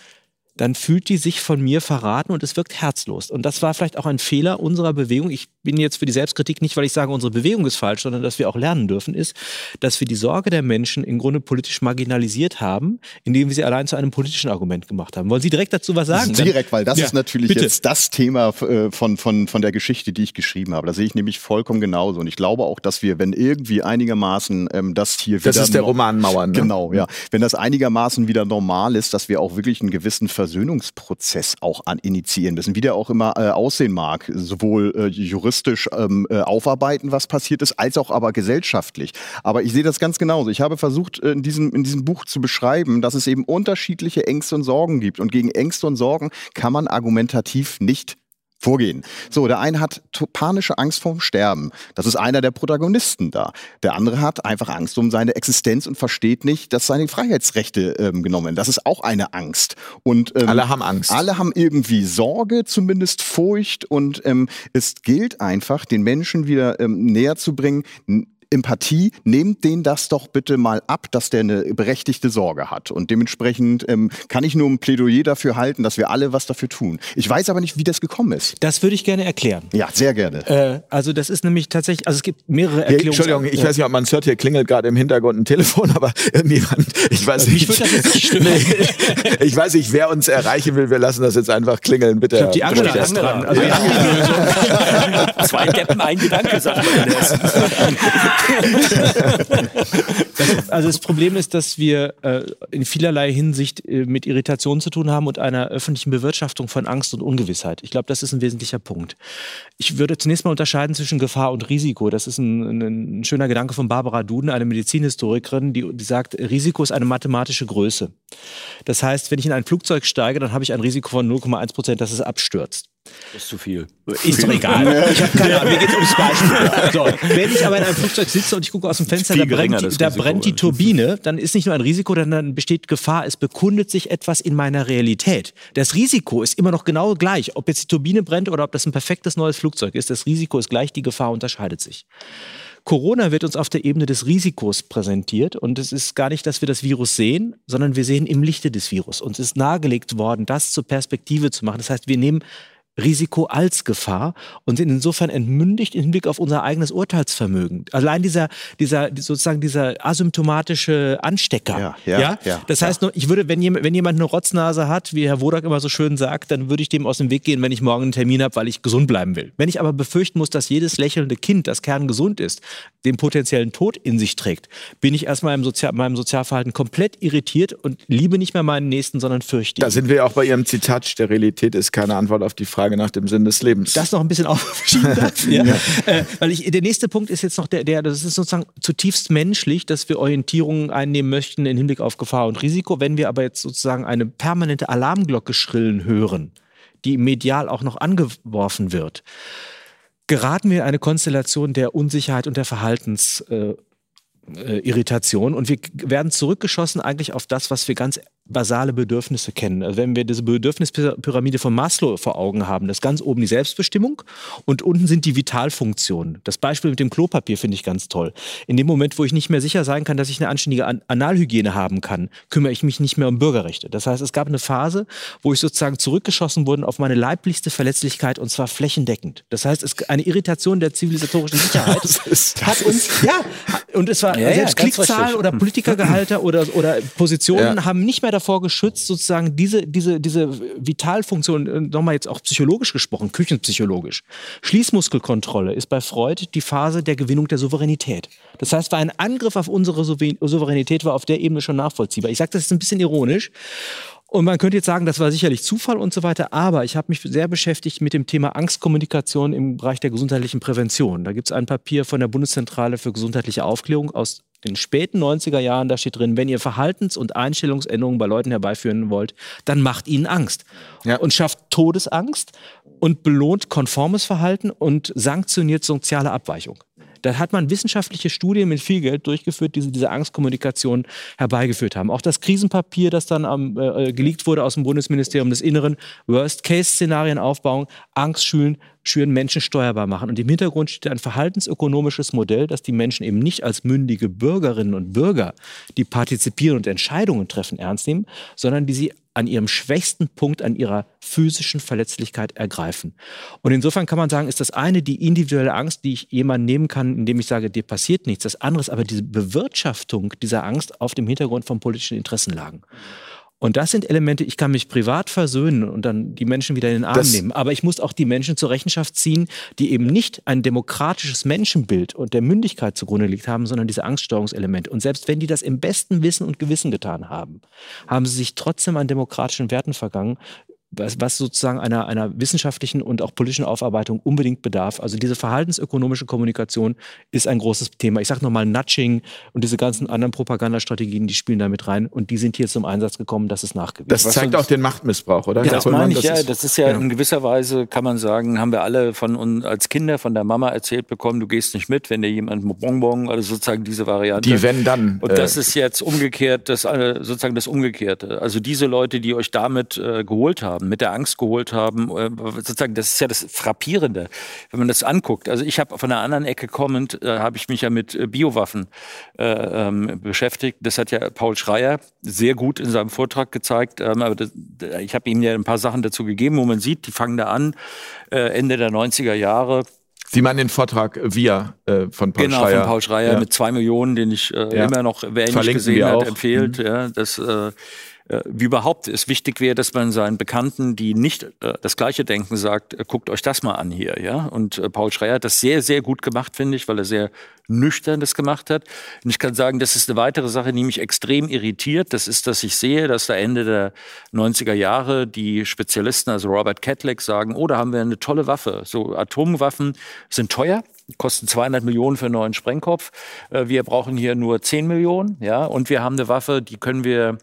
dann fühlt die sich von mir verraten und es wirkt herzlos. Und das war vielleicht auch ein Fehler unserer Bewegung. Ich bin jetzt für die Selbstkritik nicht, weil ich sage, unsere Bewegung ist falsch, sondern dass wir auch lernen dürfen, ist, dass wir die Sorge der Menschen im Grunde politisch marginalisiert haben, indem wir sie allein zu einem politischen Argument gemacht haben. Wollen Sie direkt dazu was sagen? *laughs* Direkt, weil das ja, ist natürlich bitte. jetzt das Thema äh, von, von, von der Geschichte, die ich geschrieben habe. Das sehe ich nämlich vollkommen genauso. Und ich glaube auch, dass wir, wenn irgendwie einigermaßen ähm, das hier das wieder... Das ist der Roman Mauern. Ne? Genau, ja. Wenn das einigermaßen wieder normal ist, dass wir auch wirklich einen gewissen Ver Versöhnungsprozess auch an initiieren müssen, wie der auch immer äh, aussehen mag, sowohl äh, juristisch ähm, äh, aufarbeiten, was passiert ist, als auch aber gesellschaftlich. Aber ich sehe das ganz genauso. Ich habe versucht, äh, in diesem, in diesem Buch zu beschreiben, dass es eben unterschiedliche Ängste und Sorgen gibt. Und gegen Ängste und Sorgen kann man argumentativ nicht vorgehen. So, der eine hat panische Angst vorm Sterben. Das ist einer der Protagonisten da. Der andere hat einfach Angst um seine Existenz und versteht nicht, dass seine Freiheitsrechte ähm, genommen werden. Das ist auch eine Angst. Und ähm, alle haben Angst. Alle haben irgendwie Sorge, zumindest Furcht. Und ähm, es gilt einfach, den Menschen wieder ähm, näher zu bringen. Empathie, nehmt den das doch bitte mal ab, dass der eine berechtigte Sorge hat. Und dementsprechend ähm, kann ich nur ein Plädoyer dafür halten, dass wir alle was dafür tun. Ich weiß aber nicht, wie das gekommen ist. Das würde ich gerne erklären. Ja, sehr gerne. Äh, also das ist nämlich tatsächlich, also es gibt mehrere Erklärungen. Entschuldigung, ich ja. weiß nicht, ob man es hört, hier klingelt gerade im Hintergrund ein Telefon, *laughs* aber irgendjemand, ich weiß nicht. Das nicht stören. nee, *laughs* ich weiß nicht, wer uns erreichen will, wir lassen das jetzt einfach klingeln, bitte. Ich glaube, die Angela ist dran. Also ja. *laughs* Zwei Deppen, ein Gedanke, sagt man. Also das Problem ist, dass wir äh, in vielerlei Hinsicht äh, mit Irritation zu tun haben und einer öffentlichen Bewirtschaftung von Angst und Ungewissheit. Ich glaube, das ist ein wesentlicher Punkt. Ich würde zunächst mal unterscheiden zwischen Gefahr und Risiko. Das ist ein, ein, ein schöner Gedanke von Barbara Duden, eine Medizinhistorikerin, die, die sagt, Risiko ist eine mathematische Größe. Das heißt, wenn ich in ein Flugzeug steige, dann habe ich ein Risiko von 0,1 Prozent, dass es abstürzt. Das ist zu viel. Ist doch egal. Ich habe keine Ahnung, mir geht es ums Beispiel. *laughs* So, wenn ich aber in einem Flugzeug sitze und ich gucke aus dem Fenster, da brennt, die, da brennt die Turbine, dann ist nicht nur ein Risiko, dann besteht Gefahr, es bekundet sich etwas in meiner Realität. Das Risiko ist immer noch genau gleich. Ob jetzt die Turbine brennt oder ob das ein perfektes neues Flugzeug ist, das Risiko ist gleich, die Gefahr unterscheidet sich. Corona wird uns auf der Ebene des Risikos präsentiert und es ist gar nicht, dass wir das Virus sehen, sondern wir sehen im Lichte des Virus. Uns ist nahegelegt worden, das zur Perspektive zu machen. Das heißt, wir nehmen Risiko als Gefahr und sind insofern entmündigt im Hinblick auf unser eigenes Urteilsvermögen. Allein dieser, dieser sozusagen dieser asymptomatische Anstecker. Ja, ja, ja? ja das heißt, ich würde, wenn jemand, wenn jemand eine Rotznase hat, wie Herr Wodak immer so schön sagt, dann würde ich dem aus dem Weg gehen, wenn ich morgen einen Termin habe, weil ich gesund bleiben will. Wenn ich aber befürchten muss, dass jedes lächelnde Kind, das kerngesund ist, den potenziellen Tod in sich trägt, bin ich erstmal im Sozial meinem Sozialverhalten komplett irritiert und liebe nicht mehr meinen Nächsten, sondern fürchte ihn. Da sind wir auch bei Ihrem Zitat, Sterilität ist keine Antwort auf die Frage, Frage nach dem Sinn des Lebens. Das noch ein bisschen *laughs* aufschieben darf. ja. *laughs* ja. Äh, weil ich, der nächste Punkt ist jetzt noch der, der, das ist sozusagen zutiefst menschlich, dass wir Orientierungen einnehmen möchten im Hinblick auf Gefahr und Risiko. Wenn wir aber jetzt sozusagen eine permanente Alarmglocke schrillen hören, die medial auch noch angeworfen wird, geraten wir in eine Konstellation der Unsicherheit und der Verhaltens. Äh, äh, Irritation und wir werden zurückgeschossen eigentlich auf das, was wir ganz basale Bedürfnisse kennen. Also wenn wir diese Bedürfnispyramide von Maslow vor Augen haben, das ganz oben die Selbstbestimmung und unten sind die Vitalfunktionen. Das Beispiel mit dem Klopapier finde ich ganz toll. In dem Moment, wo ich nicht mehr sicher sein kann, dass ich eine anständige An Analhygiene haben kann, kümmere ich mich nicht mehr um Bürgerrechte. Das heißt, es gab eine Phase, wo ich sozusagen zurückgeschossen wurde auf meine leiblichste Verletzlichkeit und zwar flächendeckend. Das heißt, es eine Irritation der zivilisatorischen Sicherheit *laughs* hat uns, ja, und es war ja, selbst ja, Klickzahl oder Politikergehalter oder, oder Positionen ja. haben nicht mehr davor geschützt, sozusagen diese, diese, diese Vitalfunktion, äh, nochmal jetzt auch psychologisch gesprochen, küchenpsychologisch. Schließmuskelkontrolle ist bei Freud die Phase der Gewinnung der Souveränität. Das heißt, war ein Angriff auf unsere Souveränität war auf der Ebene schon nachvollziehbar. Ich sage das ist ein bisschen ironisch. Und man könnte jetzt sagen, das war sicherlich Zufall und so weiter, aber ich habe mich sehr beschäftigt mit dem Thema Angstkommunikation im Bereich der gesundheitlichen Prävention. Da gibt es ein Papier von der Bundeszentrale für gesundheitliche Aufklärung aus den späten 90er Jahren, da steht drin, wenn ihr Verhaltens- und Einstellungsänderungen bei Leuten herbeiführen wollt, dann macht ihnen Angst ja. und schafft Todesangst und belohnt konformes Verhalten und sanktioniert soziale Abweichung. Da hat man wissenschaftliche Studien mit viel Geld durchgeführt, die diese Angstkommunikation herbeigeführt haben. Auch das Krisenpapier, das dann am, äh, äh geleakt wurde aus dem Bundesministerium des Inneren, Worst-Case-Szenarien aufbauen, Angst schüren, schüren, Menschen steuerbar machen. Und im Hintergrund steht ein verhaltensökonomisches Modell, das die Menschen eben nicht als mündige Bürgerinnen und Bürger, die partizipieren und Entscheidungen treffen, ernst nehmen, sondern die sie an ihrem schwächsten Punkt, an ihrer physischen Verletzlichkeit ergreifen. Und insofern kann man sagen, ist das eine die individuelle Angst, die ich jemandem nehmen kann, indem ich sage, dir passiert nichts. Das andere ist aber diese Bewirtschaftung dieser Angst auf dem Hintergrund von politischen Interessenlagen. Und das sind Elemente, ich kann mich privat versöhnen und dann die Menschen wieder in den Arm Das- nehmen. Aber ich muss auch die Menschen zur Rechenschaft ziehen, die eben nicht ein demokratisches Menschenbild und der Mündigkeit zugrunde liegt haben, sondern diese Angststeuerungselemente. Und selbst wenn die das im besten Wissen und Gewissen getan haben, haben sie sich trotzdem an demokratischen Werten vergangen, was, was sozusagen einer, einer wissenschaftlichen und auch politischen Aufarbeitung unbedingt bedarf. Also diese verhaltensökonomische Kommunikation ist ein großes Thema. Ich sage nochmal Nudging und diese ganzen anderen Propagandastrategien, die spielen da mit rein und die sind hier zum Einsatz gekommen, das ist nachgewiesen. Das Was zeigt auch den Machtmissbrauch, oder? Ja, das meine ich, ja. ist- Das ist ja, ja. in gewisser Weise, kann man sagen, haben wir alle von uns als Kinder von der Mama erzählt bekommen, du gehst nicht mit, wenn dir jemand Bonbon, also sozusagen diese Variante. Die wenn dann. Und das ist jetzt umgekehrt, das äh, sozusagen das Umgekehrte. Also diese Leute, die euch damit äh, geholt haben, mit der Angst geholt haben, äh, sozusagen, das ist ja das Frappierende, wenn man das anguckt. Also ich habe von einer anderen Ecke kommend, äh, habe ich mich ja mit äh, Biowaffen äh, ähm, beschäftigt. Das hat ja Paul Schreier sehr gut in seinem Vortrag gezeigt. Ähm, aber das, ich habe ihm ja ein paar Sachen dazu gegeben, wo man sieht, die fangen da an, äh, Ende der 90er Jahre. Sie meinen den Vortrag via äh, von Paul genau, Schreier. von Paul Schreier Ja. mit zwei Millionen, den ich äh, Ja. immer noch, wer ihn nicht gesehen hat, auch. Mhm. empfiehlt. Ja, das, äh, äh, wie überhaupt es wichtig wäre, dass man seinen Bekannten, die nicht äh, das gleiche denken, sagt, äh, guckt euch das mal an hier. Ja? Und äh, Paul Schreier hat das sehr, sehr gut gemacht, finde ich, weil er sehr nüchtern das gemacht hat. Und ich kann sagen, das ist eine weitere Sache, die mich extrem irritiert. Das ist, dass ich sehe, dass da Ende der 90er Jahre die Spezialisten, also Robert Catlett, sagen, oh, da haben wir eine tolle Waffe. So Atomwaffen sind teuer, kosten 200 Millionen für einen neuen Sprengkopf. Äh, Wir brauchen hier nur 10 Millionen, ja, und wir haben eine Waffe, die können wir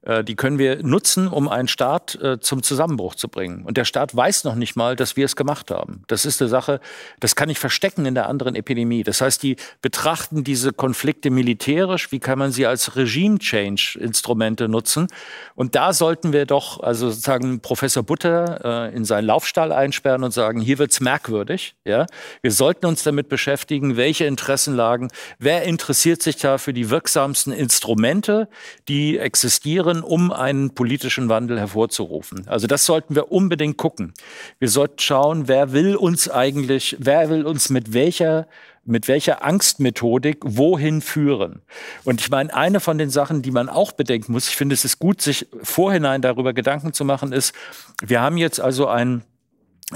äh, die können wir nutzen, um einen Staat äh, zum Zusammenbruch zu bringen. Und der Staat weiß noch nicht mal, dass wir es gemacht haben. Das ist eine Sache, das kann ich verstecken in der anderen Epidemie. Das heißt, die betrachten diese Konflikte militärisch. Wie kann man sie als Regime-Change-Instrumente nutzen? Und da sollten wir doch, also sozusagen Professor Butter äh, in seinen Laufstall einsperren und sagen, hier wird's merkwürdig. Ja? Wir sollten uns damit beschäftigen, welche Interessenlagen, wer interessiert sich da für die wirksamsten Instrumente, die existieren, um einen politischen Wandel hervorzurufen. Also das sollten wir unbedingt gucken. Wir sollten schauen, wer will uns eigentlich, wer will uns mit welcher mit welcher Angstmethodik wohin führen. Und ich meine, eine von den Sachen, die man auch bedenken muss, ich finde, es ist gut, sich vorhinein darüber Gedanken zu machen, ist, wir haben jetzt also ein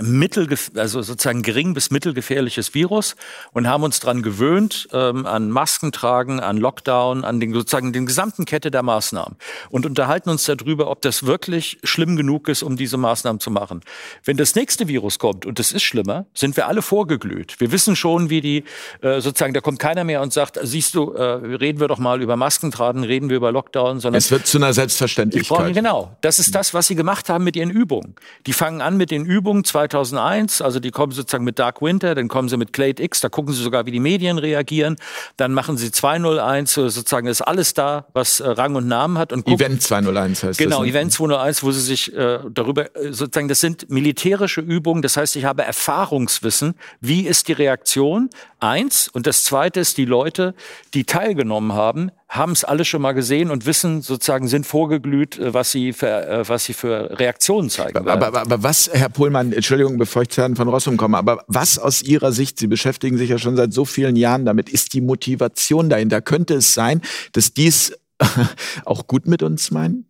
mittel, also sozusagen gering bis mittelgefährliches Virus und haben uns dran gewöhnt ähm, an Masken tragen, an Lockdown, an den sozusagen den gesamten Kette der Maßnahmen und unterhalten uns darüber, ob das wirklich schlimm genug ist, um diese Maßnahmen zu machen. Wenn das nächste Virus kommt und das ist schlimmer, sind wir alle vorgeglüht. Wir wissen schon, wie die äh, sozusagen, da kommt keiner mehr und sagt, siehst du, äh, reden wir doch mal über Masken tragen, reden wir über Lockdown, sondern Es wird zu einer ich brauche, Selbstverständlichkeit. genau. Das ist das, was sie gemacht haben mit ihren Übungen. Die fangen an mit den Übungen 2001, also die kommen sozusagen mit Dark Winter, dann kommen sie mit Clade X, da gucken sie sogar, wie die Medien reagieren. Dann machen sie 201, so sozusagen ist alles da, was äh, Rang und Namen hat. Und gucken, Event 201 heißt Genau, das. ne? Event 201, wo sie sich äh, darüber äh, sozusagen, das sind militärische Übungen, das heißt, ich habe Erfahrungswissen, wie ist die Reaktion? Eins. Und das zweite ist, die Leute, die teilgenommen haben, haben es alle schon mal gesehen und wissen sozusagen, sind vorgeglüht, äh, was sie für, äh, was sie für Reaktionen zeigen. Aber, werden. aber, aber was, Herr Pohlmann, Entschuldigung, bevor ich zu Herrn von Rossum komme, aber was aus Ihrer Sicht, Sie beschäftigen sich ja schon seit so vielen Jahren damit, ist die Motivation dahinter? Könnte es sein, dass dies *laughs* auch gut mit uns meinen?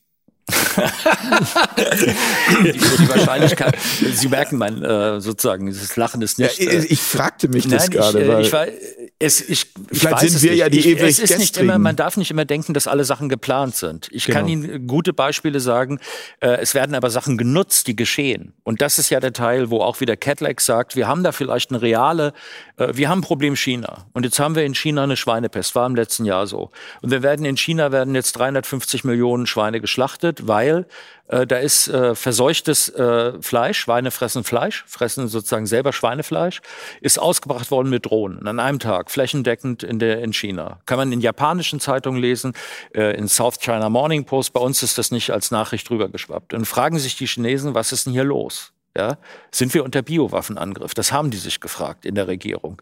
Die, die Wahrscheinlichkeit, Sie merken mein äh, sozusagen, dieses Lachen ist Ja, nicht. äh, ich, ich fragte mich das Nein, gerade. ich, äh, weil- ich, war, es, ich, ich Vielleicht sind es wir nicht. ja die ich, ewig Es ist nicht immer, man darf nicht immer denken, dass alle Sachen geplant sind. Ich kann Genau. Ihnen gute Beispiele sagen. Äh, es werden aber Sachen genutzt, die geschehen. Und das ist ja der Teil, wo auch wieder Cadillac sagt, wir haben da vielleicht eine reale, äh, wir haben ein Problem China. Und jetzt haben wir in China eine Schweinepest, war im letzten Jahr so. Und wir werden in China werden jetzt 350 Millionen Schweine geschlachtet, weil äh, da ist äh, verseuchtes äh, Fleisch, Schweine fressen Fleisch, fressen sozusagen selber Schweinefleisch, ist ausgebracht worden mit Drohnen an einem Tag, flächendeckend in, der, in China. Kann man in japanischen Zeitungen lesen, äh, in South China Morning Post, bei uns ist das nicht als Nachricht rübergeschwappt. Und fragen sich die Chinesen, was ist denn hier los? Ja, sind wir unter Biowaffenangriff? Das haben die sich gefragt in der Regierung.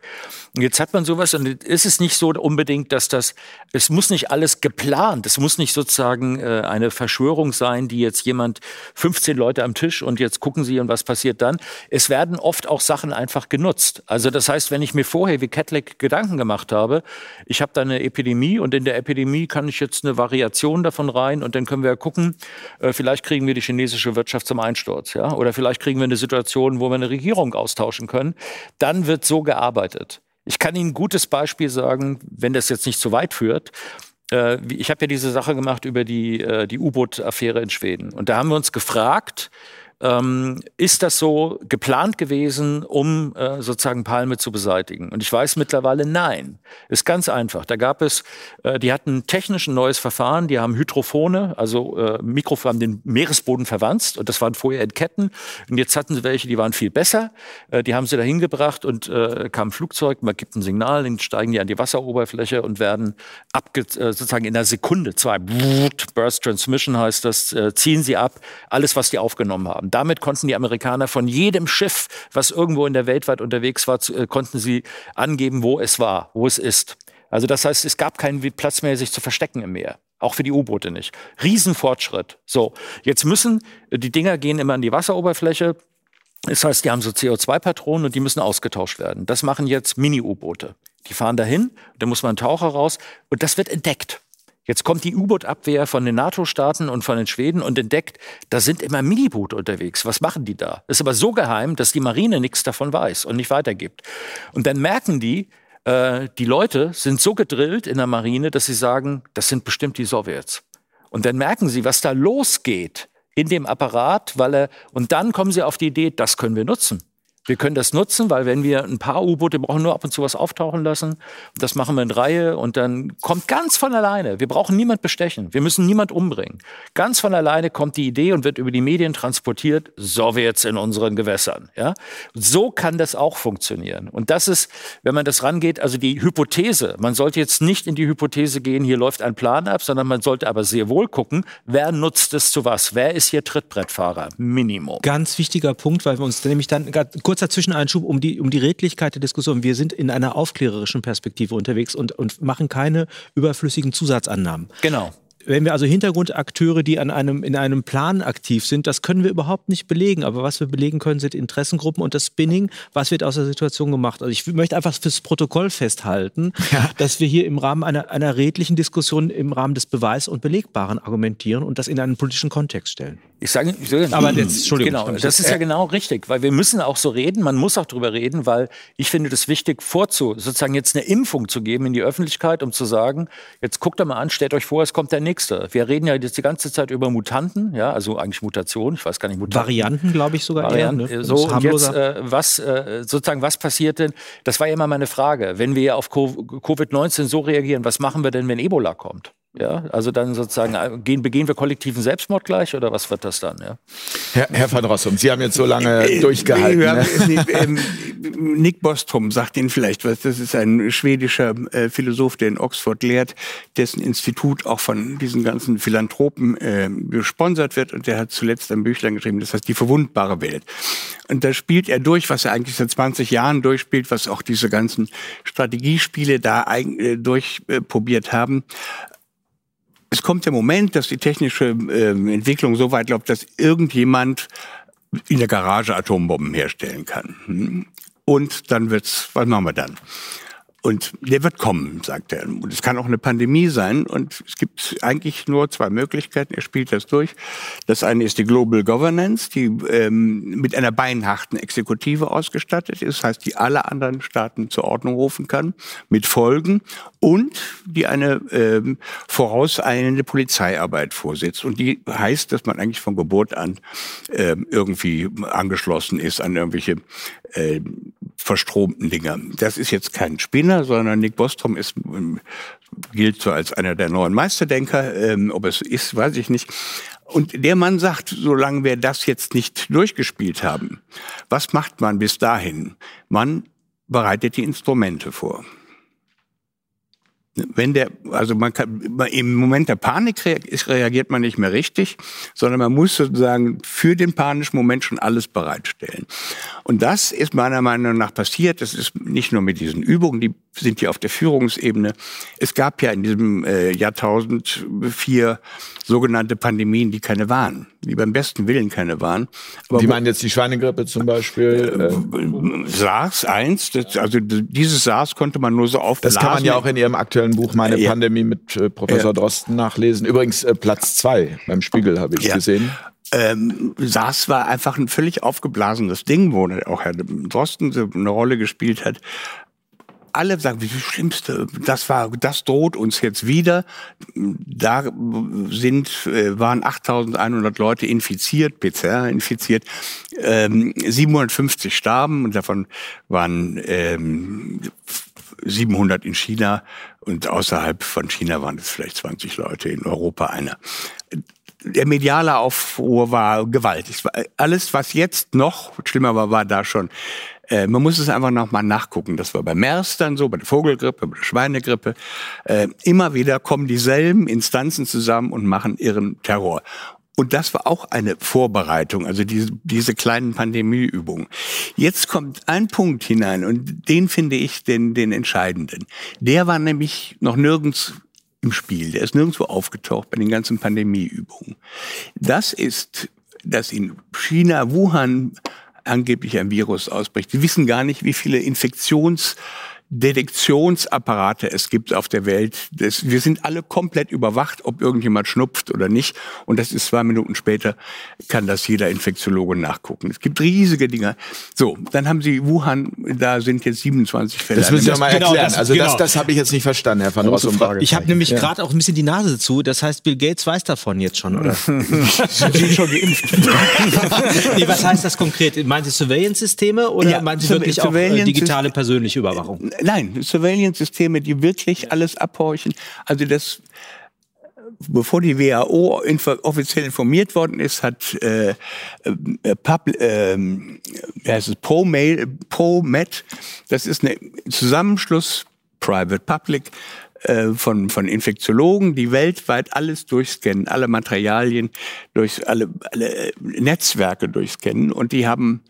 Und jetzt hat man sowas und ist es nicht so unbedingt, dass das, es muss nicht alles geplant, es muss nicht sozusagen äh, eine Verschwörung sein, die jetzt jemand 15 Leute am Tisch und jetzt gucken sie und was passiert dann. Es werden oft auch Sachen einfach genutzt. Also das heißt, wenn ich mir vorher wie Catholic Gedanken gemacht habe, ich habe da eine Epidemie und in der Epidemie kann ich jetzt eine Variation davon rein und dann können wir gucken, äh, vielleicht kriegen wir die chinesische Wirtschaft zum Einsturz, ja, oder vielleicht kriegen wir wir eine Situation, wo wir eine Regierung austauschen können. Dann wird so gearbeitet. Ich kann Ihnen ein gutes Beispiel sagen, wenn das jetzt nicht zu weit führt. Äh, ich habe ja diese Sache gemacht über die, äh, die U-Boot-Affäre in Schweden. Und da haben wir uns gefragt, ähm, ist das so geplant gewesen, um äh, sozusagen Palme zu beseitigen? Und ich weiß mittlerweile, nein. Ist ganz einfach. Da gab es, äh, die hatten technisch ein neues Verfahren, die haben Hydrophone, also äh, Mikrofon, haben den Meeresboden verwanzt und das waren vorher in Ketten. Und jetzt hatten sie welche, die waren viel besser. Äh, die haben sie da hingebracht und äh, kam ein Flugzeug, man gibt ein Signal, dann steigen die an die Wasseroberfläche und werden abge äh, sozusagen in einer Sekunde, zwei Burst Transmission heißt das, äh, ziehen sie ab, alles, was die aufgenommen haben damit konnten die Amerikaner von jedem Schiff, was irgendwo in der Welt weit unterwegs war, äh, konnten sie angeben, wo es war, wo es ist. Also das heißt, es gab keinen Platz mehr, sich zu verstecken im Meer. Auch für die U-Boote nicht. Riesenfortschritt. So, jetzt müssen, äh, die Dinger gehen immer an die Wasseroberfläche. Das heißt, die haben so CO2-Patronen und die müssen ausgetauscht werden. Das machen jetzt Mini-U-Boote. Die fahren dahin, da muss man ein Taucher raus und das wird entdeckt. Jetzt kommt die U-Boot-Abwehr von den NATO-Staaten und von den Schweden und entdeckt, da sind immer Miniboote unterwegs. Was machen die da? Ist aber so geheim, dass die Marine nichts davon weiß und nicht weitergibt. Und dann merken die, äh, die Leute sind so gedrillt in der Marine, dass sie sagen, das sind bestimmt die Sowjets. Und dann merken sie, was da losgeht in dem Apparat, weil er, und dann kommen sie auf die Idee, das können wir nutzen. Wir können das nutzen, weil wenn wir ein paar U-Boote brauchen, nur ab und zu was auftauchen lassen. Das machen wir in Reihe und dann kommt ganz von alleine. Wir brauchen niemand bestechen. Wir müssen niemand umbringen. Ganz von alleine kommt die Idee und wird über die Medien transportiert. Sowjets in unseren Gewässern. Ja, so kann das auch funktionieren. Und das ist, wenn man das rangeht, also die Hypothese. Man sollte jetzt nicht in die Hypothese gehen, hier läuft ein Plan ab, sondern man sollte aber sehr wohl gucken, wer nutzt es zu was? Wer ist hier Trittbrettfahrer? Minimum. Ganz wichtiger Punkt, weil wir uns nämlich dann kurz kurzer Zwischeneinschub um die, um die Redlichkeit der Diskussion. Wir sind in einer aufklärerischen Perspektive unterwegs und, und machen keine überflüssigen Zusatzannahmen. Genau wenn wir also Hintergrundakteure, die an einem, in einem Plan aktiv sind, das können wir überhaupt nicht belegen. Aber was wir belegen können, sind Interessengruppen und das Spinning. Was wird aus der Situation gemacht? Also ich möchte einfach fürs Protokoll festhalten, ja. dass wir hier im Rahmen einer, einer redlichen Diskussion im Rahmen des Beweis- und Belegbaren argumentieren und das in einen politischen Kontext stellen. Ich sage, ich sage aber jetzt, Entschuldigung, genau, das ist ja genau richtig, weil wir müssen auch so reden. Man muss auch darüber reden, weil ich finde das wichtig, vorzu, sozusagen jetzt eine Impfung zu geben in die Öffentlichkeit, um zu sagen, jetzt guckt doch mal an, stellt euch vor, es kommt der nächste nächste. Wir reden ja jetzt die ganze Zeit über Mutanten, ja, also eigentlich Mutationen, ich weiß gar nicht, Mutanten. Varianten, glaube ich sogar Varianten, eher. Ne? So, und jetzt, äh, was, äh, sozusagen, was passiert denn? Das war ja immer meine Frage. Wenn wir auf Covid-19 so reagieren, was machen wir denn, wenn Ebola kommt? Ja, also dann sozusagen äh, gehen, begehen wir kollektiven Selbstmord gleich oder was wird das dann? Ja? Herr, Herr van Rossum, Sie haben jetzt so lange äh, durchgehalten. Ne? Ähm, Nick Bostrom sagt Ihnen vielleicht was. Das ist ein schwedischer äh, Philosoph, der in Oxford lehrt, dessen Institut auch von diesen ganzen Philanthropen äh, gesponsert wird und der hat zuletzt ein Büchlein geschrieben, das heißt Die verwundbare Welt. Und da spielt er durch, was er eigentlich seit 20 Jahren durchspielt, was auch diese ganzen Strategiespiele da äh, durchprobiert haben es kommt der Moment, dass die technische äh, Entwicklung so weit läuft, dass irgendjemand in der Garage Atombomben herstellen kann. Und dann wird's, was machen wir dann? Und der wird kommen, sagt er. Und es kann auch eine Pandemie sein. Und es gibt eigentlich nur zwei Möglichkeiten. Er spielt das durch. Das eine ist die Global Governance, die ähm, mit einer beinharten Exekutive ausgestattet ist. Das heißt, die alle anderen Staaten zur Ordnung rufen kann, mit Folgen. Und die eine ähm, vorauseilende Polizeiarbeit vorsitzt. Und die heißt, dass man eigentlich von Geburt an ähm, irgendwie angeschlossen ist an irgendwelche äh, verstromten Dinger. Das ist jetzt kein Spinner, sondern Nick Bostrom ist, ähm, gilt so als einer der neuen Meisterdenker. Ähm, ob es ist, weiß ich nicht. Und der Mann sagt, solange wir das jetzt nicht durchgespielt haben, was macht man bis dahin? Man bereitet die Instrumente vor. Wenn der, also man kann, im Moment der Panik reagiert man nicht mehr richtig, sondern man muss sozusagen für den panischen Moment schon alles bereitstellen. Und das ist meiner Meinung nach passiert. Das ist nicht nur mit diesen Übungen, die sind hier auf der Führungsebene. Es gab ja in diesem äh, Jahrtausend vier sogenannte Pandemien, die keine waren, die beim besten Willen keine waren. Aber die meinen jetzt die Schweinegrippe zum Beispiel? Äh, SARS 1, das, also dieses SARS konnte man nur so aufblasen. Das kann man ja auch in Ihrem aktuellen Buch Meine ja. Pandemie mit äh, Professor ja. Drosten nachlesen. Übrigens äh, Platz zwei beim Spiegel habe ich ja. gesehen. Ähm, SARS war einfach ein völlig aufgeblasenes Ding, wo auch Herr Drosten eine Rolle gespielt hat alle sagen, wie Schlimmste, das war, das droht uns jetzt wieder. Da sind, äh, waren 8100 Leute infiziert, PCR infiziert, ähm, 750 starben und davon waren ähm, 700 in China und außerhalb von China waren es vielleicht 20 Leute, in Europa einer der mediale Aufruhr war gewaltig. Alles, was jetzt noch schlimmer war, war da schon. Äh, man muss es einfach nochmal nachgucken. Das war bei MERS dann so, bei der Vogelgrippe, bei der Schweinegrippe. Äh, immer wieder kommen dieselben Instanzen zusammen und machen ihren Terror. Und das war auch eine Vorbereitung, also diese, diese kleinen Pandemieübungen. Jetzt kommt ein Punkt hinein und den finde ich den, den entscheidenden. Der war nämlich noch nirgends im Spiel. Der ist nirgendwo aufgetaucht bei den ganzen Pandemieübungen. Das ist, dass in China, Wuhan, angeblich ein Virus ausbricht. Sie wissen gar nicht, wie viele Infektions Detektionsapparate es gibt auf der Welt. Das, wir sind alle komplett überwacht, ob irgendjemand schnupft oder nicht. Und das ist zwei Minuten später, kann das jeder Infektiologe nachgucken. Es gibt riesige Dinger. So, dann haben Sie Wuhan, da sind jetzt 27 Fälle. Das müssen Sie mal genau, erklären. Das, also genau. das, das habe ich jetzt nicht verstanden, Herr van Rossum. Ich habe nämlich ja. gerade auch ein bisschen die Nase zu. Das heißt, Bill Gates weiß davon jetzt schon, oder? *laughs* sind schon geimpft. *laughs* nee, was heißt das konkret? Meinen Sie Surveillance-Systeme oder ja, meinen Sie wirklich auch äh, digitale persönliche Überwachung? Nein, Surveillance-Systeme, die wirklich alles abhorchen. Also das, bevor die WHO offiziell informiert worden ist, hat äh, äh, Pub, äh, wie heißt es, ProMail, ProMed, das ist ein Zusammenschluss Private Public äh, von, von Infektiologen, die weltweit alles durchscannen, alle Materialien, durch alle, alle Netzwerke durchscannen und die haben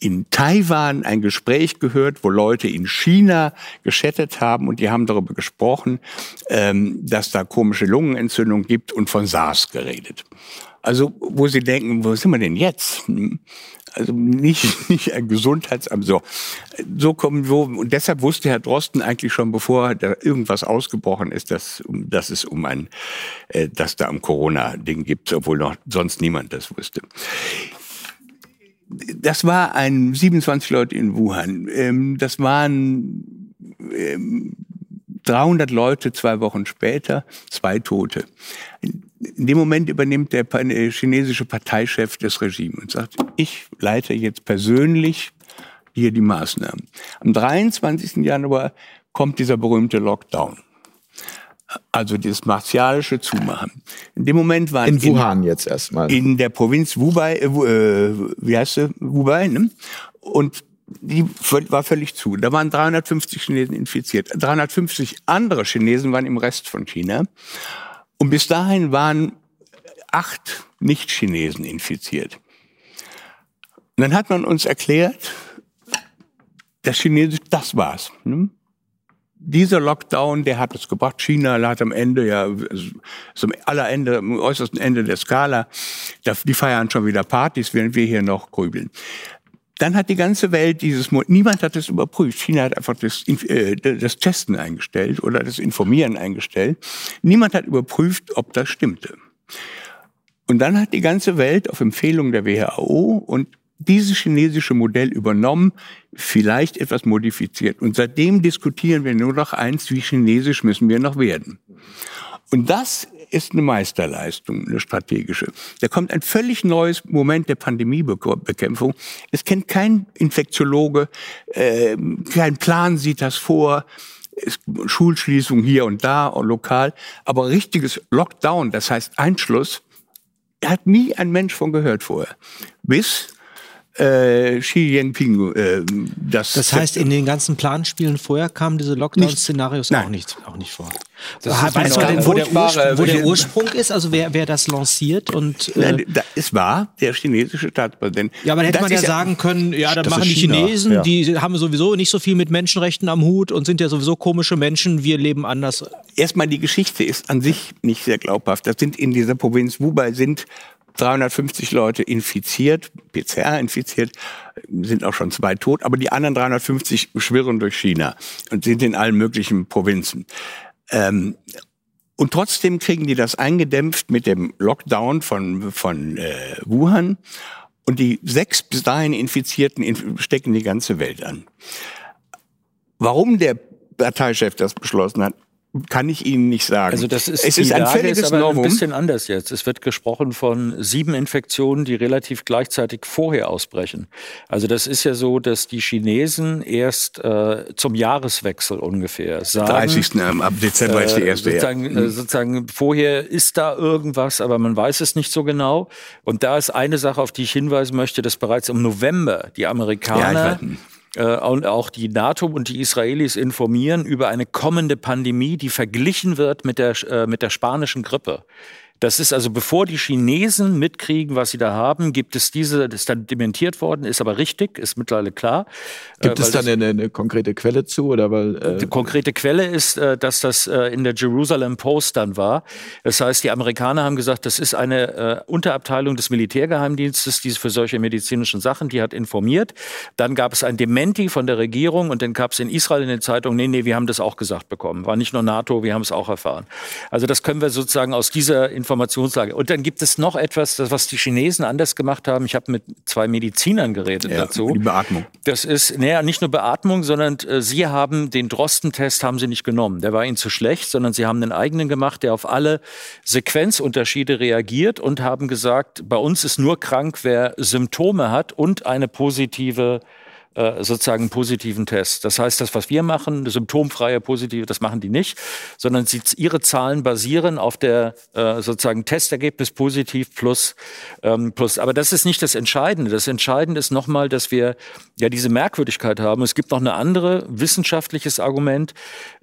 in Taiwan ein Gespräch gehört, wo Leute in China geschattet haben und die haben darüber gesprochen, ähm, dass da komische Lungenentzündung gibt und von SARS geredet. Also, wo sie denken, wo sind wir denn jetzt? Hm? Also nicht, *laughs* nicht ein Gesundheitsamt. So, so kommen wir. Und deshalb wusste Herr Drosten eigentlich schon, bevor da irgendwas ausgebrochen ist, dass, dass es um ein, äh, dass da um Corona-Ding gibt, obwohl noch sonst niemand das wusste das war ein 27 Leute in Wuhan. Ähm, das waren 300 ähm, Leute zwei Wochen später, zwei Tote. In dem Moment übernimmt der chinesische Parteichef das Regime und sagt, ich leite jetzt persönlich hier die Maßnahmen. Am 23. Januar kommt dieser berühmte Lockdown. Also dieses martialische Zumachen. In dem Moment waren in Wuhan in, jetzt erstmal in der Provinz Wubai, äh, äh wie heißt sie, Wubai, ne? Und die war völlig zu. Da waren 350 Chinesen infiziert. 350 andere Chinesen waren im Rest von China. Und bis dahin waren acht Nicht-Chinesen infiziert. Und dann hat man uns erklärt, das Chinesisch, das war's. Ne? Dieser Lockdown, der hat es gebracht. China hat am Ende ja, zum aller Ende, am äußersten Ende der Skala, die feiern schon wieder Partys, während wir hier noch grübeln. Dann hat die ganze Welt dieses, niemand hat es überprüft. China hat einfach das, äh, das Testen eingestellt oder das Informieren eingestellt. Niemand hat überprüft, ob das stimmte. Und dann hat die ganze Welt auf Empfehlung der WHO und dieses chinesische Modell übernommen, vielleicht etwas modifiziert. Und seitdem diskutieren wir nur noch eins, wie chinesisch müssen wir noch werden. Und das ist eine Meisterleistung, eine strategische. Da kommt ein völlig neues Moment der Pandemiebekämpfung. Es kennt kein Infektiologe, äh, kein Plan sieht das vor. Schulschließung hier und da, lokal, aber richtiges Lockdown, das heißt Einschluss, hat nie ein Mensch von gehört vorher. Bis äh, Xi Jinping äh, das. Das heißt, in den ganzen Planspielen vorher kamen diese Lockdown-Szenarios auch nicht, auch nicht vor. Das ist weißt du denn, wo der, Ursprung, wo der Ursprung ist, also wer, wer das lanciert und äh, Nein, da, es war der chinesische Staatspräsident. ja, aber dann hätte Das man ja sagen können, ja, dann Das machen die Chinesen, ja. die haben sowieso nicht so viel mit Menschenrechten am Hut und sind ja sowieso komische Menschen, wir leben anders. erstmal die Geschichte ist an sich nicht sehr glaubhaft. Das sind in dieser Provinz Hubei sind 350 Leute infiziert, PCR infiziert, sind auch schon zwei tot, aber die anderen 350 schwirren durch China und sind in allen möglichen Provinzen. Ähm, und trotzdem kriegen die das eingedämpft mit dem Lockdown von, von äh, Wuhan. Und die sechs bis dahin Infizierten inf stecken die ganze Welt an. Warum der Parteichef das beschlossen hat, kann ich Ihnen nicht sagen. Also das ist, es die ist ein Lage völliges ist aber Novum. ein bisschen anders jetzt. Es wird gesprochen von sieben Infektionen, die relativ gleichzeitig vorher ausbrechen. Also das ist ja so, dass die Chinesen erst äh, zum Jahreswechsel ungefähr sagen, 30. ähm, ab Dezember ist die äh, erste. ja. sozusagen, äh, sozusagen vorher ist da irgendwas, aber man weiß es nicht so genau. Und da ist eine Sache, auf die ich hinweisen möchte, dass bereits im November die Ja, Amerikaner äh, und auch die NATO und die Israelis informieren über eine kommende Pandemie, die verglichen wird mit der, äh, mit der spanischen Grippe. Das ist also, bevor die Chinesen mitkriegen, was sie da haben, gibt es diese, das ist dann dementiert worden, ist aber richtig, ist mittlerweile klar. Gibt Äh, es weil da das- eine, eine konkrete Quelle zu? Oder weil, äh, die konkrete Quelle ist, äh, dass das äh, in der Jerusalem Post dann war. Das heißt, die Amerikaner haben gesagt, das ist eine äh, Unterabteilung des Militärgeheimdienstes, die für solche medizinischen Sachen, die hat informiert. Dann gab es ein Dementi von der Regierung und dann gab es in Israel in den Zeitungen, nee, nee, wir haben das auch gesagt bekommen. War nicht nur NATO, wir haben es auch erfahren. Also das können wir sozusagen aus dieser Informationslage. Und dann gibt es noch etwas, das, was die Chinesen anders gemacht haben. Ich habe mit zwei Medizinern geredet Ja, dazu. die Beatmung. Das ist naja, nicht nur Beatmung, sondern äh, sie haben den Drostentest haben sie nicht genommen. Der war ihnen zu schlecht, sondern sie haben einen eigenen gemacht, der auf alle Sequenzunterschiede reagiert und haben gesagt, bei uns ist nur krank, wer Symptome hat und eine positive äh, sozusagen positiven Test. Das heißt, das, was wir machen, symptomfreie positive, das machen die nicht, sondern sie, ihre Zahlen basieren auf der äh, sozusagen Testergebnis positiv plus, ähm, plus. Aber das ist nicht das Entscheidende. Das Entscheidende ist nochmal, dass wir ja diese Merkwürdigkeit haben. Es gibt noch eine andere wissenschaftliches Argument.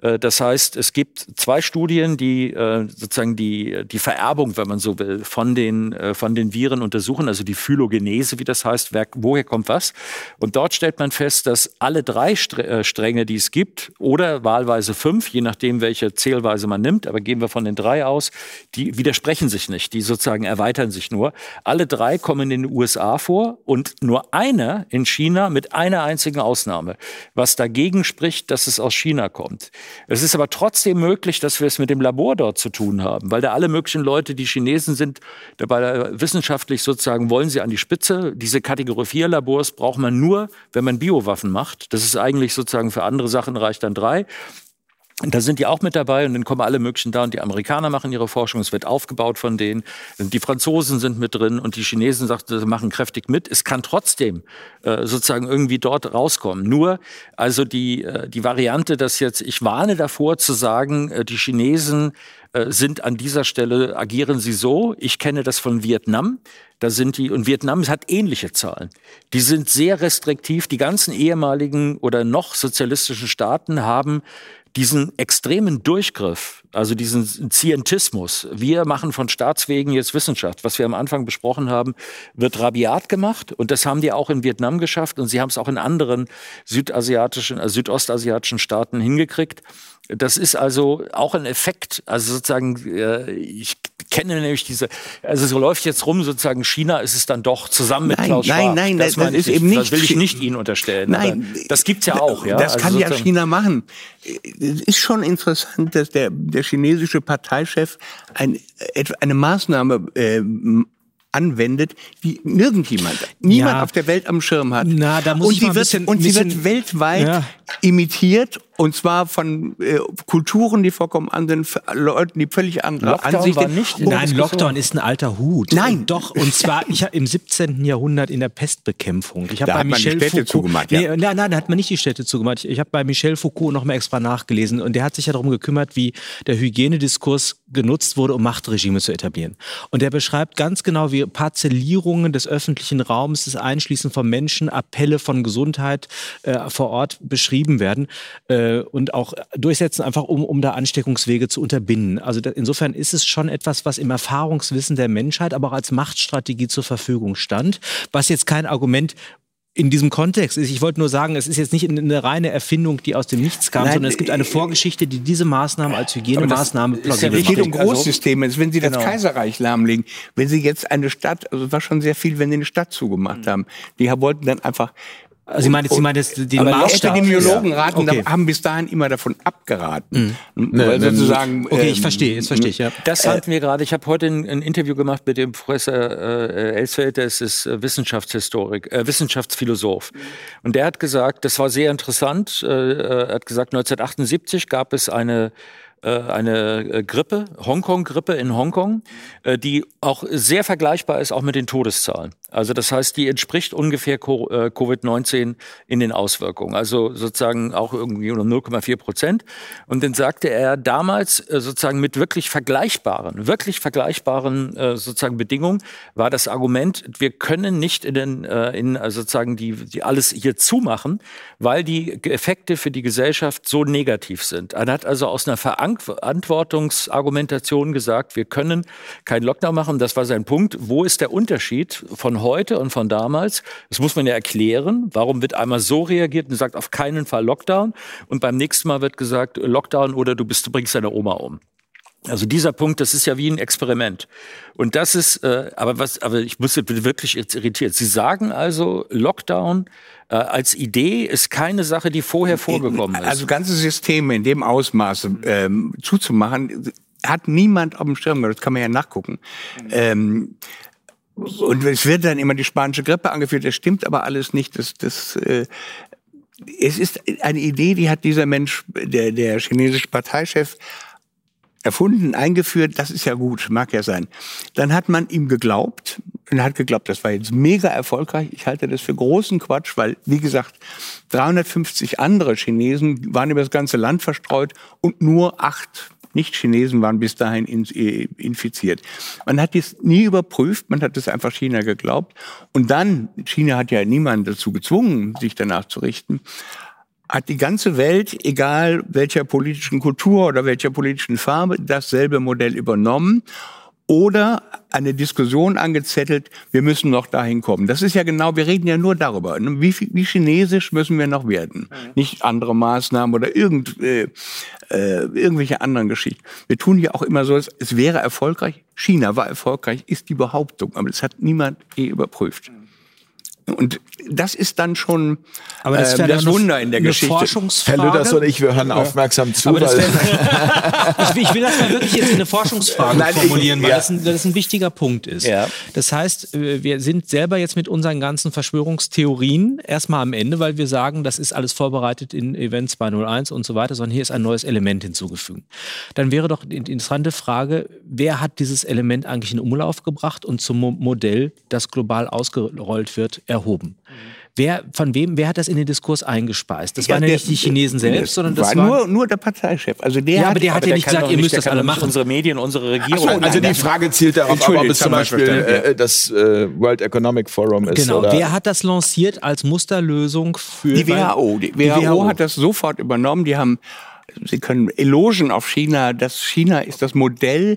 Äh, das heißt, es gibt zwei Studien, die äh, sozusagen die, die Vererbung, wenn man so will, von den, äh, von den Viren untersuchen, also die Phylogenese, wie das heißt, wer, woher kommt was. Und dort stellt man fest, dass alle drei äh, Stränge, die es gibt, oder wahlweise fünf, je nachdem, welche Zählweise man nimmt, aber gehen wir von den drei aus, die widersprechen sich nicht, die sozusagen erweitern sich nur. Alle drei kommen in den USA vor und nur einer in China mit einer einzigen Ausnahme, was dagegen spricht, dass es aus China kommt. Es ist aber trotzdem möglich, dass wir es mit dem Labor dort zu tun haben, weil da alle möglichen Leute, die Chinesen sind, dabei äh, wissenschaftlich sozusagen wollen sie an die Spitze. Diese Kategorie 4 Labors braucht man nur, wenn man Biowaffen macht. Das ist eigentlich sozusagen für andere Sachen reicht dann drei. Und da sind die auch mit dabei und dann kommen alle möglichen da und die Amerikaner machen ihre Forschung, es wird aufgebaut von denen, die Franzosen sind mit drin und die Chinesen sagt, machen kräftig mit. Es kann trotzdem äh, sozusagen irgendwie dort rauskommen. Nur also die, äh, die Variante, dass jetzt, ich warne davor zu sagen, äh, die Chinesen äh, sind an dieser Stelle, agieren sie so. Ich kenne das von Vietnam. Da sind die, und Vietnam hat ähnliche Zahlen. Die sind sehr restriktiv. Die ganzen ehemaligen oder noch sozialistischen Staaten haben diesen extremen Durchgriff, also diesen Zientismus. Wir machen von Staatswegen jetzt Wissenschaft. Was wir am Anfang besprochen haben, wird rabiat gemacht. Und das haben die auch in Vietnam geschafft. Und sie haben es auch in anderen südasiatischen, äh, südostasiatischen Staaten hingekriegt. Das ist also auch ein Effekt. Also sozusagen, äh, ich kenne nämlich diese, also so läuft jetzt rum, sozusagen China ist es dann doch zusammen mit Nein, Klaus nein, Schwab. nein, das meine ist ich eben Das nicht will ich nicht Ihnen unterstellen. Nein, aber das gibt's ja auch. Ja? Das Also kann ja sozusagen- China machen. Es ist schon interessant, dass der, der chinesische Parteichef ein, etwa eine Maßnahme äh, anwendet, die nirgendjemand, niemand Ja. auf der Welt am Schirm hat. Na, da muss und ich ein wird, bisschen- und sie wird weltweit Ja. imitiert Und zwar von äh, Kulturen, die vollkommen anderen, Leuten, die völlig andere Lockdown Ansichten. war nicht in der Nein, Diskussion. Lockdown ist ein alter Hut. Nein. Doch, und zwar ich im 17. Jahrhundert in der Pestbekämpfung. Ich hab Da bei hat man die Michel Städte Foucault, zugemacht, Nee, ja. nein, nein, da hat man nicht die Städte zugemacht. Ich, ich habe bei Michel Foucault noch mal extra nachgelesen und der hat sich ja darum gekümmert, wie der Hygienediskurs genutzt wurde, um Machtregime zu etablieren. Und er beschreibt ganz genau, wie Parzellierungen des öffentlichen Raums, das Einschließen von Menschen, Appelle von Gesundheit äh, vor Ort beschrieben werden äh, und auch durchsetzen, einfach um, um da Ansteckungswege zu unterbinden. Also da, insofern ist es schon etwas, was im Erfahrungswissen der Menschheit, aber auch als Machtstrategie zur Verfügung stand, was jetzt kein Argument in diesem Kontext ist. Ich wollte nur sagen, es ist jetzt nicht eine reine Erfindung, die aus dem Nichts kam, Nein, sondern es gibt eine äh, Vorgeschichte, die diese Maßnahme als Hygienemaßnahme plausibel Es geht um Also- Großsysteme. wenn Sie das Genau. Kaiserreich lahmlegen, wenn Sie jetzt eine Stadt, also es war schon sehr viel, wenn Sie eine Stadt zugemacht haben. Die wollten dann einfach. Also Sie meinen jetzt, Sie meinen jetzt den Aber die Maßstab? Epidemiologen Ja. raten, Okay. haben bis dahin immer davon abgeraten. Ne, Weil ne, sozusagen. Okay, ich ähm, verstehe, jetzt verstehe ich, ja. Das hatten wir gerade. Ich habe heute ein, ein Interview gemacht mit dem Professor äh, Elsfeld, der ist, ist äh, Wissenschaftshistorik, äh, Wissenschaftsphilosoph. Und der hat gesagt, das war sehr interessant, äh, er hat gesagt, 1978 gab es eine äh, eine äh, Grippe, Hongkong-Grippe in Hongkong, äh, die auch sehr vergleichbar ist auch mit den Todeszahlen. Also das heißt, die entspricht ungefähr äh, Covid-19 in den Auswirkungen. Also sozusagen auch irgendwie um 0,4 Prozent. Und dann sagte er damals äh, sozusagen mit wirklich vergleichbaren, wirklich vergleichbaren äh, sozusagen Bedingungen war das Argument, wir können nicht in den in sozusagen die, die alles hier zumachen, weil die Effekte für die Gesellschaft so negativ sind. Er hat also aus einer Verantwortungsargumentation gesagt, wir können keinen Lockdown machen. Das war sein Punkt. Wo ist der Unterschied von heute und von damals? Das muss man ja erklären. Warum wird einmal so reagiert und sagt auf keinen Fall Lockdown und beim nächsten Mal wird gesagt Lockdown oder du bist du bringst deine Oma um. Also dieser Punkt, das ist ja wie ein Experiment. Und das ist, äh, aber was, aber ich muss wirklich jetzt irritiert. Sie sagen also, Lockdown äh, als Idee ist keine Sache, die vorher vorgekommen ist. Also ganze Systeme in dem Ausmaße ähm, zuzumachen, hat niemand auf dem Schirm. Das kann man ja nachgucken. Ähm, und es wird dann immer die spanische Grippe angeführt. Das stimmt aber alles nicht. Das, das, äh, es ist eine Idee, die hat dieser Mensch, der, der chinesische Parteichef, erfunden, eingeführt, das ist ja gut, mag ja sein. Dann hat man ihm geglaubt und hat geglaubt, das war jetzt mega erfolgreich. Ich halte das für großen Quatsch, weil, wie gesagt, 350 andere Chinesen waren über das ganze Land verstreut und nur acht nicht-Chinesen waren bis dahin in, äh, infiziert. Man hat dies nie überprüft, man hat es einfach China geglaubt. Und dann, China hat ja niemanden dazu gezwungen, sich danach zu richten, hat die ganze Welt, egal welcher politischen Kultur oder welcher politischen Farbe, dasselbe Modell übernommen oder eine Diskussion angezettelt, wir müssen noch dahin kommen. Das ist ja genau, wir reden ja nur darüber. Wie, wie chinesisch müssen wir noch werden? Nicht andere Maßnahmen oder irgend, äh, äh, irgendwelche anderen Geschichten. Wir tun ja auch immer so, es wäre erfolgreich. China war erfolgreich, ist die Behauptung, aber das hat niemand je überprüft. Und das ist dann schon Aber das, äh, wäre das Wunder in der eine Geschichte. Herr. Lüders und ich, wir hören aufmerksam zu, Aber das weil wär, *laughs* ich, will, ich will das mal wirklich jetzt in eine Forschungsfrage Nein, ich- formulieren, weil ja. das, ein, das ein wichtiger Punkt ist. Ja. Das heißt, äh, wir sind selber jetzt mit unseren ganzen Verschwörungstheorien erstmal am Ende, weil wir sagen, das ist alles vorbereitet in Event 201 und so weiter, sondern hier ist ein neues Element hinzugefügt. Dann wäre doch die interessante Frage, wer hat dieses Element eigentlich in Umlauf gebracht und zum Mo Modell, das global ausgerollt wird, erhoben? Wer, von wem, wer hat das in den Diskurs eingespeist? Das Ja, waren ja der- nicht die Chinesen selbst, sondern das war nur, nur der Parteichef. Also der Ja, hat, aber der hat ja der nicht gesagt, ihr müsst der das alle machen. Unsere Medien, unsere Regierung. so, also die nein, Frage zielt darauf ab, ob es zum Beispiel äh, das äh, World Economic Forum ist. Genau, oder wer hat das lanciert als Musterlösung für Die WHO. Die WHO, hat das sofort übernommen. Die haben, Sie können Elogen auf China. Das China ist das Modell.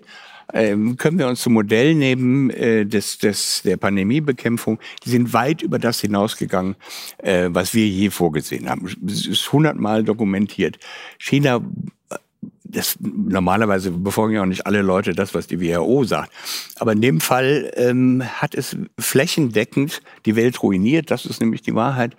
Ähm, können wir uns zum Modell nehmen äh, des, des, der Pandemiebekämpfung. Die sind weit über das hinausgegangen, äh, was wir je vorgesehen haben. Es ist hundertmal dokumentiert. China das normalerweise befolgen ja auch nicht alle Leute das, was die WHO sagt. Aber in dem Fall ähm, hat es flächendeckend die Welt ruiniert. Das ist nämlich die Wahrheit.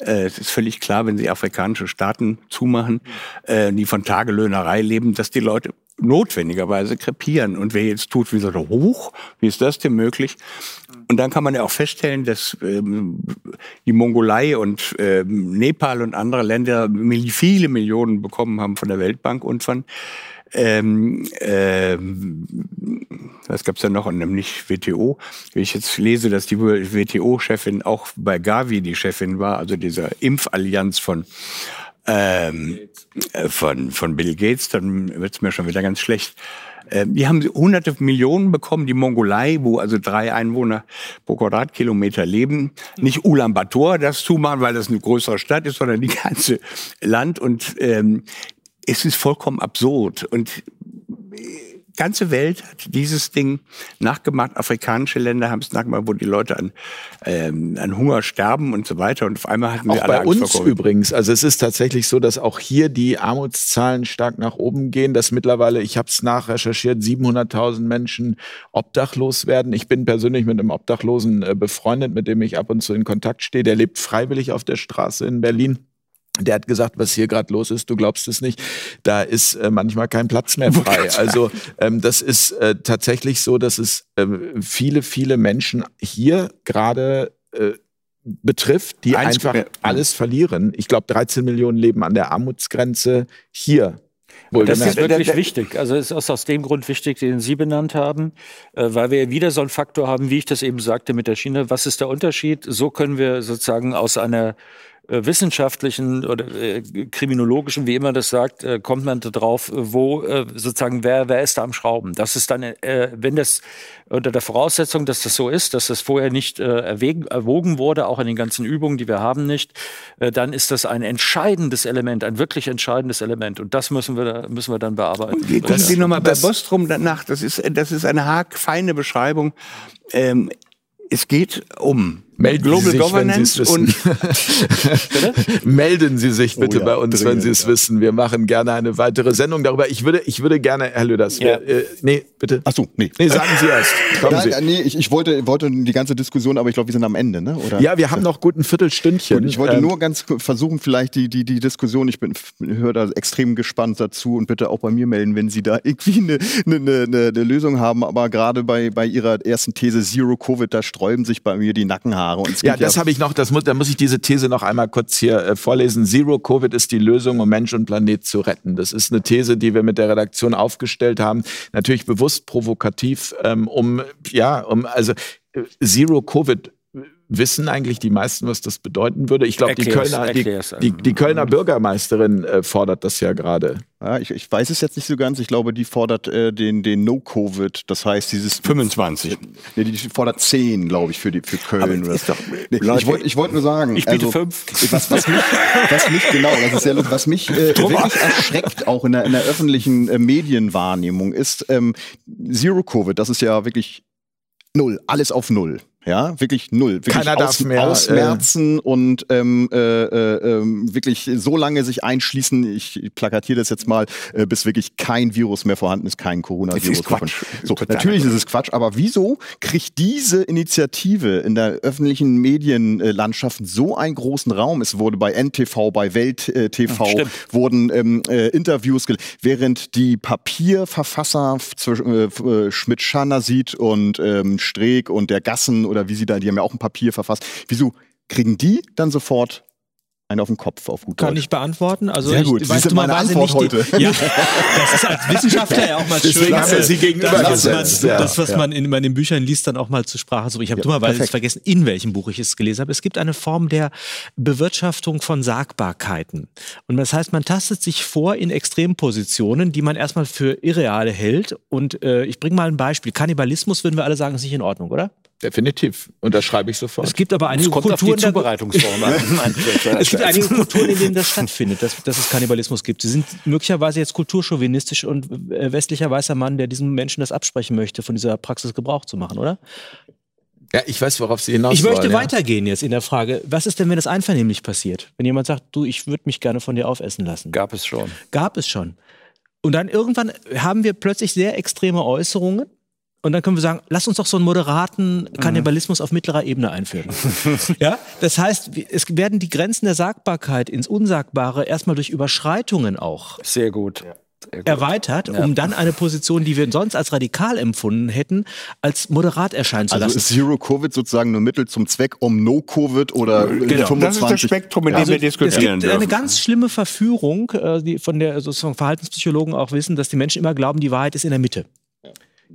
Äh, es ist völlig klar, wenn sie afrikanische Staaten zumachen, äh, die von Tagelöhnerei leben, dass die Leute notwendigerweise krepieren. Und wer jetzt tut, wie so hoch, wie ist das denn möglich? Und dann kann man ja auch feststellen, dass ähm, die Mongolei und ähm, Nepal und andere Länder viele Millionen bekommen haben von der Weltbank und von ähm, ähm, was gab's da noch und nämlich WTO. Wie ich jetzt lese, dass die WTO-Chefin auch bei Gavi die Chefin war, also dieser Impfallianz von ähm, äh, von, von Bill Gates, dann wird's mir schon wieder ganz schlecht. Ähm, die haben hunderte Millionen bekommen, die Mongolei, wo also drei Einwohner pro Quadratkilometer leben. Nicht Ulaanbaatar das zumachen, weil das eine größere Stadt ist, sondern die ganze Land. Und ähm, es ist vollkommen absurd. Und ganze Welt hat dieses Ding nachgemacht. Afrikanische Länder haben es nachgemacht, wo die Leute an, ähm, an Hunger sterben und so weiter. Und auf einmal hatten wir auch alle bei Angst uns übrigens. Also es ist tatsächlich so, dass auch hier die Armutszahlen stark nach oben gehen, dass mittlerweile, ich habe es nachrecherchiert, 700.000 Menschen obdachlos werden. Ich bin persönlich mit einem Obdachlosen äh, befreundet, mit dem ich ab und zu in Kontakt stehe. Der lebt freiwillig auf der Straße in Berlin. Der hat gesagt, was hier gerade los ist, du glaubst es nicht, da ist äh, manchmal kein Platz mehr frei. Also ähm, das ist äh, tatsächlich so, dass es ähm, viele, viele Menschen hier gerade äh, betrifft, die Eins- einfach alles verlieren. Ich glaube, 13 Millionen leben an der Armutsgrenze hier. Und das ist wirklich wichtig. Also es ist aus dem Grund wichtig, den Sie benannt haben, äh, weil wir wieder so einen Faktor haben, wie ich das eben sagte mit der Schiene. Was ist der Unterschied? So können wir sozusagen aus einer äh, wissenschaftlichen oder äh, kriminologischen, wie immer das sagt, äh, kommt man da drauf, äh, wo äh, sozusagen wer wer ist da am Schrauben. Das ist dann, äh, wenn das unter der Voraussetzung, dass das so ist, dass das vorher nicht äh, erwägen, erwogen wurde, auch in den ganzen Übungen, die wir haben, nicht, äh, dann ist das ein entscheidendes Element, ein wirklich entscheidendes Element. Und das müssen wir, müssen wir dann bearbeiten. Gucken Sie nochmal bei Bostrom danach. Das ist, das ist eine haarfeine Beschreibung. Ähm, es geht um Melden Sie Global sich, wenn Sie es Governance wissen. und *laughs* Melden Sie sich bitte Oh ja, bei uns, wenn dringend, Sie es ja. wissen. Wir machen gerne eine weitere Sendung darüber. Ich würde, ich würde gerne, Herr Löders, Ja. äh, nee, bitte. Ach so, nee. Nee, sagen Sie erst. *laughs* Kommen Nein, Sie. nee, ich, ich wollte, wollte die ganze Diskussion, aber ich glaube, wir sind am Ende, ne? Oder? Ja, wir haben noch gut ein Viertelstündchen. Und ich wollte Ähm, nur ganz versuchen, vielleicht die, die, die Diskussion, ich bin höre da extrem gespannt dazu und bitte auch bei mir melden, wenn Sie da irgendwie eine, eine, eine, eine Lösung haben. Aber gerade bei, bei Ihrer ersten These Zero Covid, da sträuben sich bei mir die Nackenhaare. Und es Ja, das habe ich noch, das muss, da muss ich diese These noch einmal kurz hier äh, vorlesen. Zero Covid ist die Lösung, um Mensch und Planet zu retten. Das ist eine These, die wir mit der Redaktion aufgestellt haben. Natürlich bewusst provokativ, ähm, um, ja, um, also äh, Zero Covid. Wissen eigentlich die meisten, was das bedeuten würde? Ich glaube, die Kölner, die, die, die Kölner Bürgermeisterin äh, fordert das ja gerade. Ja, ich, ich weiß es jetzt nicht so ganz. Ich glaube, die fordert äh, den, den No-Covid. Das heißt, dieses 25. Nee, die fordert 10, glaube ich, für, die, für Köln. Aber oder ist doch- nee, Leute- ich wollte ich wollt nur sagen. Ich biete also, fünf. Was, was, mich, was mich, genau, das ist lustig, was mich äh, wirklich erschreckt, auch in der, in der öffentlichen äh, Medienwahrnehmung, ist ähm, Zero Covid. Das ist ja wirklich null, alles auf null. Ja, wirklich null. Wirklich Keiner darf mehr, ausmerzen und ähm, äh, äh, ähm, wirklich so lange sich einschließen, ich plakatiere das jetzt mal, äh, bis wirklich kein Virus mehr vorhanden ist, kein Coronavirus. Das ist Quatsch. So, natürlich ist es Quatsch, aber wieso kriegt diese Initiative in der öffentlichen Medienlandschaft so einen großen Raum? Es wurde bei NTV, bei Welt äh, TV Stimmt. wurden ähm, äh, Interviews, während die Papierverfasser äh, äh, Schmidt-Schanasit und ähm, Streeck und der Gassen oder wie sie da, die haben ja auch ein Papier verfasst. Wieso kriegen die dann sofort einen auf den Kopf auf gut Kann Deutsch? ich beantworten. Also Sehr ich, gut. Sie weiß sind meine Antwort nicht die, heute. Ja, das ist als Wissenschaftler ja auch mal *laughs* schön. haben wir Sie gegenüber das, was man, ja. das, was man in meinen Büchern liest, dann auch mal zur Sprache bringen. Ich habe Ja, dummerweise vergessen, in welchem Buch ich es gelesen habe. Es gibt eine Form der Bewirtschaftung von Sagbarkeiten. Und das heißt, man tastet sich vor in Extrempositionen, die man erstmal für irreal hält. Und äh, ich bringe mal ein Beispiel. Kannibalismus würden wir alle sagen, ist nicht in Ordnung, oder? Definitiv. Unterschreibe ich sofort. Es gibt aber einige Es kommt auf die Kulturen, Zubereitungsform an. *laughs* Es gibt einige Kulturen, in denen das stattfindet, dass, dass es Kannibalismus gibt. Sie sind möglicherweise jetzt kulturchauvinistisch und äh, westlicher weißer Mann, der diesem Menschen das absprechen möchte, von dieser Praxis Gebrauch zu machen, oder? ja, ich weiß, worauf Sie hinaus Ich möchte wollen, ja. weitergehen jetzt in der Frage, was ist denn, wenn das einvernehmlich passiert? Wenn jemand sagt, du, ich würde mich gerne von dir aufessen lassen. Gab es schon. Gab es schon. Und dann irgendwann haben wir plötzlich sehr extreme Äußerungen. Und dann können wir sagen, lass uns doch so einen moderaten Kannibalismus auf mittlerer Ebene einführen. *laughs* ja, das heißt, es werden die Grenzen der Sagbarkeit ins Unsagbare erstmal durch Überschreitungen auch Sehr gut. erweitert, Ja. um dann eine Position, die wir sonst als radikal empfunden hätten, als moderat erscheinen zu Also lassen. ist Zero Covid sozusagen nur Mittel zum Zweck, um No Covid oder Genau, 25 das ist das Spektrum, in dem Also wir es diskutieren gibt eine dürfen. ganz schlimme Verführung, äh, die von der sozusagen Verhaltenspsychologen auch wissen, dass die Menschen immer glauben, die Wahrheit ist in der Mitte.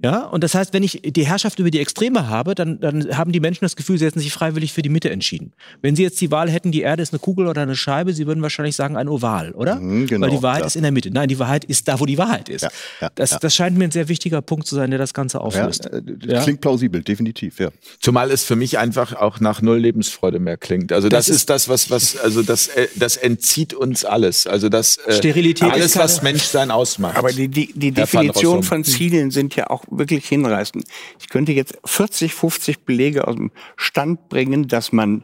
Ja, und das heißt, wenn ich die Herrschaft über die Extreme habe, dann, dann haben die Menschen das Gefühl, sie hätten sich freiwillig für die Mitte entschieden. Wenn sie jetzt die Wahl hätten, die Erde ist eine Kugel oder eine Scheibe, sie würden wahrscheinlich sagen ein Oval, oder? Mhm, genau, Weil die Wahrheit ja. ist in der Mitte. Nein, die Wahrheit ist da, wo die Wahrheit ist. Ja, ja, das, ja. das scheint mir ein sehr wichtiger Punkt zu sein, der das Ganze Ja, auflöst. äh, Ja. Klingt plausibel, definitiv, ja. Zumal es für mich einfach auch nach null Lebensfreude mehr klingt. Also das, Das ist, das, was, was, also das, äh, das entzieht uns alles. Also das äh, Sterilität alles, was Menschsein ausmacht. Aber die, die, die Definition von Zielen sind ja auch wirklich hinreißend. Ich könnte jetzt 40, 50 Belege aus dem Stand bringen, dass man,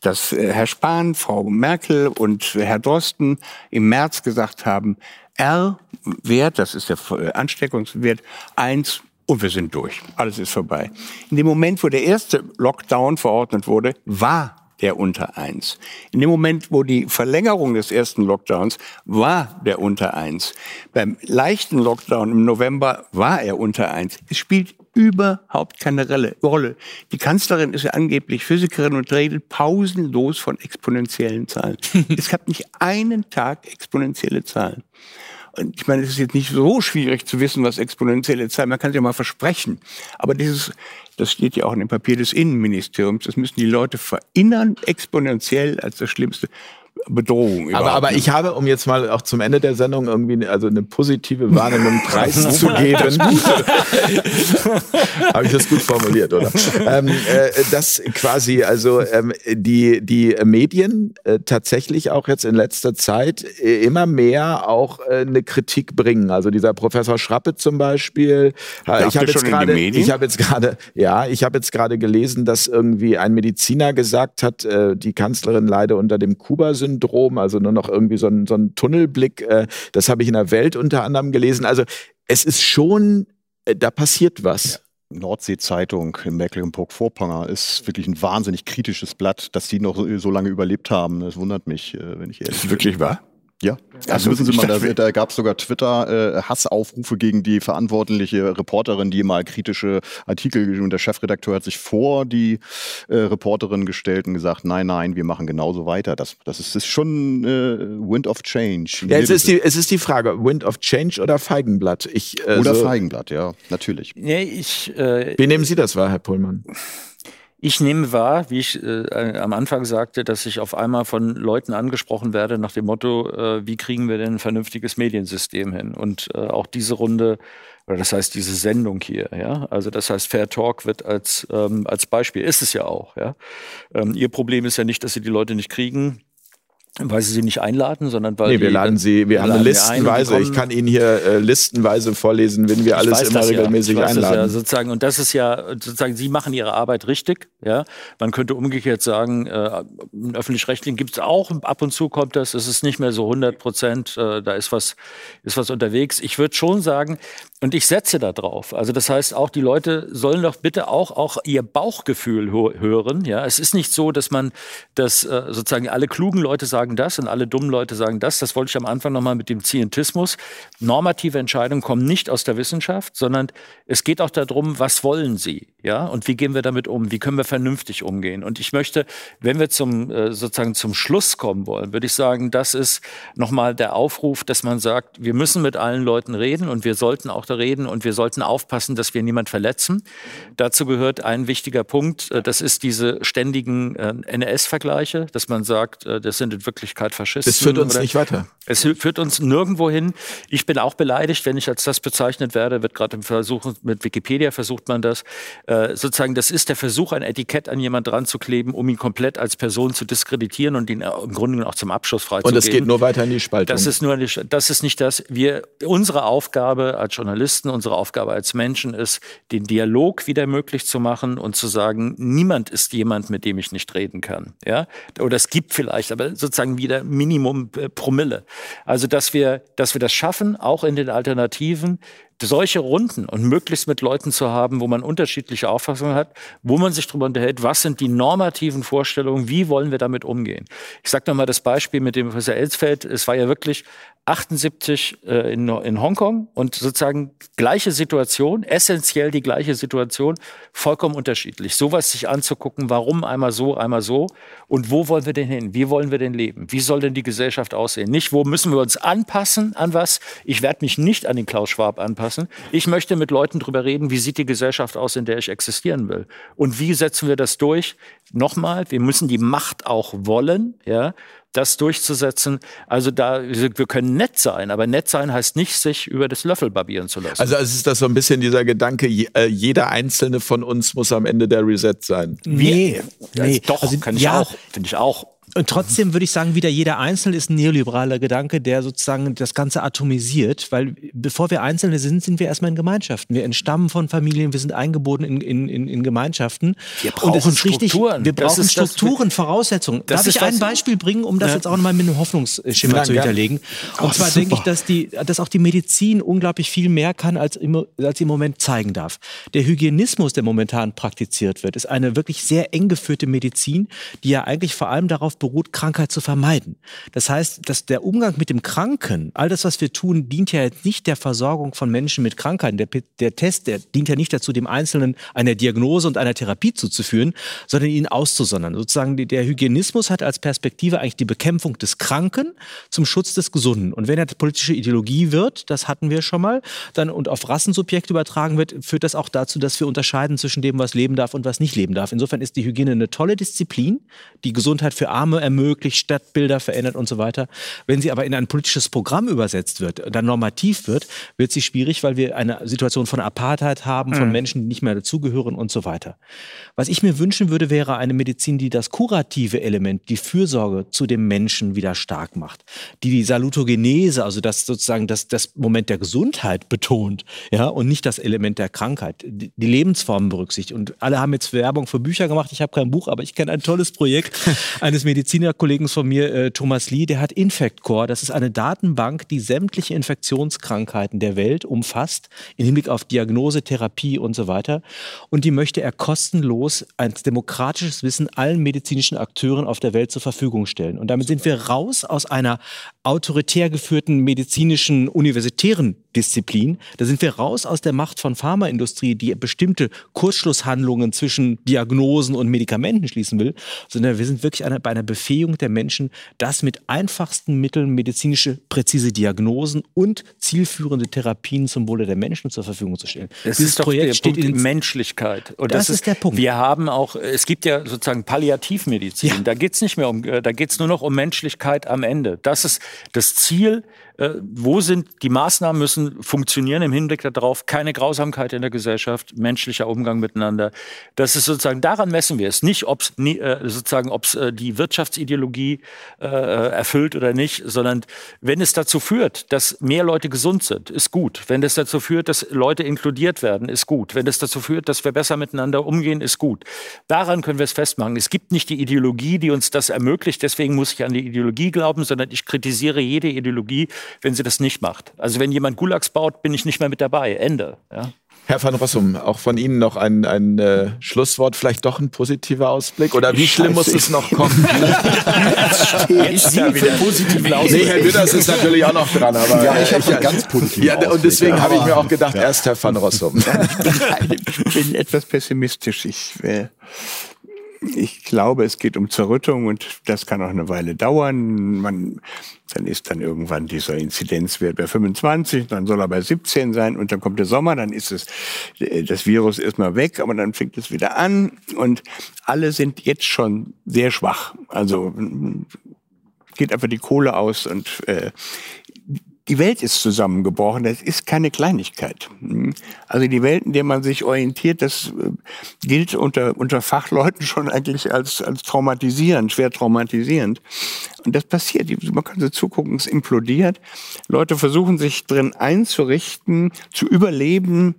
dass äh, Herr Spahn, Frau Merkel und Herr Drosten im März gesagt haben, R-Wert, das ist der äh, Ansteckungswert, eins und wir sind durch. Alles ist vorbei. In dem Moment, wo der erste Lockdown verordnet wurde, war der unter eins. In dem Moment, wo die Verlängerung des ersten Lockdowns war der unter eins. Beim leichten Lockdown im November war er unter eins. Es spielt überhaupt keine Rolle. Die Kanzlerin ist ja angeblich Physikerin und redet pausenlos von exponentiellen Zahlen. *laughs* es gab nicht einen Tag exponentielle Zahlen. Und ich meine, es ist jetzt nicht so schwierig zu wissen, was exponentielle Zahlen, man kann es ja mal versprechen. Aber dieses, das steht ja auch in dem Papier des Innenministeriums, das müssen die Leute verinnern, exponentiell als das schlimmste Bedrohung. Aber, überhaupt. aber ich habe, um jetzt mal auch zum Ende der Sendung irgendwie eine- also eine positive Wahrnehmung preiszugeben, *laughs* *laughs* habe ich das gut formuliert, oder? ähm, äh, dass quasi also ähm, die die Medien äh, tatsächlich auch jetzt in letzter Zeit äh, immer mehr auch äh, eine Kritik bringen. Also dieser Professor Schrappe zum Beispiel. Ich habe schon jetzt gerade, Medien? ich habe jetzt gerade, ja, ich habe jetzt gerade gelesen, dass irgendwie ein Mediziner gesagt hat, äh, die Kanzlerin leide unter dem Kuba-Syndrom, also nur noch irgendwie so ein, so ein Tunnelblick. Äh, das habe ich in der Welt unter anderem gelesen. Also es ist schon, äh, da passiert was. Nordsee-Zeitung in Mecklenburg-Vorpommern ist wirklich ein wahnsinnig kritisches Blatt, dass die noch so, lange überlebt haben. Das wundert mich, äh, wenn ich ehrlich ist bin. wirklich wahr? Ja, Also, wissen Sie mal, da, da gab es sogar Twitter-Hassaufrufe gegen die verantwortliche Reporterin, die mal kritische Artikel und der Chefredakteur hat sich vor die äh, Reporterin gestellt und gesagt, nein, nein, wir machen genauso weiter. Das, das ist, ist schon äh, Wind of Change. Ja, es ist die, es ist die Frage, Wind of Change oder Feigenblatt? Ich, äh, Oder so- Feigenblatt, ja, natürlich. Nee, ich, äh, Wie nehmen Sie das wahr, Herr Pullmann? Ich nehme wahr, wie ich äh, am Anfang sagte, dass ich auf einmal von Leuten angesprochen werde nach dem Motto, äh, wie kriegen wir denn ein vernünftiges Mediensystem hin? Und äh, auch diese Runde, oder das heißt diese Sendung hier, ja, also das heißt Fair Talk wird als, ähm, als Beispiel, ist es ja auch, ja. Ähm, ihr Problem ist ja nicht, dass sie die Leute nicht kriegen, weil sie sie nicht einladen, sondern weil Nee, wir die- laden Sie, wir haben eine listenweise. Ich kann Ihnen hier äh, listenweise vorlesen, wenn wir alles immer ja. regelmäßig das einladen. Ja, sozusagen, und das ist ja, sozusagen, Sie machen Ihre Arbeit richtig. Ja? Man könnte umgekehrt sagen, äh, im Öffentlich-Rechtlichen gibt es auch, ab und zu kommt das, es ist nicht mehr so 100 Prozent, äh, da ist was, ist was unterwegs. Ich würde schon sagen, und ich setze da drauf, also das heißt auch, die Leute sollen doch bitte auch, auch ihr Bauchgefühl hö- hören. Ja? Es ist nicht so, dass man, dass äh, sozusagen alle klugen Leute sagen das und alle dummen Leute sagen das. Das wollte ich am Anfang nochmal mit dem Zientismus. Normative Entscheidungen kommen nicht aus der Wissenschaft, sondern es geht auch darum, was wollen sie? Ja, und wie gehen wir damit um? Wie können wir vernünftig umgehen? Und ich möchte, wenn wir zum äh, sozusagen zum Schluss kommen wollen, würde ich sagen, das ist nochmal der Aufruf, dass man sagt, wir müssen mit allen Leuten reden und wir sollten auch da reden und wir sollten aufpassen, dass wir niemand verletzen. Dazu gehört ein wichtiger Punkt, äh, das ist diese ständigen äh, NS-Vergleiche, dass man sagt, das sind in Wirklichkeit Faschisten. Das führt uns nicht weiter. es führt uns nirgendwo hin. Ich bin auch beleidigt, wenn ich als das bezeichnet werde. Wird gerade im Versuch, mit Wikipedia versucht man das. Äh, sozusagen, das ist der Versuch, ein Etikett an jemand dran zu kleben, um ihn komplett als Person zu diskreditieren und ihn äh, im Grunde genommen auch zum Abschluss Und freizugeben. es geht nur weiter in die Spaltung. Das ist nur nicht, das ist nicht das. Wir, unsere Aufgabe als Journalisten, unsere Aufgabe als Menschen ist, den Dialog wieder möglich zu machen und zu sagen, niemand ist jemand, mit dem ich nicht reden kann. Ja? Oder es gibt vielleicht, aber sozusagen wieder Minimum äh, Promille. Also, dass wir, dass wir das schaffen, auch in den Alternativen, solche Runden und möglichst mit Leuten zu haben, wo man unterschiedliche Auffassungen hat, wo man sich darüber unterhält, was sind die normativen Vorstellungen, wie wollen wir damit umgehen. Ich sage nochmal das Beispiel mit dem Professor Elsfeld. Es war ja wirklich 78 äh, in, in Hongkong und sozusagen gleiche Situation, essentiell die gleiche Situation, vollkommen unterschiedlich. Sowas sich anzugucken, warum einmal so, einmal so und wo wollen wir denn hin? Wie wollen wir denn leben? Wie soll denn die Gesellschaft aussehen? Nicht, wo müssen wir uns anpassen an was? Ich werde mich nicht an den Klaus Schwab anpassen. Ich möchte mit Leuten drüber reden, wie sieht die Gesellschaft aus, in der ich existieren will? Und wie setzen wir das durch? Nochmal, wir müssen die Macht auch wollen, ja, das durchzusetzen. Also da, wir können nett sein, aber nett sein heißt nicht, sich über das Löffel barbieren zu lassen. Also es ist das so ein bisschen dieser Gedanke, äh, jeder einzelne von uns muss am Ende der Reset sein. Nee, nee. doch, also, kann ich ja, auch, finde ich auch. Und trotzdem würde ich sagen, wieder jeder Einzelne ist ein neoliberaler Gedanke, der sozusagen das Ganze atomisiert, weil bevor wir Einzelne sind, sind wir erstmal in Gemeinschaften. Wir entstammen von Familien, wir sind eingebunden in, in, in, in Gemeinschaften. Wir brauchen Strukturen. Richtig, wir brauchen Strukturen, das, Voraussetzungen. Darf ich ein Beispiel bringen, um das ja. jetzt auch nochmal mit einem Hoffnungsschimmer ja, zu hinterlegen? Und oh, zwar super. denke ich, dass, die, dass auch die Medizin unglaublich viel mehr kann, als, im, als sie im Moment zeigen darf. Der Hygienismus, der momentan praktiziert wird, ist eine wirklich sehr eng geführte Medizin, die ja eigentlich vor allem darauf beruht, Krankheit zu vermeiden. Das heißt, dass der Umgang mit dem Kranken, all das, was wir tun, dient ja jetzt nicht der Versorgung von Menschen mit Krankheiten. Der, der Test, der dient ja nicht dazu, dem Einzelnen eine Diagnose und eine Therapie zuzuführen, sondern ihn auszusondern. Sozusagen der Hygienismus hat als Perspektive eigentlich die Bekämpfung des Kranken zum Schutz des Gesunden. Und wenn er politische Ideologie wird, das hatten wir schon mal, dann und auf Rassensubjekte übertragen wird, führt das auch dazu, dass wir unterscheiden zwischen dem, was leben darf und was nicht leben darf. Insofern ist die Hygiene eine tolle Disziplin, die Gesundheit für Arme Räume ermöglicht, Stadtbilder verändert und so weiter. Wenn sie aber in ein politisches Programm übersetzt wird, dann normativ wird, wird sie schwierig, weil wir eine Situation von Apartheid haben, von mhm. Menschen, die nicht mehr dazugehören und so weiter. Was ich mir wünschen würde, wäre eine Medizin, die das kurative Element, die Fürsorge zu dem Menschen wieder stark macht, die die Salutogenese, also das sozusagen das, das Moment der Gesundheit betont, ja, und nicht das Element der Krankheit, die, die Lebensformen berücksichtigt. Und alle haben jetzt Werbung für Bücher gemacht. Ich habe kein Buch, aber ich kenne ein tolles Projekt *laughs* eines Medizin Medizinerkollegen von mir, äh, Thomas Lee, der hat InfectCore. Das ist eine Datenbank, die sämtliche Infektionskrankheiten der Welt umfasst, im Hinblick auf Diagnose, Therapie und so weiter. Und die möchte er kostenlos als demokratisches Wissen allen medizinischen Akteuren auf der Welt zur Verfügung stellen. Und damit sind wir raus aus einer autoritär geführten medizinischen universitären Disziplin. Da sind wir raus aus der Macht von Pharmaindustrie, die bestimmte Kurzschlusshandlungen zwischen Diagnosen und Medikamenten schließen will, sondern wir sind wirklich eine, bei einer Befähigung der Menschen, das mit einfachsten Mitteln medizinische präzise Diagnosen und zielführende Therapien zum Wohle der Menschen zur Verfügung zu stellen. Das Dieses ist doch Projekt der steht Punkt in Menschlichkeit. Und das, das ist, ist, der Punkt. Wir haben auch, es gibt ja sozusagen Palliativmedizin. Ja. Da geht es nicht mehr um, äh, da geht es nur noch um Menschlichkeit am Ende. Das ist das Ziel äh, wo sind die Maßnahmen müssen funktionieren im Hinblick darauf, keine Grausamkeit in der Gesellschaft, menschlicher Umgang miteinander. Das ist sozusagen, daran messen wir es. Nicht, ob es äh, sozusagen, ob es äh, die Wirtschaftsideologie äh, erfüllt oder nicht, sondern wenn es dazu führt, dass mehr Leute gesund sind, ist gut. Wenn es dazu führt, dass Leute inkludiert werden, ist gut. Wenn es dazu führt, dass wir besser miteinander umgehen, ist gut. Daran können wir es festmachen. Es gibt nicht die Ideologie, die uns das ermöglicht. Deswegen muss ich an die Ideologie glauben, sondern ich kritisiere jede Ideologie, wenn sie das nicht macht. Also wenn jemand Gulags baut, bin ich nicht mehr mit dabei. Ende. Ja? Herr van Rossum, auch von Ihnen noch ein, ein äh, Schlusswort, vielleicht doch ein positiver Ausblick? Oder wie schlimm muss es noch kommen? *laughs* Jetzt Sie wieder positiven Ausblick. Nee, Herr Lüders ist natürlich auch noch dran. Aber ja, ich habe ja, ganz positiv. Ja, und deswegen habe ich mir auch gedacht, ja. erst Herr van Rossum. *laughs* ich bin etwas pessimistisch. Ich äh, ich glaube, es geht um Zerrüttung und das kann auch eine Weile dauern. Man, dann ist dann irgendwann dieser Inzidenzwert bei 25, dann soll er bei 17 sein und dann kommt der Sommer, dann ist es, das Virus erstmal weg, aber dann fängt es wieder an und alle sind jetzt schon sehr schwach. Also geht einfach die Kohle aus und äh, die Welt ist zusammengebrochen. Das ist keine Kleinigkeit. Also die Welt, in der man sich orientiert, das äh, gilt unter, unter Fachleuten *laughs* schon eigentlich als, als traumatisierend, schwer traumatisierend. Und das passiert. Man kann so zugucken, es implodiert. Leute versuchen sich drin einzurichten, zu überleben,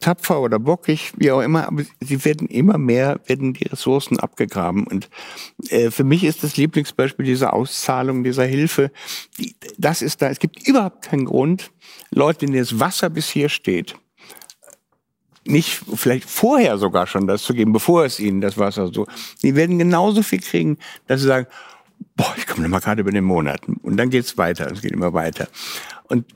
tapfer oder bockig, wie auch immer. Aber sie werden immer mehr, werden die Ressourcen abgegraben. Und äh, für mich ist das Lieblingsbeispiel dieser Auszahlung, dieser Hilfe. Das ist da. Es gibt überhaupt keinen Grund, Leute, denen das Wasser bis hier steht, nicht vielleicht vorher sogar schon das zu geben, bevor es ihnen das Wasser so. Die werden genauso viel kriegen, dass sie sagen, boah, ich komme mal gerade über den Monat. Und dann geht's weiter, es geht immer weiter. Und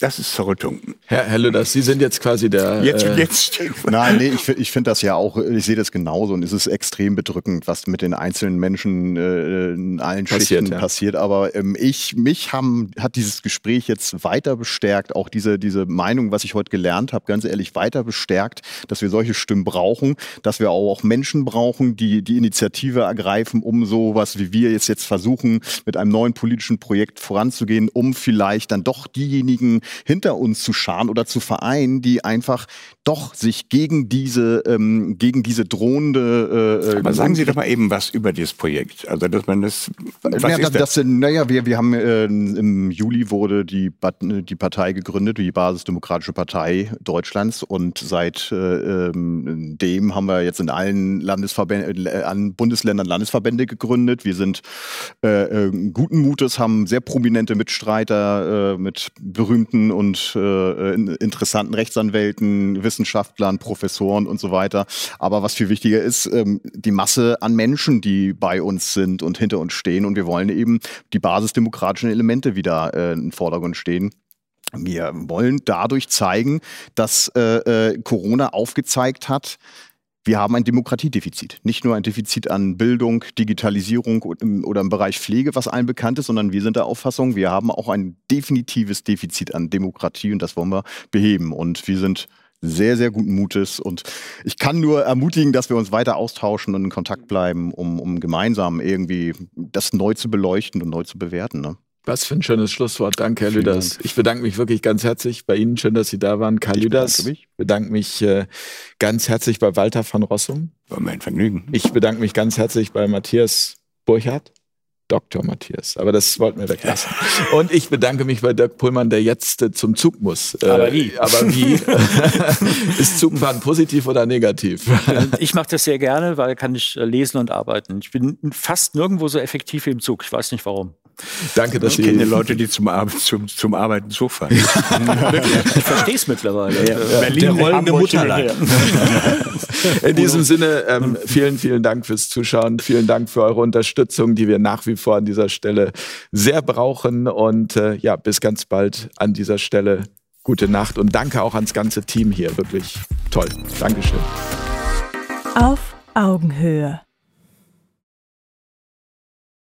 das ist Zerrüttung. Herr, Herr Lüders, Sie sind jetzt quasi der. Jetzt, äh, jetzt. Nein, nee, ich, ich finde das ja auch, ich sehe das genauso und es ist extrem bedrückend, was mit den einzelnen Menschen äh, in allen passiert, Schichten ja. passiert. Aber ähm, ich, mich haben, hat dieses Gespräch jetzt weiter bestärkt, auch diese, diese Meinung, was ich heute gelernt habe, ganz ehrlich, weiter bestärkt, dass wir solche Stimmen brauchen, dass wir auch Menschen brauchen, die die Initiative ergreifen, um sowas wie wir jetzt, jetzt versuchen, mit einem neuen politischen Projekt voranzugehen, um vielleicht dann doch diejenigen, hinter uns zu scharen oder zu vereinen, die einfach doch sich gegen diese, ähm, gegen diese drohende. Äh, Aber sagen Sie doch mal eben was über dieses Projekt. Also, dass man das. Was ja, ist das? das? Naja, wir, wir haben äh, im Juli wurde die, die Partei gegründet, die Basisdemokratische Partei Deutschlands. Und seit äh, ähm, dem haben wir jetzt in allen Landesverbänden, äh, an Bundesländern Landesverbände gegründet. Wir sind äh, äh, guten Mutes, haben sehr prominente Mitstreiter mit berühmten guten und äh, interessanten Rechtsanwälten, Wissenschaftlern, Professoren und so weiter. Aber was viel wichtiger ist, ähm, die Masse an Menschen, die bei uns sind und hinter uns stehen. Und wir wollen eben die basisdemokratischen Elemente wieder äh, den Vordergrund stehen. Wir wollen dadurch zeigen, dass äh, äh Corona aufgezeigt hat, wir haben ein Demokratiedefizit. Nicht nur ein Defizit an Bildung, Digitalisierung oder im Bereich Pflege, was allen bekannt ist, sondern wir sind der Auffassung, wir haben auch ein definitives Defizit an Demokratie und das wollen wir beheben. Und wir sind sehr, sehr guten Mutes. Und ich kann nur ermutigen, dass wir uns weiter austauschen und in Kontakt bleiben, um, um gemeinsam irgendwie das neu zu beleuchten und neu zu bewerten. Ne? Was für ein schönes Schlusswort. Danke, Herr Vielen Lüders. Dank. Ich bedanke mich wirklich ganz herzlich bei Ihnen. Schön, dass Sie da waren. Karl ich Lüders. Bedanke mich, bedanke mich äh, ganz herzlich bei Walter van Rossum. War mein Vergnügen. Ich bedanke mich ganz herzlich bei Matthias Burchardt. Dr. Matthias. Aber das wollten wir weglassen. Und ich bedanke mich bei Dirk Pullmann, der jetzt äh, zum Zug muss. Äh, aber wie? Aber wie? *laughs* ist Zugfahren positiv oder negativ? ich mache das sehr gerne, weil kann ich äh, lesen und arbeiten. Ich bin fast nirgendwo so effektiv wie im Zug. Ich weiß nicht warum. Danke, dass ich Sie. Ich kenne Leute, die zum, Ar zum, zum Arbeiten Zug fahren. *laughs* ich verstehe es mittlerweile. Ja, ja. Berlin, der rollende Mutterlein. In diesem *laughs* Sinne, ähm, vielen, vielen Dank fürs Zuschauen. Vielen Dank für eure Unterstützung, die wir nach wie vor an dieser Stelle sehr brauchen. Und äh, ja, bis ganz bald an dieser Stelle. Gute Nacht und danke auch ans ganze Team hier. Wirklich toll. Dankeschön. Auf Augenhöhe.